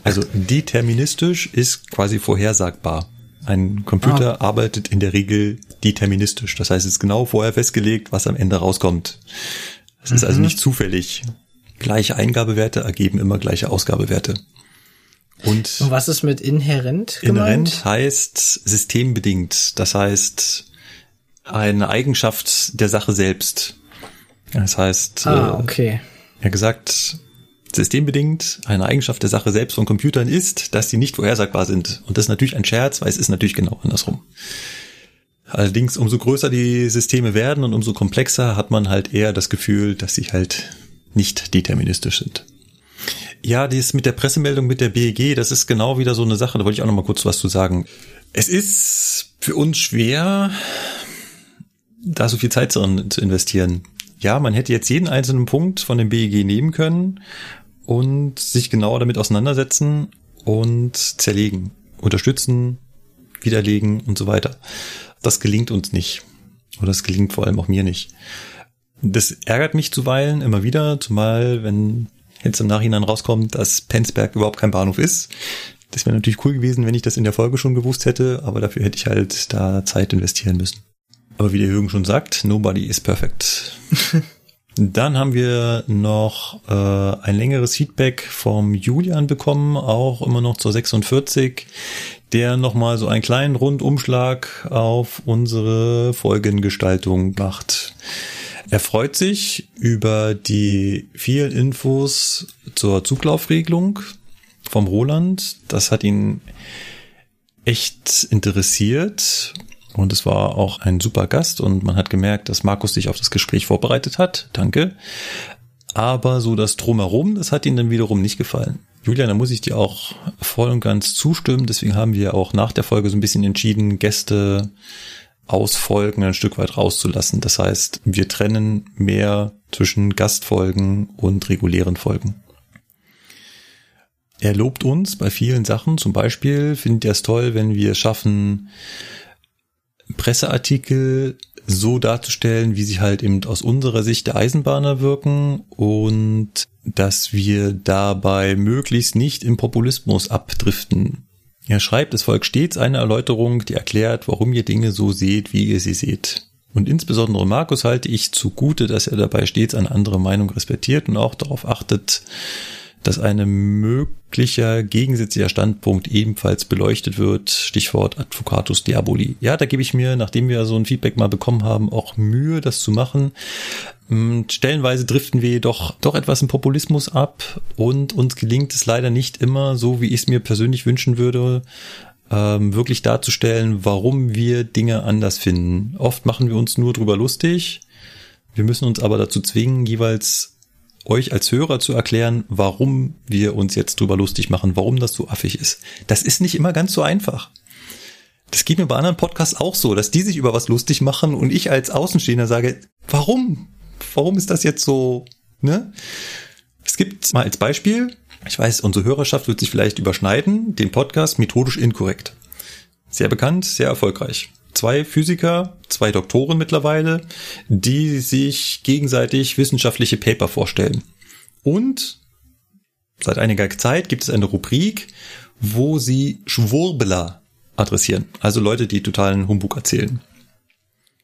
Also deterministisch ist quasi vorhersagbar. Ein Computer arbeitet in der Regel deterministisch. Das heißt, es ist genau vorher festgelegt, was am Ende rauskommt. Es ist also nicht zufällig. Gleiche Eingabewerte ergeben immer gleiche Ausgabewerte. Und Und was ist mit inhärent gemeint? inhärent heißt systembedingt. Das heißt eine Eigenschaft der Sache selbst. Das heißt, Ah, äh, okay. er hat gesagt, systembedingt eine Eigenschaft der Sache selbst von Computern ist, dass sie nicht vorhersagbar sind. Und das ist natürlich ein Scherz, weil es ist natürlich genau andersrum. Allerdings, umso größer die Systeme werden und umso komplexer hat man halt eher das Gefühl, dass sie halt nicht deterministisch sind. Ja, dies mit der Pressemeldung mit der BEG, das ist genau wieder so eine Sache, da wollte ich auch noch mal kurz was zu sagen. Es ist für uns schwer, da so viel Zeit zu investieren. Ja, man hätte jetzt jeden einzelnen Punkt von dem BEG nehmen können und sich genauer damit auseinandersetzen und zerlegen, unterstützen, widerlegen und so weiter. Das gelingt uns nicht. Oder das gelingt vor allem auch mir nicht. Das ärgert mich zuweilen immer wieder, zumal wenn jetzt im Nachhinein rauskommt, dass Penzberg überhaupt kein Bahnhof ist. Das wäre natürlich cool gewesen, wenn ich das in der Folge schon gewusst hätte, aber dafür hätte ich halt da Zeit investieren müssen. Aber wie der Jürgen schon sagt, nobody is perfect. Dann haben wir noch äh, ein längeres Feedback vom Julian bekommen, auch immer noch zur 46, der nochmal so einen kleinen Rundumschlag auf unsere Folgengestaltung macht. Er freut sich über die vielen Infos zur Zuglaufregelung vom Roland. Das hat ihn echt interessiert und es war auch ein super Gast und man hat gemerkt, dass Markus sich auf das Gespräch vorbereitet hat. Danke. Aber so das Drumherum, das hat ihm dann wiederum nicht gefallen. Julian, da muss ich dir auch voll und ganz zustimmen. Deswegen haben wir auch nach der Folge so ein bisschen entschieden, Gäste aus Folgen ein Stück weit rauszulassen. Das heißt, wir trennen mehr zwischen Gastfolgen und regulären Folgen. Er lobt uns bei vielen Sachen. Zum Beispiel findet er es toll, wenn wir schaffen, Presseartikel so darzustellen, wie sie halt eben aus unserer Sicht der Eisenbahner wirken und dass wir dabei möglichst nicht im Populismus abdriften. Er schreibt, es folgt stets eine Erläuterung, die erklärt, warum ihr Dinge so seht, wie ihr sie seht. Und insbesondere Markus halte ich zugute, dass er dabei stets eine andere Meinung respektiert und auch darauf achtet, dass ein möglicher gegensätzlicher Standpunkt ebenfalls beleuchtet wird. Stichwort Advocatus Diaboli. Ja, da gebe ich mir, nachdem wir so ein Feedback mal bekommen haben, auch Mühe, das zu machen. Stellenweise driften wir jedoch doch etwas im Populismus ab und uns gelingt es leider nicht immer, so wie ich es mir persönlich wünschen würde, ähm, wirklich darzustellen, warum wir Dinge anders finden. Oft machen wir uns nur drüber lustig. Wir müssen uns aber dazu zwingen, jeweils euch als Hörer zu erklären, warum wir uns jetzt drüber lustig machen, warum das so affig ist. Das ist nicht immer ganz so einfach. Das geht mir bei anderen Podcasts auch so, dass die sich über was lustig machen und ich als Außenstehender sage, warum? Warum ist das jetzt so, ne? Es gibt mal als Beispiel, ich weiß, unsere Hörerschaft wird sich vielleicht überschneiden, den Podcast methodisch inkorrekt. Sehr bekannt, sehr erfolgreich zwei Physiker, zwei Doktoren mittlerweile, die sich gegenseitig wissenschaftliche Paper vorstellen. Und seit einiger Zeit gibt es eine Rubrik, wo sie Schwurbler adressieren. Also Leute, die totalen Humbug erzählen.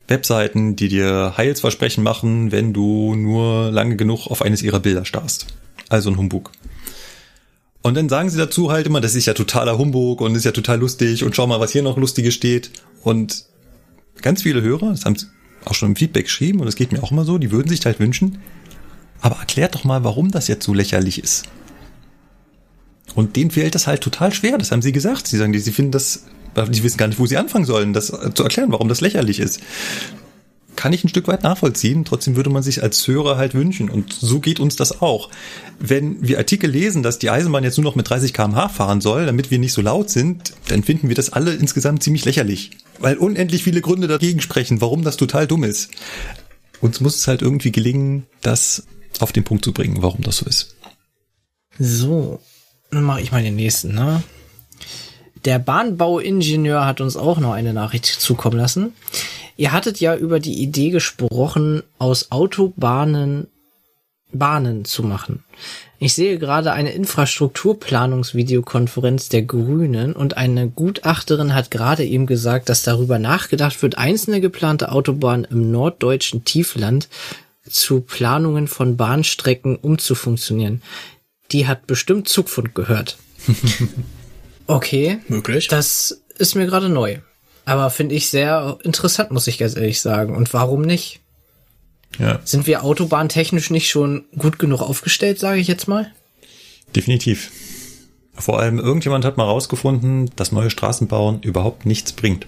Webseiten, die dir Heilsversprechen machen, wenn du nur lange genug auf eines ihrer Bilder starrst. Also ein Humbug. Und dann sagen sie dazu halt immer, das ist ja totaler Humbug und ist ja total lustig und schau mal, was hier noch Lustiges steht. Und ganz viele Hörer, das haben sie auch schon im Feedback geschrieben und es geht mir auch immer so, die würden sich halt wünschen, aber erklärt doch mal, warum das jetzt so lächerlich ist. Und denen fehlt das halt total schwer, das haben sie gesagt. Sie sagen, sie finden das, die wissen gar nicht, wo sie anfangen sollen, das zu erklären, warum das lächerlich ist. Kann ich ein Stück weit nachvollziehen. Trotzdem würde man sich als Hörer halt wünschen. Und so geht uns das auch. Wenn wir Artikel lesen, dass die Eisenbahn jetzt nur noch mit 30 kmh fahren soll, damit wir nicht so laut sind, dann finden wir das alle insgesamt ziemlich lächerlich. Weil unendlich viele Gründe dagegen sprechen, warum das total dumm ist. Uns muss es halt irgendwie gelingen, das auf den Punkt zu bringen, warum das so ist. So, dann mache ich mal den nächsten, ne? Der Bahnbauingenieur hat uns auch noch eine Nachricht zukommen lassen. Ihr hattet ja über die Idee gesprochen, aus Autobahnen Bahnen zu machen. Ich sehe gerade eine Infrastrukturplanungsvideokonferenz der Grünen und eine Gutachterin hat gerade eben gesagt, dass darüber nachgedacht wird, einzelne geplante Autobahnen im norddeutschen Tiefland zu Planungen von Bahnstrecken umzufunktionieren. Die hat bestimmt Zugfund gehört. Okay. Möglich. Das ist mir gerade neu. Aber finde ich sehr interessant, muss ich ganz ehrlich sagen. Und warum nicht? Ja, Sind wir autobahntechnisch nicht schon gut genug aufgestellt, sage ich jetzt mal? definitiv. Vor allem irgendjemand hat mal rausgefunden, dass neue Straßenbauen überhaupt nichts bringt.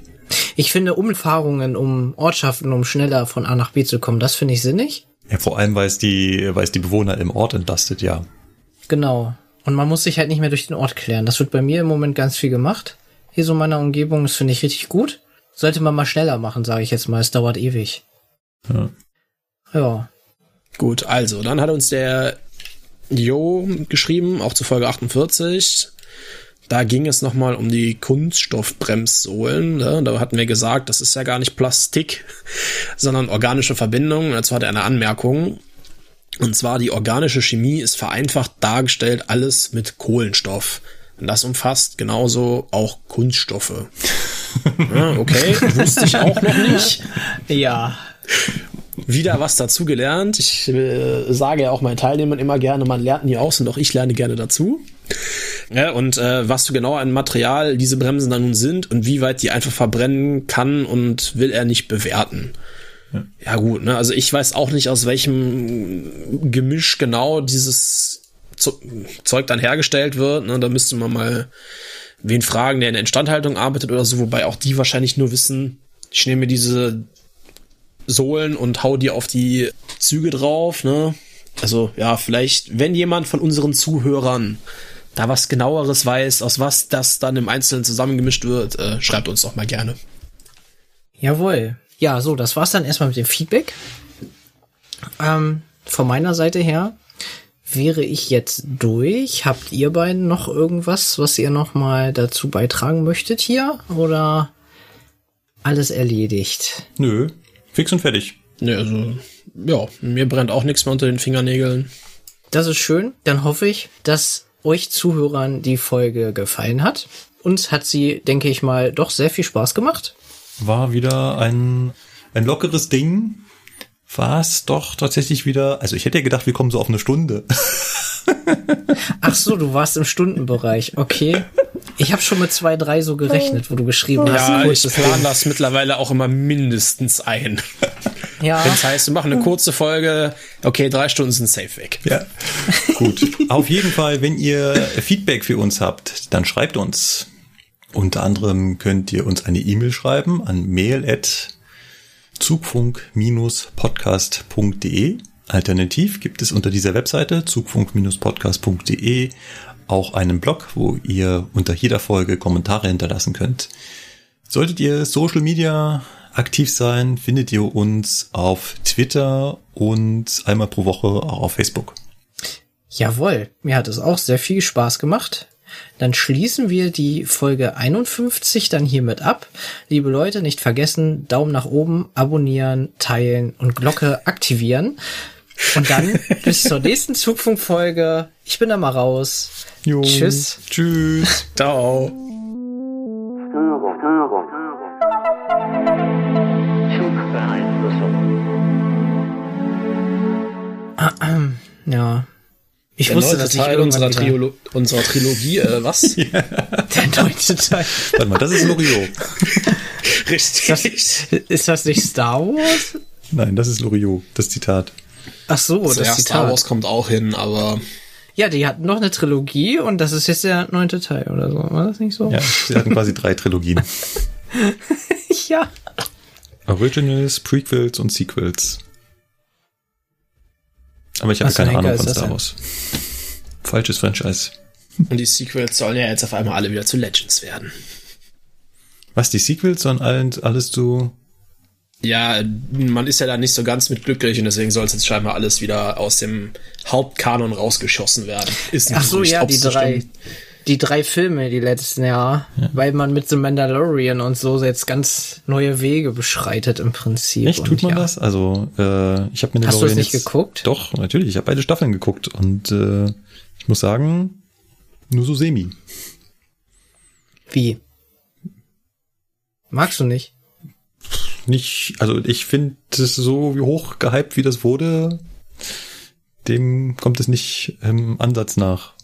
Ich finde Umfahrungen um Ortschaften, um schneller von A nach B zu kommen, das finde ich sinnig. Ja, vor allem, weil es die, weil es die Bewohner im Ort entlastet, ja. Genau. Und man muss sich halt nicht mehr durch den Ort klären. Das wird bei mir im Moment ganz viel gemacht. Hier so in meiner Umgebung, das finde ich richtig gut. Sollte man mal schneller machen, sage ich jetzt mal. Es dauert ewig. Ja. Ja. Gut, also, dann hat uns der Jo geschrieben, auch zu Folge 48. Da ging es nochmal um die Kunststoffbremssohlen. Ne? Da hatten wir gesagt, das ist ja gar nicht Plastik, sondern organische Verbindungen. Dazu hat er eine Anmerkung. Und zwar die organische Chemie ist vereinfacht dargestellt alles mit Kohlenstoff. Und das umfasst genauso auch Kunststoffe. Ja, okay, wusste ich auch noch nicht. Ja. Wieder was dazu gelernt. Ich äh, sage ja auch meinen Teilnehmern immer gerne, man lernt nie aus und auch ich lerne gerne dazu. Ja, und äh, was so genau an Material diese Bremsen dann nun sind und wie weit die einfach verbrennen kann und will er nicht bewerten. Ja, ja gut, ne? Also ich weiß auch nicht, aus welchem Gemisch genau dieses Zeug dann hergestellt wird. Ne? Da müsste man mal wen fragen, der in der Instandhaltung arbeitet oder so, wobei auch die wahrscheinlich nur wissen, ich nehme diese Sohlen und hau die auf die Züge drauf, ne? Also, ja, vielleicht, wenn jemand von unseren Zuhörern da was genaueres weiß, aus was das dann im Einzelnen zusammengemischt wird, äh, schreibt uns doch mal gerne. Jawohl. Ja, so, das war's dann erstmal mit dem Feedback. Ähm, von meiner Seite her wäre ich jetzt durch. Habt ihr beiden noch irgendwas, was ihr noch mal dazu beitragen möchtet hier? Oder alles erledigt? Nö, fix und fertig. Ne, also, ja, mir brennt auch nichts mehr unter den Fingernägeln. Das ist schön. Dann hoffe ich, dass euch Zuhörern die Folge gefallen hat. Uns hat sie, denke ich mal, doch sehr viel Spaß gemacht. War wieder ein, ein lockeres Ding. War es doch tatsächlich wieder, also ich hätte ja gedacht, wir kommen so auf eine Stunde. Ach so, du warst im Stundenbereich. Okay. Ich habe schon mit zwei, drei so gerechnet, wo du geschrieben hast. Ja, ich plane das mittlerweile auch immer mindestens ein. Ja. Das heißt, wir machen eine kurze Folge, okay, drei Stunden sind safe weg. Ja. Gut. Auf jeden Fall, wenn ihr Feedback für uns habt, dann schreibt uns. Unter anderem könnt ihr uns eine E-Mail schreiben an mail at zugfunk-podcast.de. Alternativ gibt es unter dieser Webseite zugfunk-podcast.de auch einen Blog, wo ihr unter jeder Folge Kommentare hinterlassen könnt. Solltet ihr Social Media aktiv sein, findet ihr uns auf Twitter und einmal pro Woche auch auf Facebook. Jawohl, mir hat es auch sehr viel Spaß gemacht. Dann schließen wir die Folge 51 dann hiermit ab. Liebe Leute, nicht vergessen, Daumen nach oben, abonnieren, teilen und Glocke aktivieren. Und dann bis zur nächsten Zugfunkfolge. Ich bin da mal raus. Jo. Tschüss. Tschüss. Ciao. Störung, Störung. Zugbeeinflussung. Ja. Ich Der wusste, neunte dass ich Teil irgendwann unserer, Triolo unserer Trilogie, äh, was? der neunte Teil. Warte mal, das ist Loriot. Richtig. Das, ist das nicht Star Wars? Nein, das ist Loriot, das Zitat. Ach so, das ja, Star Zitat. Wars kommt auch hin, aber Ja, die hatten noch eine Trilogie und das ist jetzt der neunte Teil oder so. War das nicht so? Ja, sie hatten quasi drei Trilogien. ja. Originals, Prequels und Sequels. Aber ich habe keine Ahnung von Star? Wars. Falsches Franchise. Und die Sequels sollen ja jetzt auf einmal alle wieder zu Legends werden. Was, die Sequels sollen allen, alles zu... Ja, man ist ja da nicht so ganz mit glücklich und deswegen soll es jetzt scheinbar alles wieder aus dem Hauptkanon rausgeschossen werden. Ist ein Ach so, Gerücht, ja, die drei, stimmt. Die drei Filme, die letzten Jahr, weil man mit The Mandalorian und so jetzt ganz neue Wege beschreitet im Prinzip. Echt, tut man ja. das? Also, äh, ich habe mir Hast du es nicht geguckt? Doch, natürlich. Ich habe beide Staffeln geguckt und äh, ich muss sagen, nur so semi. Wie? Magst du nicht? Nicht, also ich finde es so hoch gehypt, wie das wurde, dem kommt es nicht im Ansatz nach.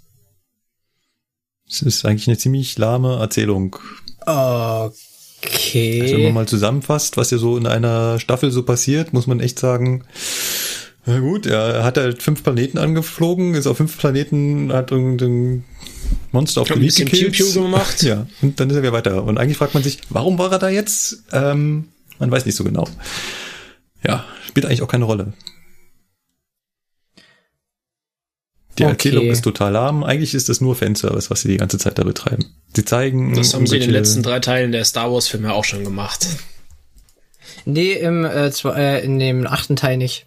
Es ist eigentlich eine ziemlich lahme Erzählung. Okay. Also wenn man mal zusammenfasst, was ja so in einer Staffel so passiert, muss man echt sagen, na gut, er hat halt fünf Planeten angeflogen, ist auf fünf Planeten, hat irgendein Monster auf Gebiet bisschen gekillt. Gemacht. Ja, und dann ist er wieder weiter. Und eigentlich fragt man sich, warum war er da jetzt? Ähm, man weiß nicht so genau. Ja, spielt eigentlich auch keine Rolle. Die Okay. Erzählung ist total lahm. Eigentlich ist das nur Fanservice, was sie die ganze Zeit da betreiben. Sie zeigen. Das haben sie in den letzten drei Teilen der Star Wars Filme auch schon gemacht. Nee, im, äh, äh, in dem achten Teil nicht.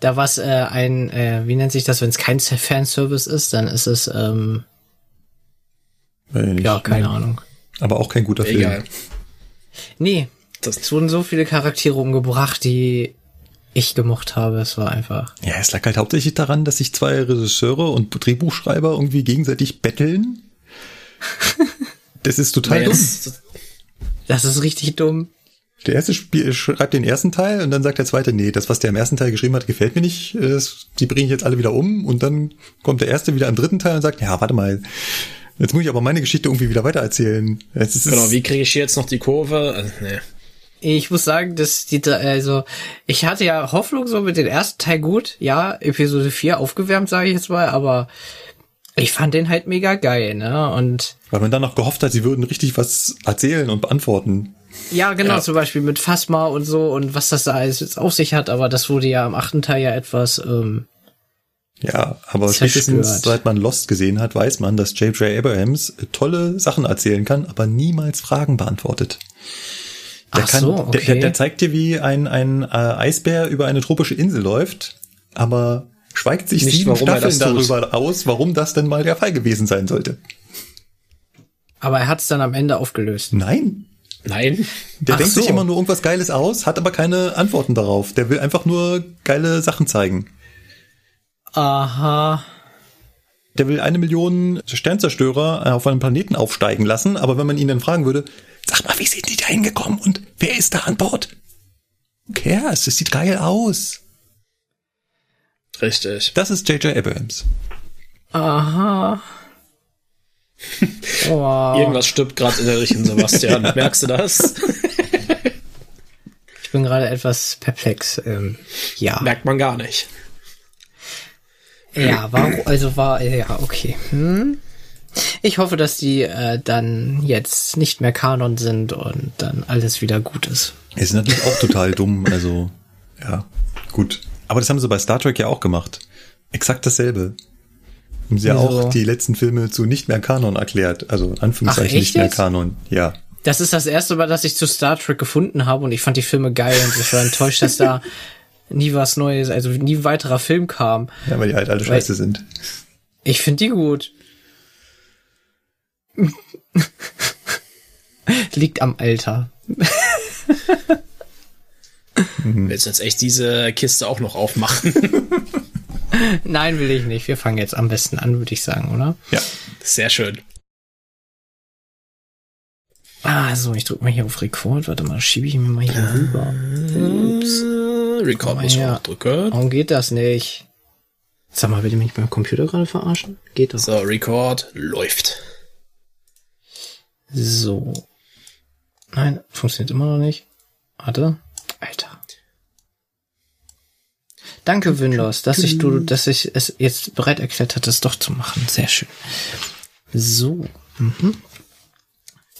Da war es äh, ein, äh, wie nennt sich das, wenn es kein Fanservice ist, dann ist es, ähm, ja, keine Ahnung. Aber auch kein guter Film. Egal. Nee, Das, es wurden so viele Charaktere umgebracht, die ich gemocht habe. Es war einfach. Ja, es lag halt hauptsächlich daran, dass sich zwei Regisseure und Drehbuchschreiber irgendwie gegenseitig betteln. Das ist total dumm. das, ist richtig dumm. Der erste Spiel schreibt den ersten Teil und dann sagt der zweite, nee, das, was der im ersten Teil geschrieben hat, gefällt mir nicht. äh, Das, die bringe ich jetzt alle wieder um. Und dann kommt der erste wieder im dritten Teil und sagt, ja, warte mal, jetzt muss ich aber meine Geschichte irgendwie wieder weitererzählen. Ist, genau, wie kriege ich hier jetzt noch die Kurve? Also, nee. Ich muss sagen, dass die, also, ich hatte ja Hoffnung so mit dem ersten Teil gut. Ja, Episode 4 aufgewärmt, sage ich jetzt mal, aber ich fand den halt mega geil, ne? Und weil man dann noch gehofft hat, sie würden richtig was erzählen und beantworten. ja, genau, Ja. zum Beispiel mit Phasma und so und was das da alles jetzt auf sich hat, aber das wurde ja im achten Teil ja etwas, ähm, Ja, aber Zerstört. spätestens seit man Lost gesehen hat, weiß man, dass J.J. Abrahams tolle Sachen erzählen kann, aber niemals Fragen beantwortet. Der, Ach kann, so, okay. der, der zeigt dir, wie ein, ein äh, Eisbär über eine tropische Insel läuft, aber schweigt sich Nicht, sieben Staffeln darüber aus, warum das denn mal der Fall gewesen sein sollte. aber er hat es dann am Ende aufgelöst. Nein, Nein. der Ach denkt so. sich immer nur irgendwas Geiles aus, hat aber keine Antworten darauf. Der will einfach nur geile Sachen zeigen. Aha. Der will eine Million Sternzerstörer auf einem Planeten aufsteigen lassen, aber wenn man ihn dann fragen würde, sag mal, wie sind die da hingekommen und wer ist da an Bord? Who cares? Es sieht geil aus. Richtig. Das ist J.J. Abrams. Aha. Wow. Irgendwas stirbt gerade innerlich in Sebastian. Merkst du das? Ich bin gerade etwas perplex. Ähm, ja. Merkt man gar nicht. Ja, war, also war, ja, okay. Hm. Ich hoffe, dass die äh, dann jetzt nicht mehr Kanon sind und dann alles wieder gut ist. Ist natürlich auch total dumm, also, ja, gut. Aber das haben sie bei Star Trek ja auch gemacht. Exakt dasselbe. Haben sie ja auch die letzten Filme zu nicht mehr Kanon erklärt. Also in Anführungszeichen Ach, nicht mehr jetzt? Kanon. Ja. Das ist das erste Mal, dass ich zu Star Trek gefunden habe und ich fand die Filme geil und ich war enttäuscht, dass da nie was Neues, also nie ein weiterer Film kam. Ja, weil die halt alle scheiße sind. Ich finde die gut. Liegt am Alter. Willst du jetzt echt diese Kiste auch noch aufmachen? Nein, will ich nicht. Wir fangen jetzt am besten an, würde ich sagen, oder? Ja. Sehr schön. Ah, so, ich drücke mal hier auf Record. Warte mal, schiebe ich mir mal hier rüber. Ups. Record muss Ja. noch drücken. Warum geht das nicht? Sag mal, will ihr mich beim Computer gerade verarschen? Geht doch. So, Record läuft. So. Nein, funktioniert immer noch nicht. Warte. Alter. Danke, Windows, dass ich du, dass ich es jetzt bereit erklärt hatte, es doch zu machen. Sehr schön. So. Mhm.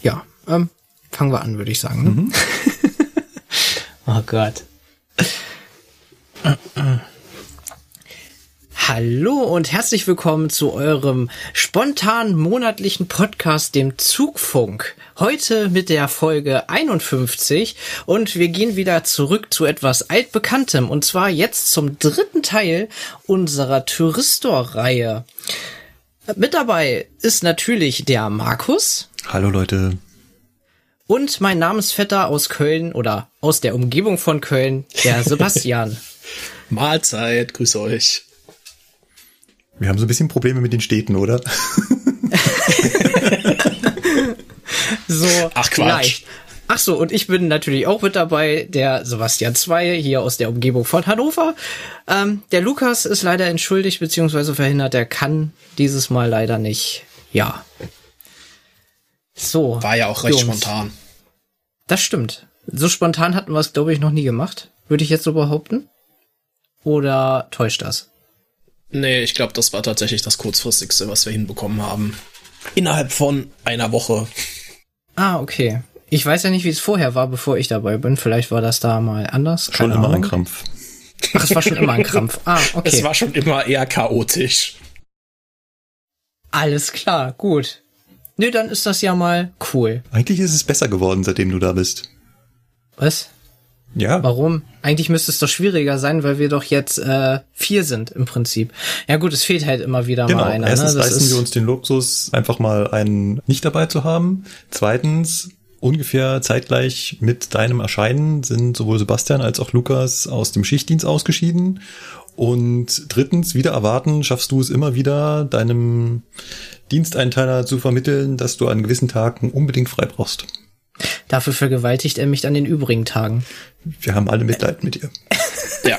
Ja, ähm, fangen wir an, würde ich sagen. Ne? Oh Gott. Hallo und herzlich willkommen zu eurem spontanen monatlichen Podcast, dem Zugfunk. Heute mit der Folge 51 und wir gehen wieder zurück zu etwas altbekanntem und zwar jetzt zum dritten Teil unserer Thyristor-Reihe. Mit dabei ist natürlich der Markus. Hallo Leute. Und mein Namensvetter aus Köln oder aus der Umgebung von Köln, der Sebastian. Mahlzeit, grüß euch. Wir haben so ein bisschen Probleme mit den Städten, oder? so, Ach, Quatsch. Leicht. Ach so, und ich bin natürlich auch mit dabei, der Sebastian Zwei, hier aus der Umgebung von Hannover. Ähm, der Lukas ist leider entschuldigt bzw. verhindert, der kann dieses Mal leider nicht. Ja. So. War ja auch recht Jungs. spontan. Das stimmt. So spontan hatten wir es, glaube ich, noch nie gemacht. Würde ich jetzt so behaupten? Oder täuscht das? Nee, ich glaube, das war tatsächlich das kurzfristigste, was wir hinbekommen haben. Innerhalb von einer Woche. Ah, okay. Ich weiß ja nicht, wie es vorher war, bevor ich dabei bin. Vielleicht war das da mal anders. Schon Keine immer ein. Krampf. Ach, es war schon immer ein Krampf. Ah, okay. Es war schon immer eher chaotisch. Alles klar, gut. Nö, dann ist das ja mal cool. Eigentlich ist es besser geworden, seitdem du da bist. Was? Ja, Warum? Eigentlich müsste es doch schwieriger sein, weil wir doch jetzt äh, vier sind im Prinzip. Ja gut, es fehlt halt immer wieder genau. mal einer. Erstens ne? Das leisten ist, wir uns den Luxus, einfach mal einen nicht dabei zu haben. Zweitens, ungefähr zeitgleich mit deinem Erscheinen sind sowohl Sebastian als auch Lukas aus dem Schichtdienst ausgeschieden. Und drittens, wieder erwarten, schaffst du es immer wieder, deinem Diensteinteiler zu vermitteln, dass du an gewissen Tagen unbedingt frei brauchst. Dafür vergewaltigt er mich an den übrigen Tagen. Wir haben alle Mitleid mit dir. Ja.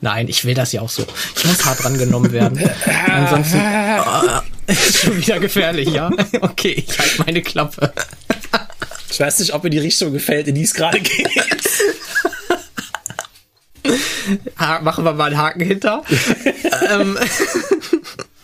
Nein, ich will das ja auch so. Ich muss hart drangenommen werden. Ansonsten ist schon wieder gefährlich, ja? Okay, ich halte meine Klappe. Ich weiß nicht, ob mir die Richtung gefällt, in die es gerade geht. Ha machen wir mal einen Haken hinter. ähm,